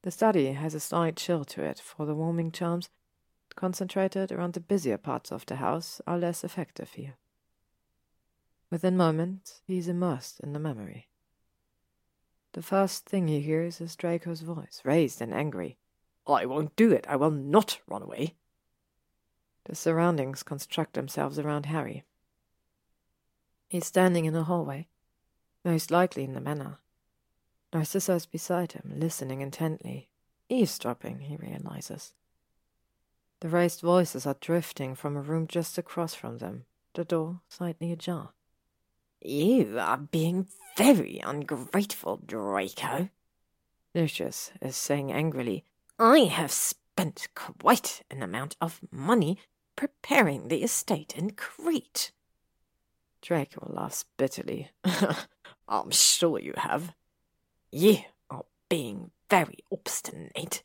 The study has a slight chill to it, for the warming charms, concentrated around the busier parts of the house, are less effective here. Within moments, he is immersed in the memory. The first thing he hears is Draco's voice, raised and angry. I won't do it. I will not run away. The surroundings construct themselves around Harry. He's standing in the hallway, most likely in the manor. Narcissa is beside him, listening intently. Eavesdropping, he realizes. The raised voices are drifting from a room just across from them, the door slightly ajar. You are being very ungrateful, Draco. Lucius is saying angrily, I have spent quite an amount of money preparing the estate in Crete. Draco laughs bitterly. I'm sure you have. You are being very obstinate.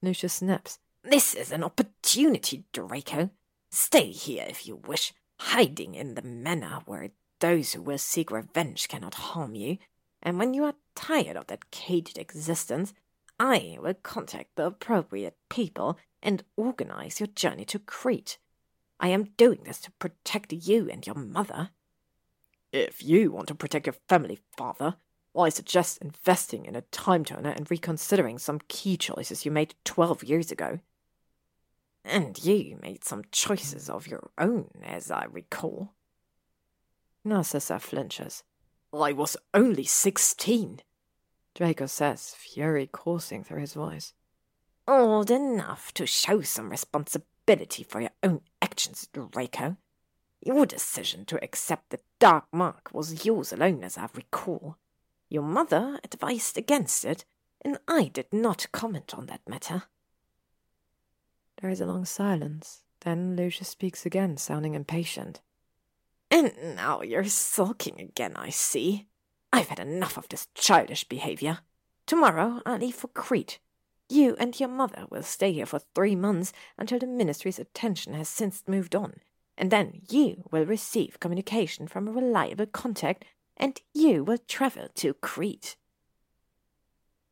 Lucius snaps. This is an opportunity, Draco. Stay here if you wish, hiding in the manor where those who will seek revenge cannot harm you. And when you are tired of that caged existence, I will contact the appropriate people and organize your journey to Crete. I am doing this to protect you and your mother. If you want to protect your family, father, I suggest investing in a time turner and reconsidering some key choices you made twelve years ago. And you made some choices of your own, as I recall. Narcissa flinches. I was only sixteen. Draco says, fury coursing through his voice. Old enough to show some responsibility for your own actions, Draco. Your decision to accept the Dark Mark was yours alone, as I recall. Your mother advised against it, and I did not comment on that matter. There is a long silence. Then Lucius speaks again, sounding impatient. And now you're sulking again, I see. I've had enough of this childish behavior. Tomorrow I leave for Crete. You and your mother will stay here for three months until the ministry's attention has since moved on, and then you will receive communication from a reliable contact, and you will travel to Crete.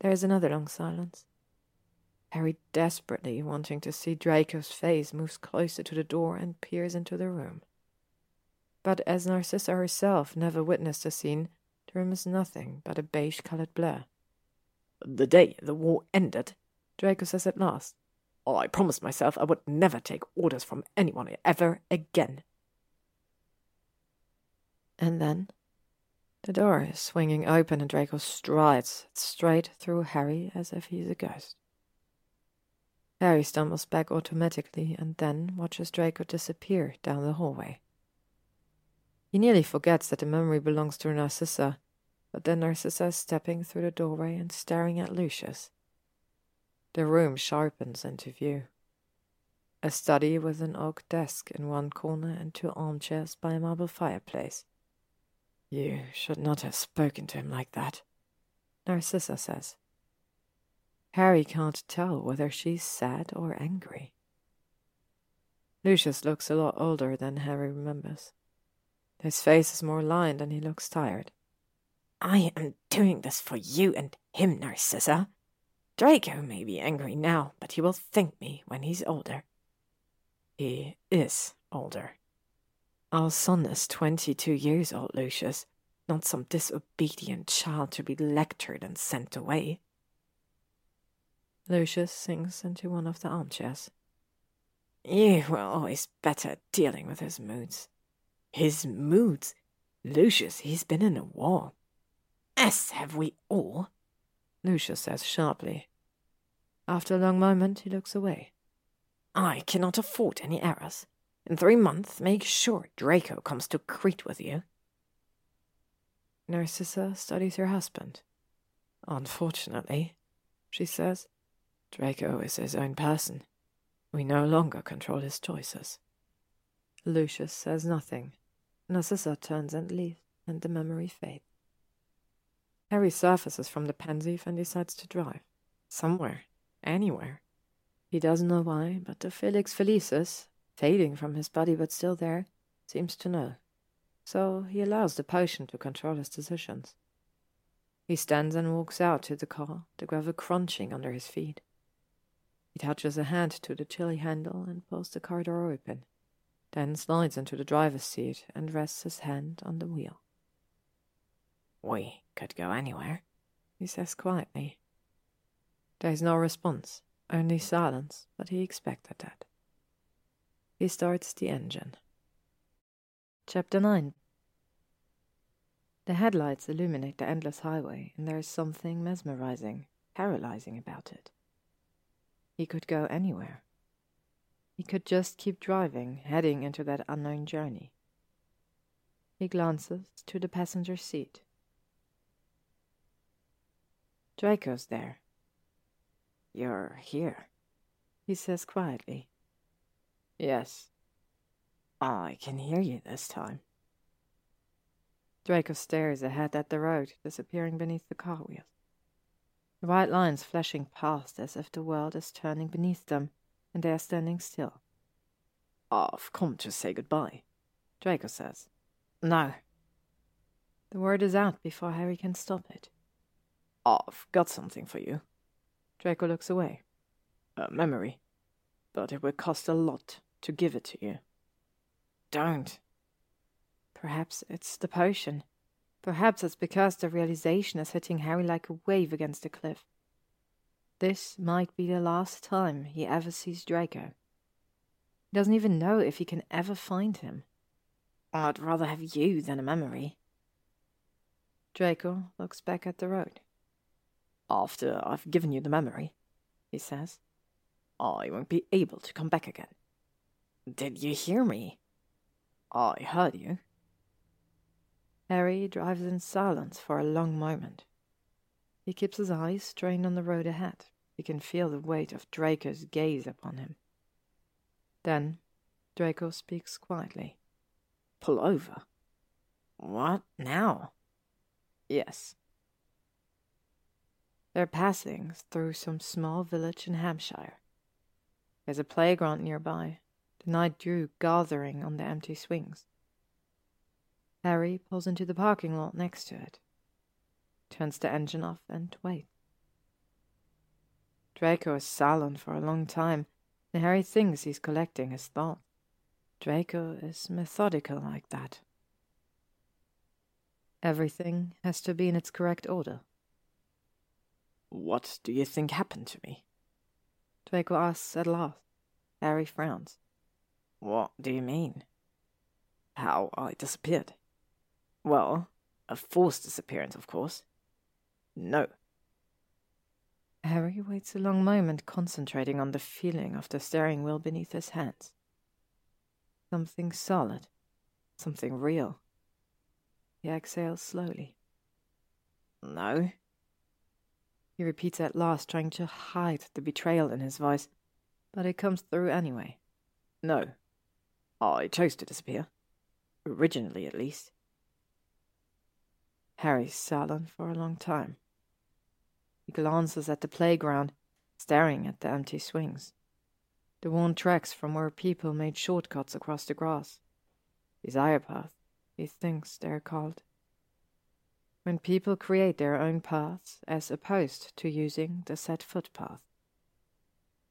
There is another long silence. Harry, desperately wanting to see Draco's face, moves closer to the door and peers into the room. But as Narcissa herself never witnessed the scene, the room is nothing but a beige colored blur. The day the war ended, Draco says at last, I promised myself I would never take orders from anyone ever again. And then the door is swinging open and Draco strides straight through Harry as if he's a ghost. Harry stumbles back automatically and then watches Draco disappear down the hallway. He nearly forgets that the memory belongs to Narcissa, but then Narcissa is stepping through the doorway and staring at Lucius. The room sharpens into view. A study with an oak desk in one corner and two armchairs by a marble fireplace. You should not have spoken to him like that, Narcissa says. Harry can't tell whether she's sad or angry. Lucius looks a lot older than Harry remembers. His face is more lined and he looks tired. I am doing this for you and him, Narcissa. Draco may be angry now, but he will thank me when he's older. He is older. Our son is twenty-two years old, Lucius, not some disobedient child to be lectured and sent away. Lucius sinks into one of the armchairs. You were always better at dealing with his moods. His moods? Lucius, he's been in a war. As have we all. Lucius says sharply. After a long moment, he looks away. I cannot afford any errors. In three months, make sure Draco comes to Crete with you. Narcissa studies her husband. Unfortunately, she says, Draco is his own person. We no longer control his choices. Lucius says nothing. Narcissa turns and leaves, and the memory fades. Harry surfaces from the Pensieve and decides to drive. Somewhere. Anywhere. He doesn't know why, but the Felix Felicis, fading from his body but still there, seems to know. So he allows the potion to control his decisions. He stands and walks out to the car, the gravel crunching under his feet. He touches a hand to the chilly handle and pulls the car door open then slides into the driver's seat and rests his hand on the wheel. We could go anywhere, he says quietly. There is no response, only silence, but he expected that. He starts the engine. Chapter 9 The headlights illuminate the endless highway, and there is something mesmerizing, paralyzing about it. He could go anywhere. He could just keep driving, heading into that unknown journey. He glances to the passenger seat. Draco's there. You're here, he says quietly. Yes. I can hear you this time. Draco stares ahead at the road, disappearing beneath the car wheels. White lines flashing past as if the world is turning beneath them, and they are standing still. I've come to say goodbye, Draco says. No. The word is out before Harry can stop it. I've got something for you. Draco looks away. A memory. But it will cost a lot to give it to you. Don't. Perhaps it's the potion. Perhaps it's because the realization is hitting Harry like a wave against a cliff. This might be the last time he ever sees Draco. He doesn't even know if he can ever find him. I'd rather have you than a memory. Draco looks back at the road. After I've given you the memory, he says, I won't be able to come back again. Did you hear me? I heard you. Harry drives in silence for a long moment. He keeps his eyes strained on the road ahead. He can feel the weight of Draco's gaze upon him. Then Draco speaks quietly. Pull over. What now? Yes. They're passing through some small village in Hampshire. There's a playground nearby, the night dew gathering on the empty swings. Harry pulls into the parking lot next to it, turns the engine off, and waits. Draco is silent for a long time, and Harry thinks he's collecting his thoughts. Draco is methodical like that. Everything has to be in its correct order. What do you think happened to me? Draco asks at last. Harry frowns. What do you mean? How I disappeared? Well, a forced disappearance, of course. No. Harry waits a long moment, concentrating on the feeling of the steering wheel beneath his hands. Something solid, something real. He exhales slowly. No. He repeats at last, trying to hide the betrayal in his voice, but it comes through anyway. No. I chose to disappear. Originally, at least. Harry's silent for a long time. He glances at the playground, staring at the empty swings. The worn tracks from where people made shortcuts across the grass. Desire path, he thinks they're called. When people create their own paths as opposed to using the set footpath.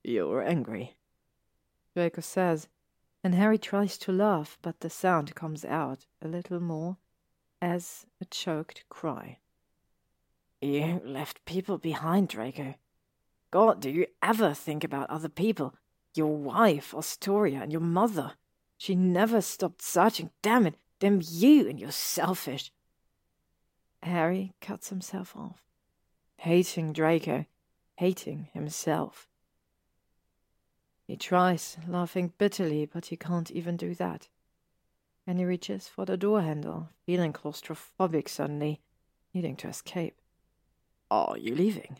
You're angry, Draco says, and Harry tries to laugh, but the sound comes out a little more as a choked cry. You left people behind, Draco. God, do you ever think about other people? Your wife, Astoria, and your mother. She never stopped searching. Damn it, damn you and you're selfish. Harry cuts himself off, hating Draco, hating himself. He tries, laughing bitterly, but he can't even do that. And he reaches for the door handle, feeling claustrophobic suddenly, needing to escape. Are you leaving?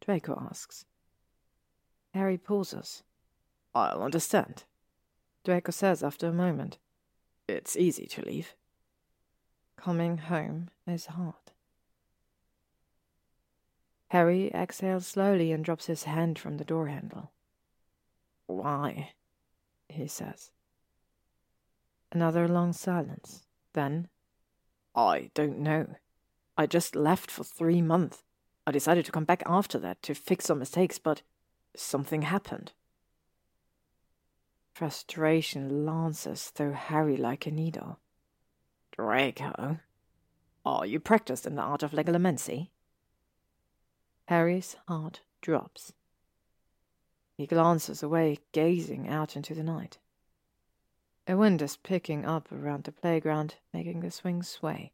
Draco asks. Harry pauses. I'll understand, Draco says after a moment. It's easy to leave. Coming home is hard. Harry exhales slowly and drops his hand from the door handle. Why? he says. Another long silence. Then, I don't know. I just left for three months. I decided to come back after that to fix some mistakes, but something happened. Frustration lances through Harry like a needle. Draco, are you practiced in the art of legilimency? Harry's heart drops. He glances away, gazing out into the night. A wind is picking up around the playground, making the swings sway.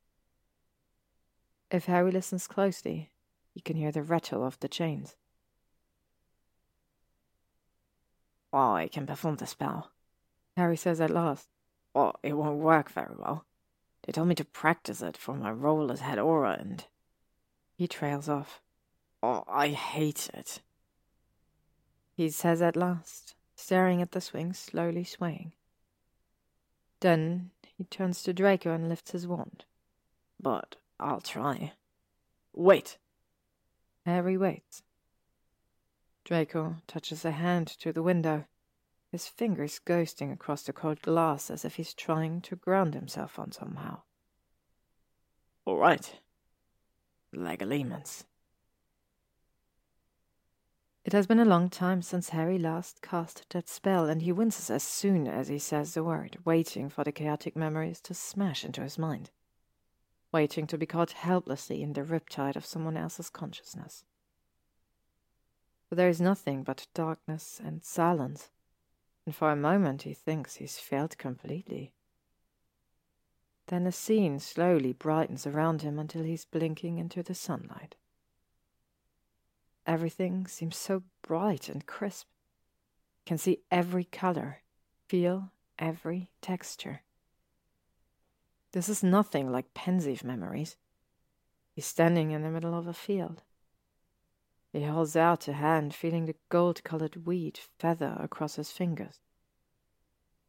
If Harry listens closely, he can hear the rattle of the chains. I can perform the spell, Harry says at last. Well, it won't work very well. They told me to practice it for my role as head Auror and. He trails off. Oh, I hate it. He says at last, staring at the swing slowly swaying. Then he turns to Draco and lifts his wand. But I'll try. Wait! Harry waits. Draco touches a hand to the window, his fingers ghosting across the cold glass as if he's trying to ground himself on somehow. All right. Legilimens. It has been a long time since Harry last cast that spell, and he winces as soon as he says the word, waiting for the chaotic memories to smash into his mind. Waiting to be caught helplessly in the riptide of someone else's consciousness. But there is nothing but darkness and silence, and for a moment he thinks he's failed completely. Then a scene slowly brightens around him until he's blinking into the sunlight. Everything seems so bright and crisp. Can see every color, feel every texture. This is nothing like Pensieve memories. He's standing in the middle of a field. He holds out a hand, feeling the gold colored weed feather across his fingers.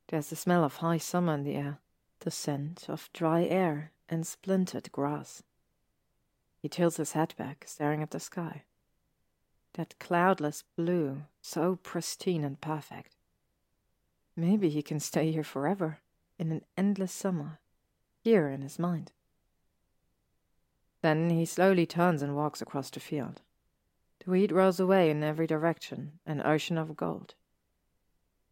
There's the smell of high summer in the air, the scent of dry air and splintered grass. He tilts his head back, staring at the sky. That cloudless blue, so pristine and perfect. Maybe he can stay here forever, in an endless summer, here in his mind. Then he slowly turns and walks across the field. The wheat rolls away in every direction, an ocean of gold.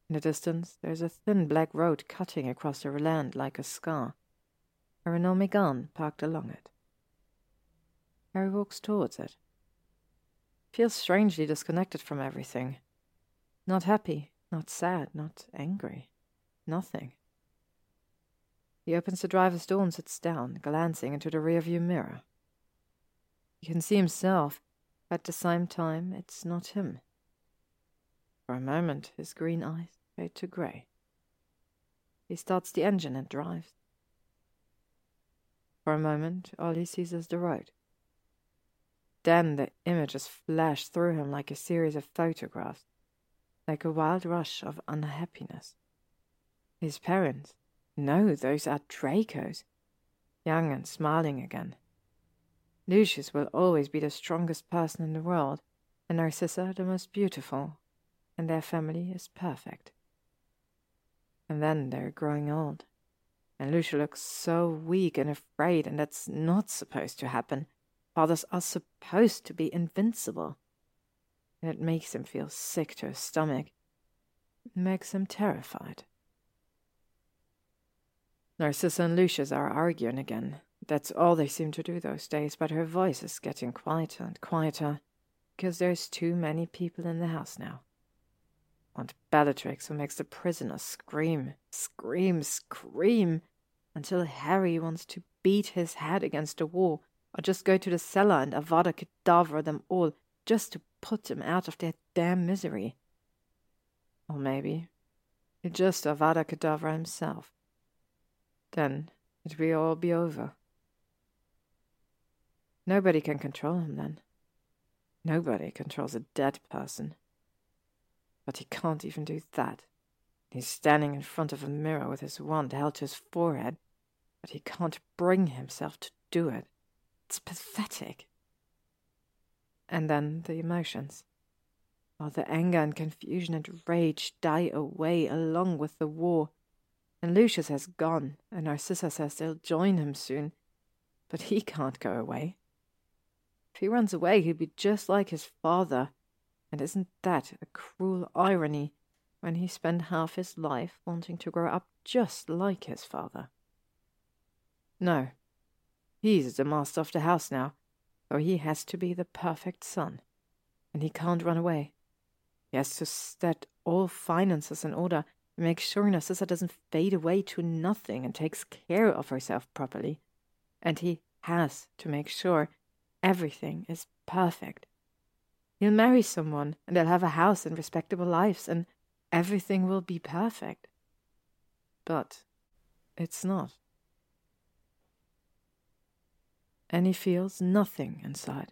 In the distance, there's a thin black road cutting across the land like a scar, a Renault Megane parked along it. Harry walks towards it. Feels strangely disconnected from everything. Not happy, not sad, not angry. Nothing. He opens the driver's door and sits down, glancing into the rearview mirror. He can see himself, but at the same time, it's not him. For a moment, his green eyes fade to grey. He starts the engine and drives. For a moment, all he sees is the road. Then the images flashed through him like a series of photographs, like a wild rush of unhappiness. His parents, no, those are Draco's, young and smiling again. Lucius will always be the strongest person in the world, and Narcissa the most beautiful, and their family is perfect. And then they're growing old, and Lucius looks so weak and afraid, and that's not supposed to happen. Fathers are supposed to be invincible. And it makes him feel sick to his stomach. It makes him terrified. Narcissa and Lucius are arguing again. That's all they seem to do those days, but her voice is getting quieter and quieter because there's too many people in the house now. Aunt Bellatrix who makes the prisoner scream, scream, scream until Harry wants to beat his head against the wall or just go to the cellar and Avada Kedavra them all, just to put them out of their damn misery. Or maybe he'd just Avada Kedavra himself. Then it will all be over. Nobody can control him then. Nobody controls a dead person. But he can't even do that. He's standing in front of a mirror with his wand held to his forehead, but he can't bring himself to do it. It's pathetic. And then the emotions. While the anger and confusion and rage die away along with the war. And Lucius has gone, and Narcissa says they'll join him soon. But he can't go away. If he runs away, he'll be just like his father. And isn't that a cruel irony when he spent half his life wanting to grow up just like his father? No, He's the master of the house now, for he has to be the perfect son, and he can't run away. He has to set all finances in order and make sure Narcissa doesn't fade away to nothing and takes care of herself properly. And he has to make sure everything is perfect. He'll marry someone, and they'll have a house and respectable lives, and everything will be perfect. But it's not. And he feels nothing inside.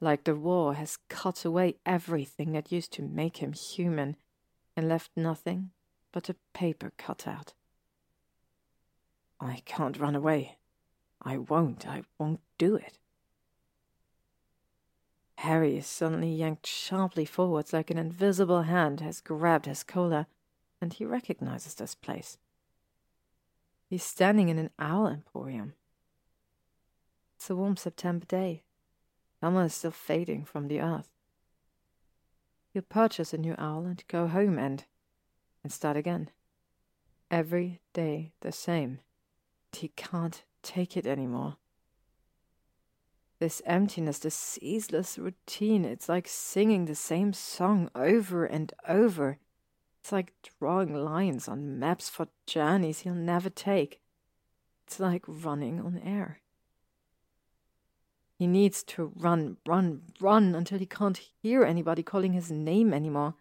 Like the war has cut away everything that used to make him human and left nothing but a paper cutout. I can't run away. I won't. I won't do it. Harry is suddenly yanked sharply forwards like an invisible hand has grabbed his collar, and he recognizes this place. He's standing in an owl emporium. It's a warm September day. Summer is still fading from the earth. He'll purchase a new owl and go home and and start again. Every day the same. He can't take it anymore. This emptiness, this ceaseless routine, it's like singing the same song over and over. It's like drawing lines on maps for journeys he'll never take. It's like running on air. He needs to run, run, run until he can't hear anybody calling his name anymore,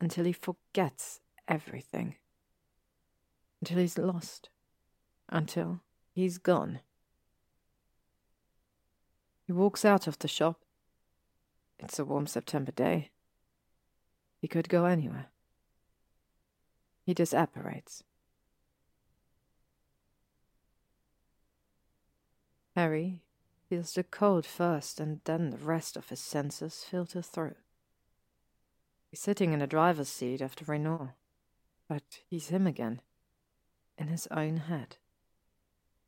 until he forgets everything, until he's lost, until he's gone. He walks out of the shop. It's a warm September day. He could go anywhere. He disapparates. Harry feels the cold first, and then the rest of his senses filter through. He's sitting in the driver's seat of the Renault, but he's him again, in his own head.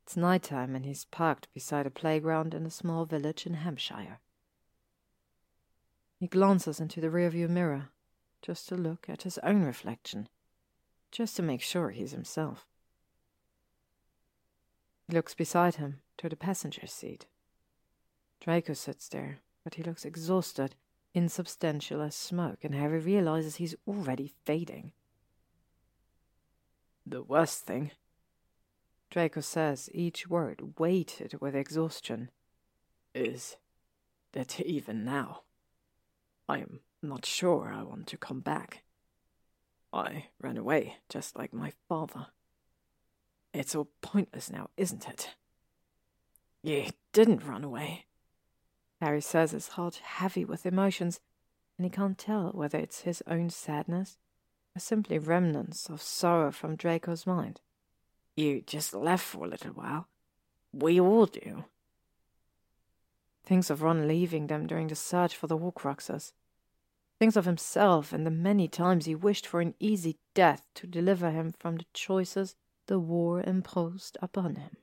It's night time, and he's parked beside a playground in a small village in Hampshire. He glances into the rearview mirror, just to look at his own reflection, just to make sure he's himself. He looks beside him, to the passenger seat. Draco sits there, but he looks exhausted, insubstantial as smoke, and Harry realizes he's already fading. The worst thing, Draco says, each word weighted with exhaustion, is that even now, I am not sure I want to come back. I ran away, just like my father. It's all pointless now, isn't it? You didn't run away. Harry says his heart heavy with emotions, and he can't tell whether it's his own sadness or simply remnants of sorrow from Draco's mind. You just left for a little while. We all do. Thinks of Ron leaving them during the search for the Horcruxes. Thinks of himself and the many times he wished for an easy death to deliver him from the choices the war imposed upon him.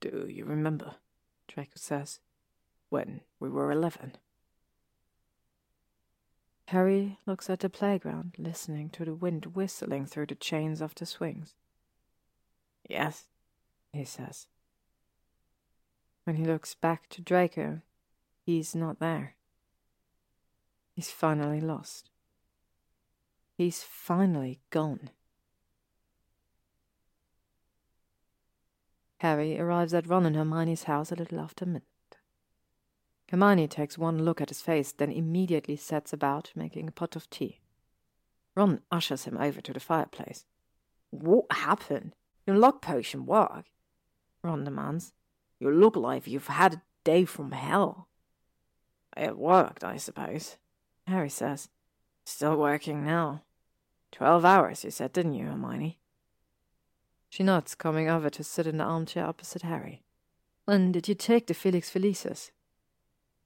Do you remember, Draco says, when we were eleven? Harry looks at the playground, listening to the wind whistling through the chains of the swings. Yes, he says. When he looks back to Draco, he's not there. He's finally lost. He's finally gone. Harry arrives at Ron and Hermione's house a little after midnight. Hermione takes one look at his face, then immediately sets about making a pot of tea. Ron ushers him over to the fireplace. What happened? Your luck potion work? Ron demands. You look like you've had a day from hell. It worked, I suppose, Harry says. Still working now. Twelve hours, you said, didn't you, Hermione? She nods, coming over to sit in the armchair opposite Harry. When did you take the Felix Felicis?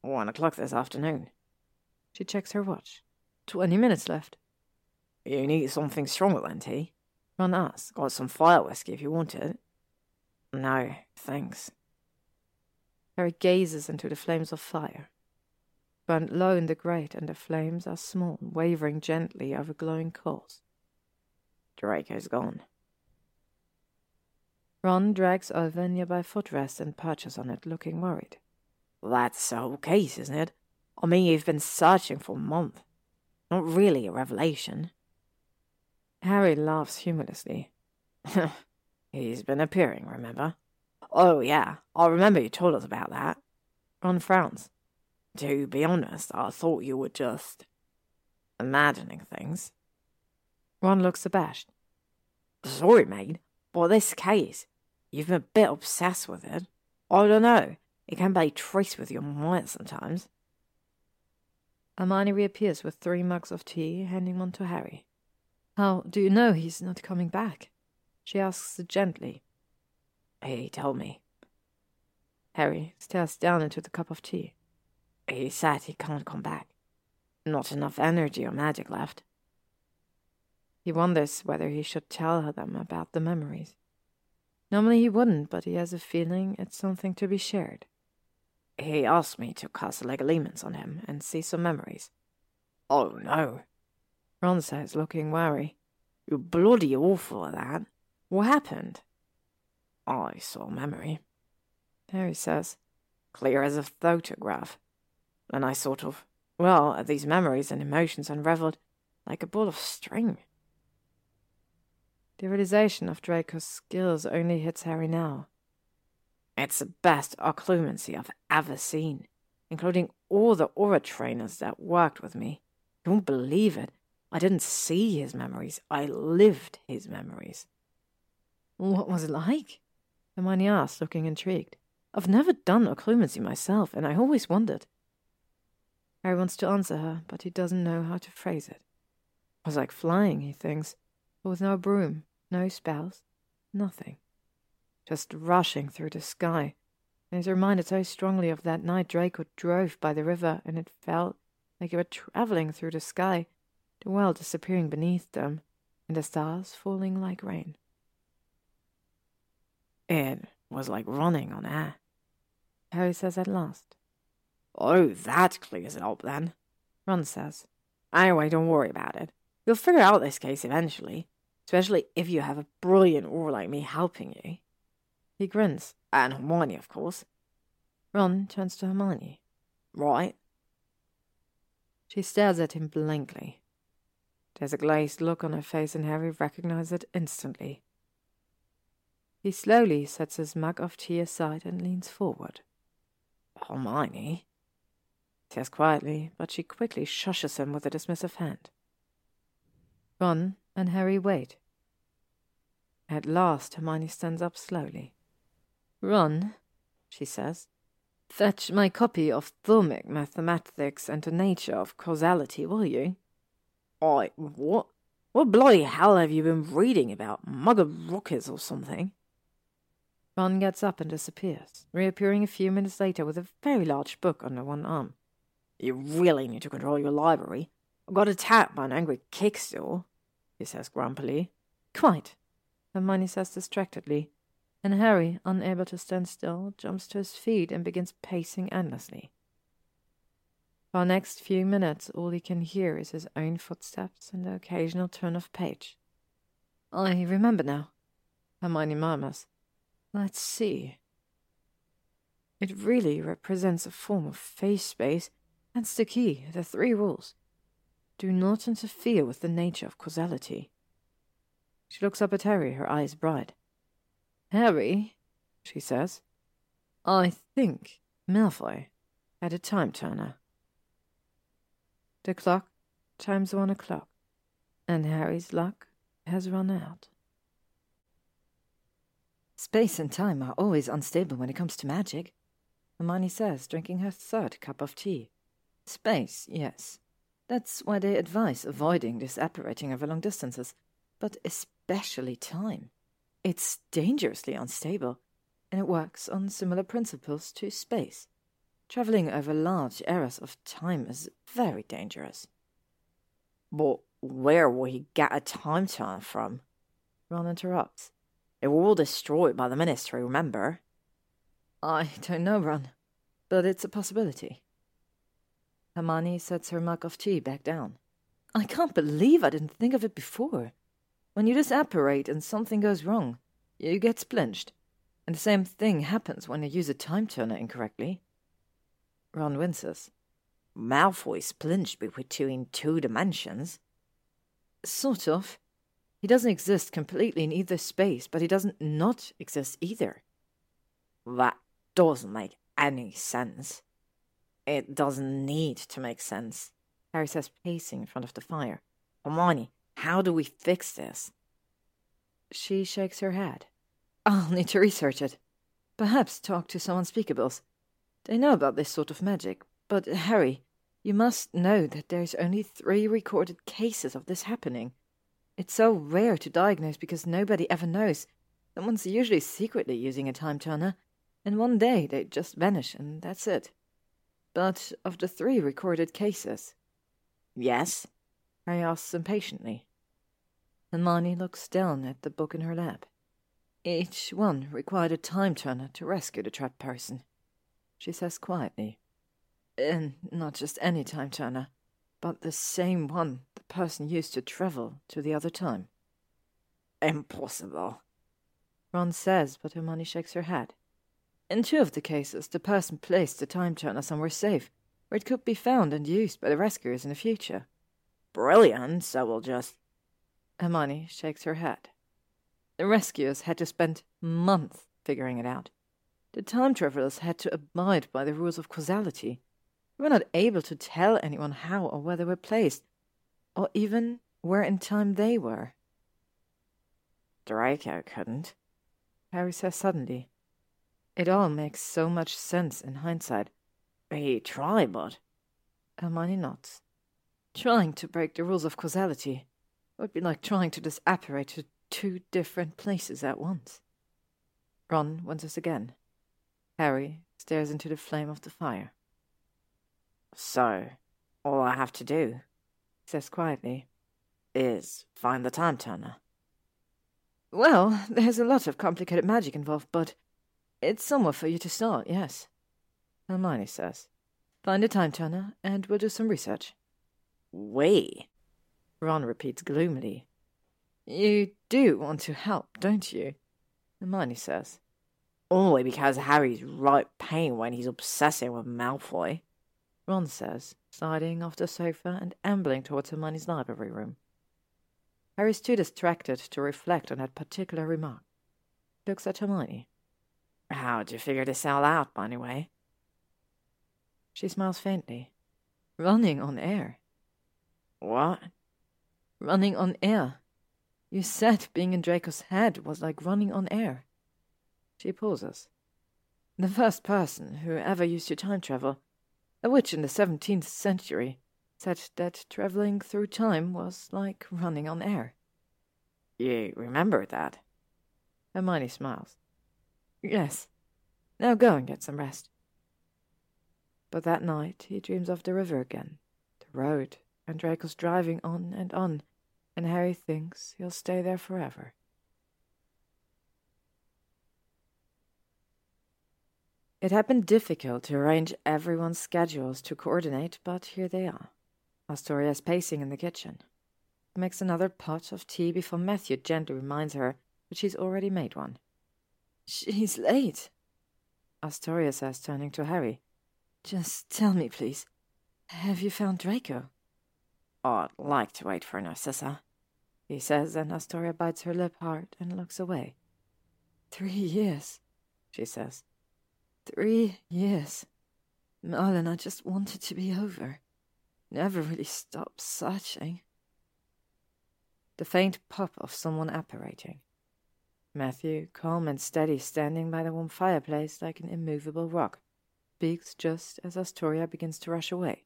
One o'clock this afternoon. She checks her watch. Twenty minutes left. You need something stronger than tea. Ron asks. Got some fire whiskey if you want it. No, thanks. Harry gazes into the flames of fire. Burnt low in the grate, and the flames are small, wavering gently over glowing coals. Draco's gone. Ron drags over a nearby footrest and perches on it, looking worried. That's the whole case, isn't it? I mean, you've been searching for a month. Not really a revelation. Harry laughs humorlessly. He's been appearing, remember? Oh, yeah, I remember you told us about that. Ron frowns. To be honest, I thought you were just imagining things. Ron looks abashed. Sorry, mate, but this case, you've been a bit obsessed with it. I don't know. It can play tricks with your mind sometimes. Hermione reappears with three mugs of tea, handing one to Harry. How do you know he's not coming back? She asks gently. He told me. Harry stares down into the cup of tea. He said he can't come back. Not enough energy or magic left. He wonders whether he should tell her them about the memories. Normally he wouldn't, but he has a feeling it's something to be shared. He asked me to cast Legilimens on him and see some memories. Oh no, Ron says, looking wary. You're bloody awful at that. What happened? I saw memory. Harry says, clear as a photograph. And I sort of, well, at these memories and emotions unraveled like a ball of string. The realization of Draco's skills only hits Harry now. It's the best occlumency I've ever seen, including all the Auror trainers that worked with me. Won't believe it. I didn't see his memories, I lived his memories. What was it like? Hermione asked, looking intrigued. I've never done occlumency myself, and I always wondered. Harry wants to answer her, but he doesn't know how to phrase it. It was like flying, he thinks, but with no broom, no spells, nothing. Just rushing through the sky. And he's reminded so strongly of that night Draco drove by the river, and it felt like he were travelling through the sky, the world disappearing beneath them, and the stars falling like rain. It was like running on air. Harry says at last. Oh, that clears it up then, Ron says. Anyway, don't worry about it. You'll figure out this case eventually, especially if you have a brilliant Auror like me helping you. He grins. And Hermione, of course. Ron turns to Hermione. Right. She stares at him blankly. There's a glazed look on her face, and Harry recognizes it instantly. He slowly sets his mug of tea aside and leans forward. Hermione? says quietly, but she quickly shushes him with a dismissive hand. Ron and Harry wait. At last, Hermione stands up slowly. Ron, she says, fetch my copy of Thalmic Mathematics and the Nature of Causality, will you? I, what? What bloody hell have you been reading about? Mug of Rockets or something? Ron gets up and disappears, reappearing a few minutes later with a very large book under one arm. You really need to control your library. I got attacked by an angry kickstool, he says grumpily. Quite, Hermione says distractedly, and Harry, unable to stand still, jumps to his feet and begins pacing endlessly. For the next few minutes, all he can hear is his own footsteps and the occasional turn of page. I remember now, Hermione murmurs. Let's see. It really represents a form of face space. That's the key, the three rules. Do not interfere with the nature of causality. She looks up at Harry, her eyes bright. Harry, she says, I think Malfoy had a time turner. The clock chimes one o'clock, and Harry's luck has run out. Space and time are always unstable when it comes to magic, Hermione says, drinking her third cup of tea. Space, yes. That's why they advise avoiding disapparating over long distances, but especially time. It's dangerously unstable, and it works on similar principles to space. Traveling over large areas of time is very dangerous. But where will he get a time turner from? Ron interrupts. It were all destroyed by the Ministry, remember? I don't know, Ron, but it's a possibility. Hermione sets her mug of tea back down. I can't believe I didn't think of it before. When you disapparate and something goes wrong, you get splinched. And the same thing happens when you use a time turner incorrectly. Ron winces. Malfoy's plunged between two dimensions. Sort of. He doesn't exist completely in either space, but he doesn't not exist either. That doesn't make any sense. It doesn't need to make sense, Harry says, pacing in front of the fire. Hermione, how do we fix this? She shakes her head. I'll need to research it. Perhaps talk to some unspeakables. They know about this sort of magic. But, Harry, you must know that there's only three recorded cases of this happening. It's so rare to diagnose because nobody ever knows. Someone's usually secretly using a time turner, and one day they just vanish, and that's it. But of the three recorded cases. Yes? I asks impatiently. Hermione looks down at the book in her lap. Each one required a time turner to rescue the trapped person, she says quietly. And not just any time turner, but the same one the person used to travel to the other time. Impossible. Ron says, but Hermione shakes her head. In two of the cases, the person placed the time turner somewhere safe, where it could be found and used by the rescuers in the future. Brilliant, so we'll just. Hermione shakes her head. The rescuers had to spend months figuring it out. The time travelers had to abide by the rules of causality. They were not able to tell anyone how or where they were placed, or even where in time they were. Draco couldn't, Harry says suddenly. It all makes so much sense in hindsight. He tried, but. Hermione nods. Trying to break the rules of causality would be like trying to disapparate to two different places at once. Ron winces again. Harry stares into the flame of the fire. So, all I have to do, he says quietly, is find the time turner. Well, there's a lot of complicated magic involved, but it's somewhere for you to start, yes. Hermione says. Find a time turner, and we'll do some research. We? Ron repeats gloomily. You do want to help, don't you? Hermione says. Only because Harry's right pain when he's obsessing with Malfoy. Ron says, sliding off the sofa and ambling towards Hermione's library room. Harry's too distracted to reflect on that particular remark. Looks at Hermione. How'd you figure this all out, by the way? She smiles faintly. Running on air. What? Running on air. You said being in Draco's head was like running on air. She pauses. The first person who ever used to time travel, a witch in the seventeenth century, said that traveling through time was like running on air. You remember that? Hermione smiles. Yes. Now go and get some rest. But that night he dreams of the river again, the road, and Draco's driving on and on, and Harry thinks he'll stay there forever. It had been difficult to arrange everyone's schedules to coordinate, but here they are. Astoria's pacing in the kitchen. Makes another pot of tea before Matthew gently reminds her that she's already made one. She's late, Astoria says, turning to Harry. Just tell me, please. Have you found Draco? I'd like to wait for Narcissa, he says, and Astoria bites her lip hard and looks away. Three years, she says. Three years. Merlin, I just wanted to be over. Never really stopped searching. The faint pop of someone apparating. Matthew, calm and steady, standing by the warm fireplace like an immovable rock, speaks just as Astoria begins to rush away.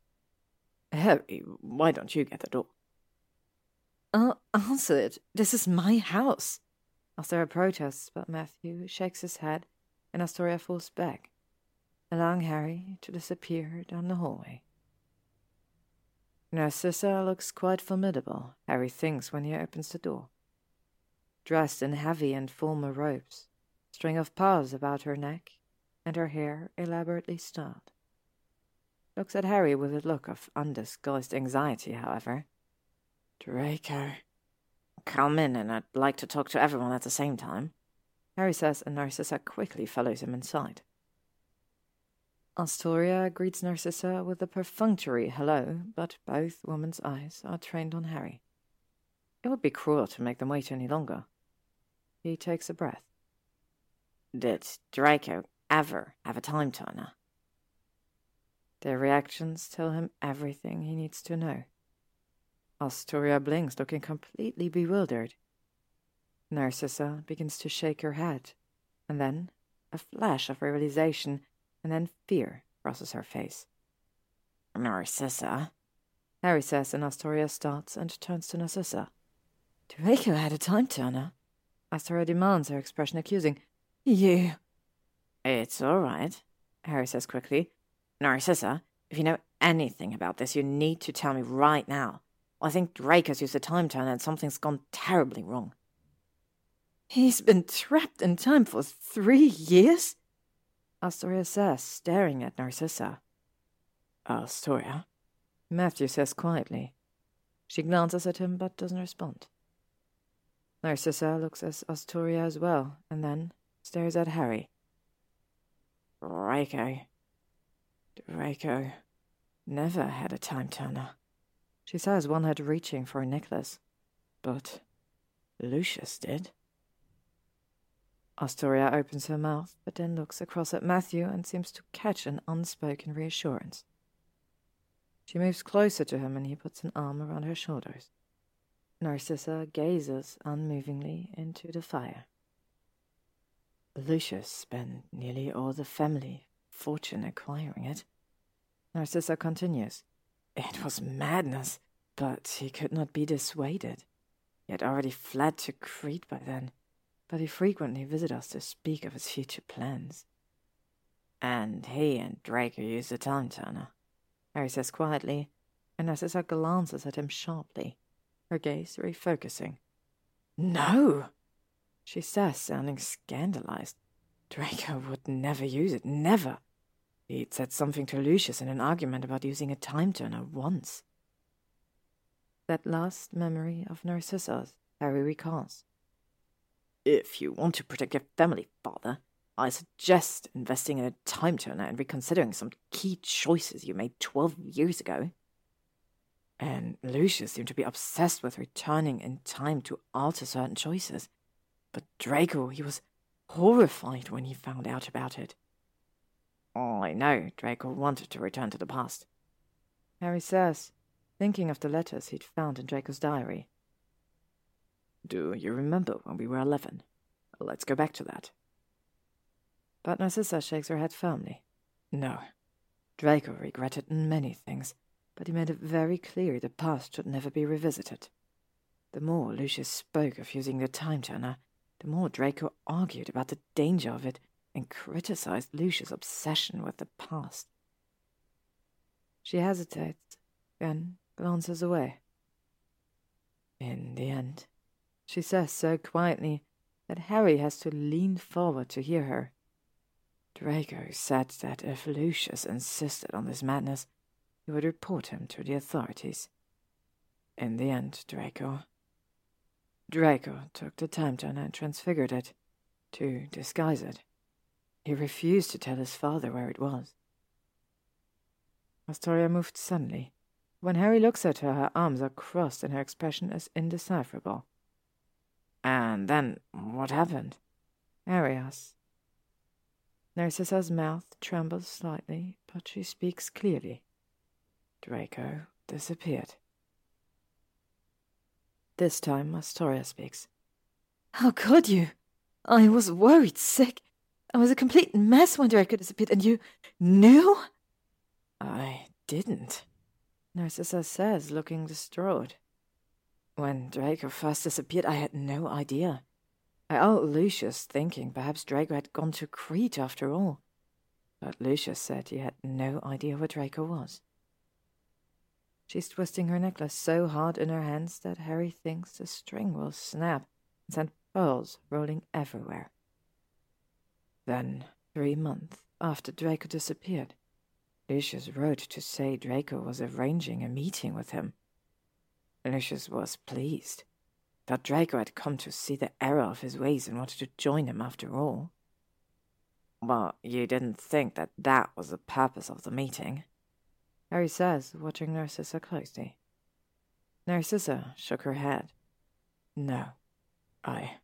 Harry, why don't you get the door? I'll answer it. This is my house. Astoria protests, but Matthew shakes his head, and Astoria falls back, allowing Harry to disappear down the hallway. Narcissa looks quite formidable, Harry thinks when he opens the door. Dressed in heavy and formal robes, string of pearls about her neck, and her hair elaborately styled. Looks at Harry with a look of undisguised anxiety, however. Draco. Come in, and I'd like to talk to everyone at the same time. Harry says, and Narcissa quickly follows him inside. Astoria greets Narcissa with a perfunctory hello, but both women's eyes are trained on Harry. It would be cruel to make them wait any longer. He takes a breath. Did Draco ever have a time turner? Their reactions tell him everything he needs to know. Astoria blinks, looking completely bewildered. Narcissa begins to shake her head, and then a flash of realization and then fear crosses her face. Narcissa? Harry says, and Astoria starts and turns to Narcissa. Draco had a time turner. Astoria demands, her expression accusing. You. It's all right, Harry says quickly. Narcissa, if you know anything about this, you need to tell me right now. I think Draco's used a time turner and something's gone terribly wrong. He's been trapped in time for three years? Astoria says, staring at Narcissa. Astoria? Matthew says quietly. She glances at him but doesn't respond. Narcissa looks at Astoria as well, and then stares at Harry. Draco. Draco never had a time turner. She says one head reaching for a necklace. But Lucius did. Astoria opens her mouth, but then looks across at Matthew and seems to catch an unspoken reassurance. She moves closer to him and he puts an arm around her shoulders. Narcissa gazes unmovingly into the fire. Lucius spent nearly all the family fortune acquiring it. Narcissa continues. It was madness, but he could not be dissuaded. He had already fled to Crete by then but he frequently visited us to speak of his future plans. And he and Draco used the time turner, Harry says quietly, and Narcissa glances at him sharply, her gaze refocusing. No, she says, sounding scandalized. Draco would never use it, never. He'd said something to Lucius in an argument about using a time turner once. That last memory of Narcissa's, Harry recalls. If you want to protect your family, father, I suggest investing in a time turner and reconsidering some key choices you made 12 years ago. And Lucius seemed to be obsessed with returning in time to alter certain choices. But Draco, he was horrified when he found out about it. I know Draco wanted to return to the past. Harry says, thinking of the letters he'd found in Draco's diary. Do you remember when we were eleven? Let's go back to that. But Narcissa shakes her head firmly. No. Draco regretted many things, but he made it very clear the past should never be revisited. The more Lucius spoke of using the time turner, the more Draco argued about the danger of it and criticized Lucius' obsession with the past. She hesitates, then glances away. In the end, she says so quietly that Harry has to lean forward to hear her. Draco said that if Lucius insisted on this madness, he would report him to the authorities. In the end, Draco. Draco took the turner and transfigured it to disguise it. He refused to tell his father where it was. Astoria moved suddenly. When Harry looks at her, her arms are crossed and her expression is indecipherable. And then what happened? Harry asks. Narcissa's mouth trembles slightly, but she speaks clearly. Draco disappeared. This time Astoria speaks. How could you? I was worried sick. I was a complete mess when Draco disappeared, and you knew? I didn't, Narcissa says, looking distraught. When Draco first disappeared, I had no idea. I owed Lucius thinking perhaps Draco had gone to Crete after all. But Lucius said he had no idea where Draco was. She's twisting her necklace so hard in her hands that Harry thinks the string will snap and send pearls rolling everywhere. Then, three months after Draco disappeared, Lucius wrote to say Draco was arranging a meeting with him. Lucius was pleased that Draco had come to see the error of his ways and wanted to join him after all. Well, you didn't think that that was the purpose of the meeting? Harry says, watching Narcissa closely. Narcissa shook her head. No, I.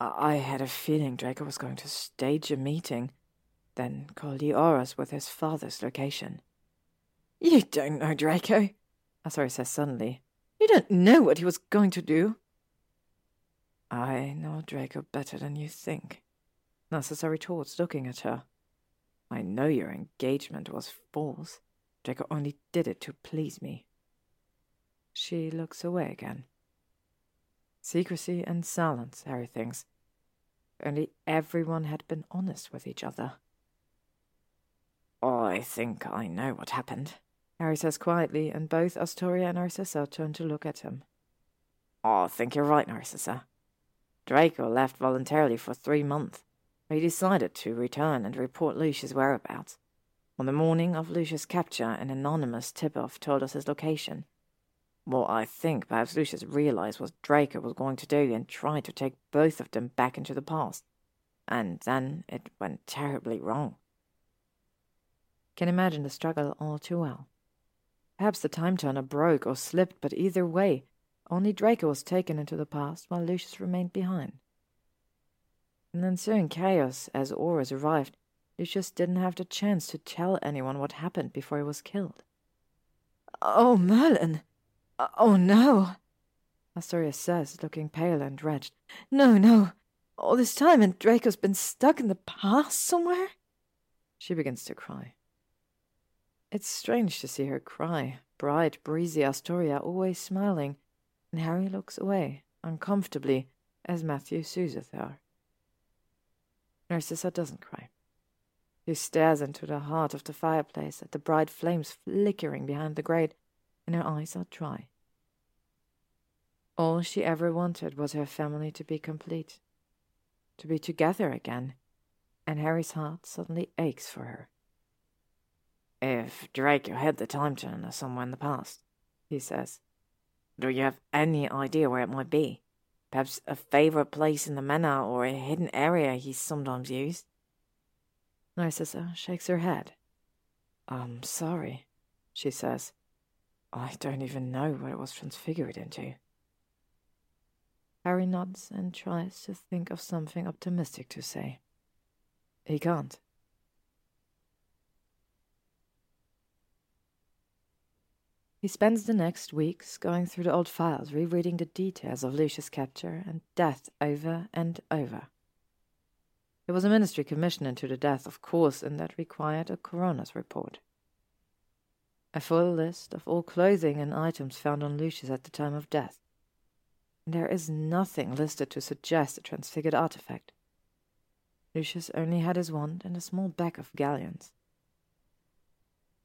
I had a feeling Draco was going to stage a meeting, then call Aurors with his father's location. You don't know Draco, oh, Astoria says suddenly. You don't know what he was going to do. I know Draco better than you think. Narcissa retorts, looking at her. I know your engagement was false. Draco only did it to please me. She looks away again. Secrecy and silence, Harry thinks. Only everyone had been honest with each other. I think I know what happened, Harry says quietly, and both Astoria and Narcissa turn to look at him. I think you're right, Narcissa. Draco left voluntarily for three months. He decided to return and report Lucius' whereabouts. On the morning of Lucius' capture, an anonymous tip-off told us his location. What I think perhaps Lucius realized what Draco was going to do and tried to take both of them back into the past. And then it went terribly wrong. Can imagine the struggle all too well. Perhaps the time turner broke or slipped, but either way, only Draco was taken into the past while Lucius remained behind. In the ensuing chaos, as Aurors arrived, Lucius didn't have the chance to tell anyone what happened before he was killed. Oh, Merlin! Oh, no! Astoria says, looking pale and wretched. No, no! All this time and Draco's been stuck in the past somewhere? She begins to cry. It's strange to see her cry, bright, breezy Astoria always smiling, and Harry looks away, uncomfortably, as Matthew soothes her. Narcissa doesn't cry. She stares into the heart of the fireplace at the bright flames flickering behind the grate, and her eyes are dry. All she ever wanted was her family to be complete, to be together again, and Harry's heart suddenly aches for her. If Draco had the time turner somewhere in the past, he says, do you have any idea where it might be? Perhaps a favorite place in the manor or a hidden area he's sometimes used? Narcissa shakes her head. I'm sorry, she says. I don't even know what it was transfigured into. Harry nods and tries to think of something optimistic to say. He can't. He spends the next weeks going through the old files, rereading the details of Lucius' capture and death over and over. There was a ministry commission into the death, of course, and that required a coroner's report. A full list of all clothing and items found on Lucius at the time of death. There is nothing listed to suggest a transfigured artifact. Lucius only had his wand and a small bag of galleons.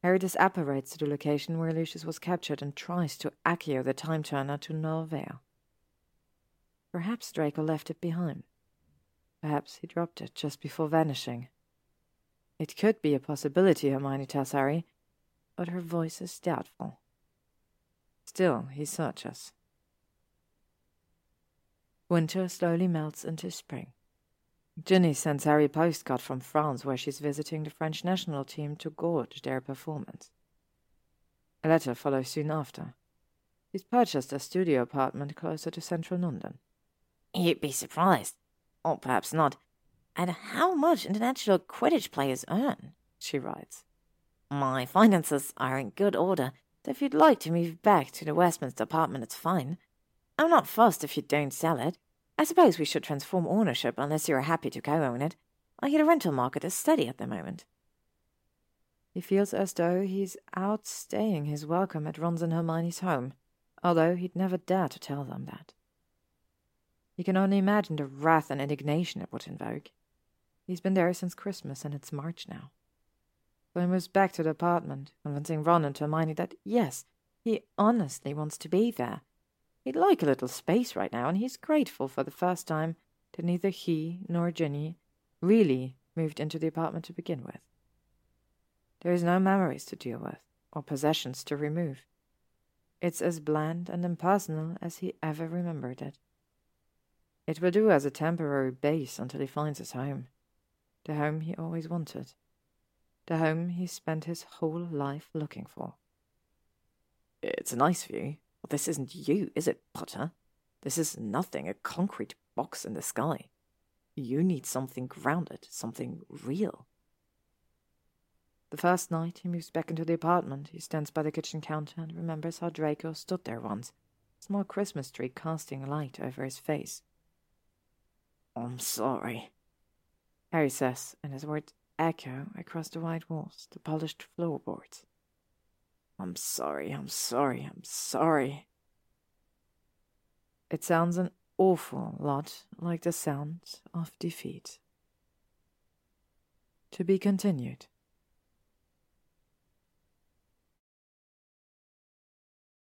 Harry disapparates to the location where Lucius was captured and tries to accio the time turner to no avail. Perhaps Draco left it behind. Perhaps he dropped it just before vanishing. It could be a possibility, Hermione Harry, but her voice is doubtful. Still, he searches. Winter slowly melts into spring. Ginny sends Harry a postcard from France where she's visiting the French national team to gauge their performance. A letter follows soon after. She's purchased a studio apartment closer to central London. You'd be surprised, or perhaps not, and how much international Quidditch players earn, she writes. My finances are in good order, so if you'd like to move back to the Westminster apartment, it's fine. I'm not fussed if you don't sell it. I suppose we should transform ownership unless you're happy to co-own it. I hear the rental market is steady at the moment. He feels as though he's outstaying his welcome at Ron's and Hermione's home, although he'd never dare to tell them that. He can only imagine the wrath and indignation it would invoke. He's been there since Christmas, and it's March now. So he moves back to the apartment, convincing Ron and Hermione that, yes, he honestly wants to be there, He'd like a little space right now, and he's grateful for the first time that neither he nor Ginny really moved into the apartment to begin with. There is no memories to deal with, or possessions to remove. It's as bland and impersonal as he ever remembered it. It will do as a temporary base until he finds his home. The home he always wanted. The home he spent his whole life looking for. It's a nice view, but this isn't you, is it, Potter? This is nothing, a concrete box in the sky. You need something grounded, something real. The first night he moves back into the apartment, he stands by the kitchen counter and remembers how Draco stood there once, a small Christmas tree casting light over his face. I'm sorry, Harry says, and his words echo across the white walls, the polished floorboards. I'm sorry, I'm sorry, I'm sorry. It sounds an awful lot like the sound of defeat. To be continued.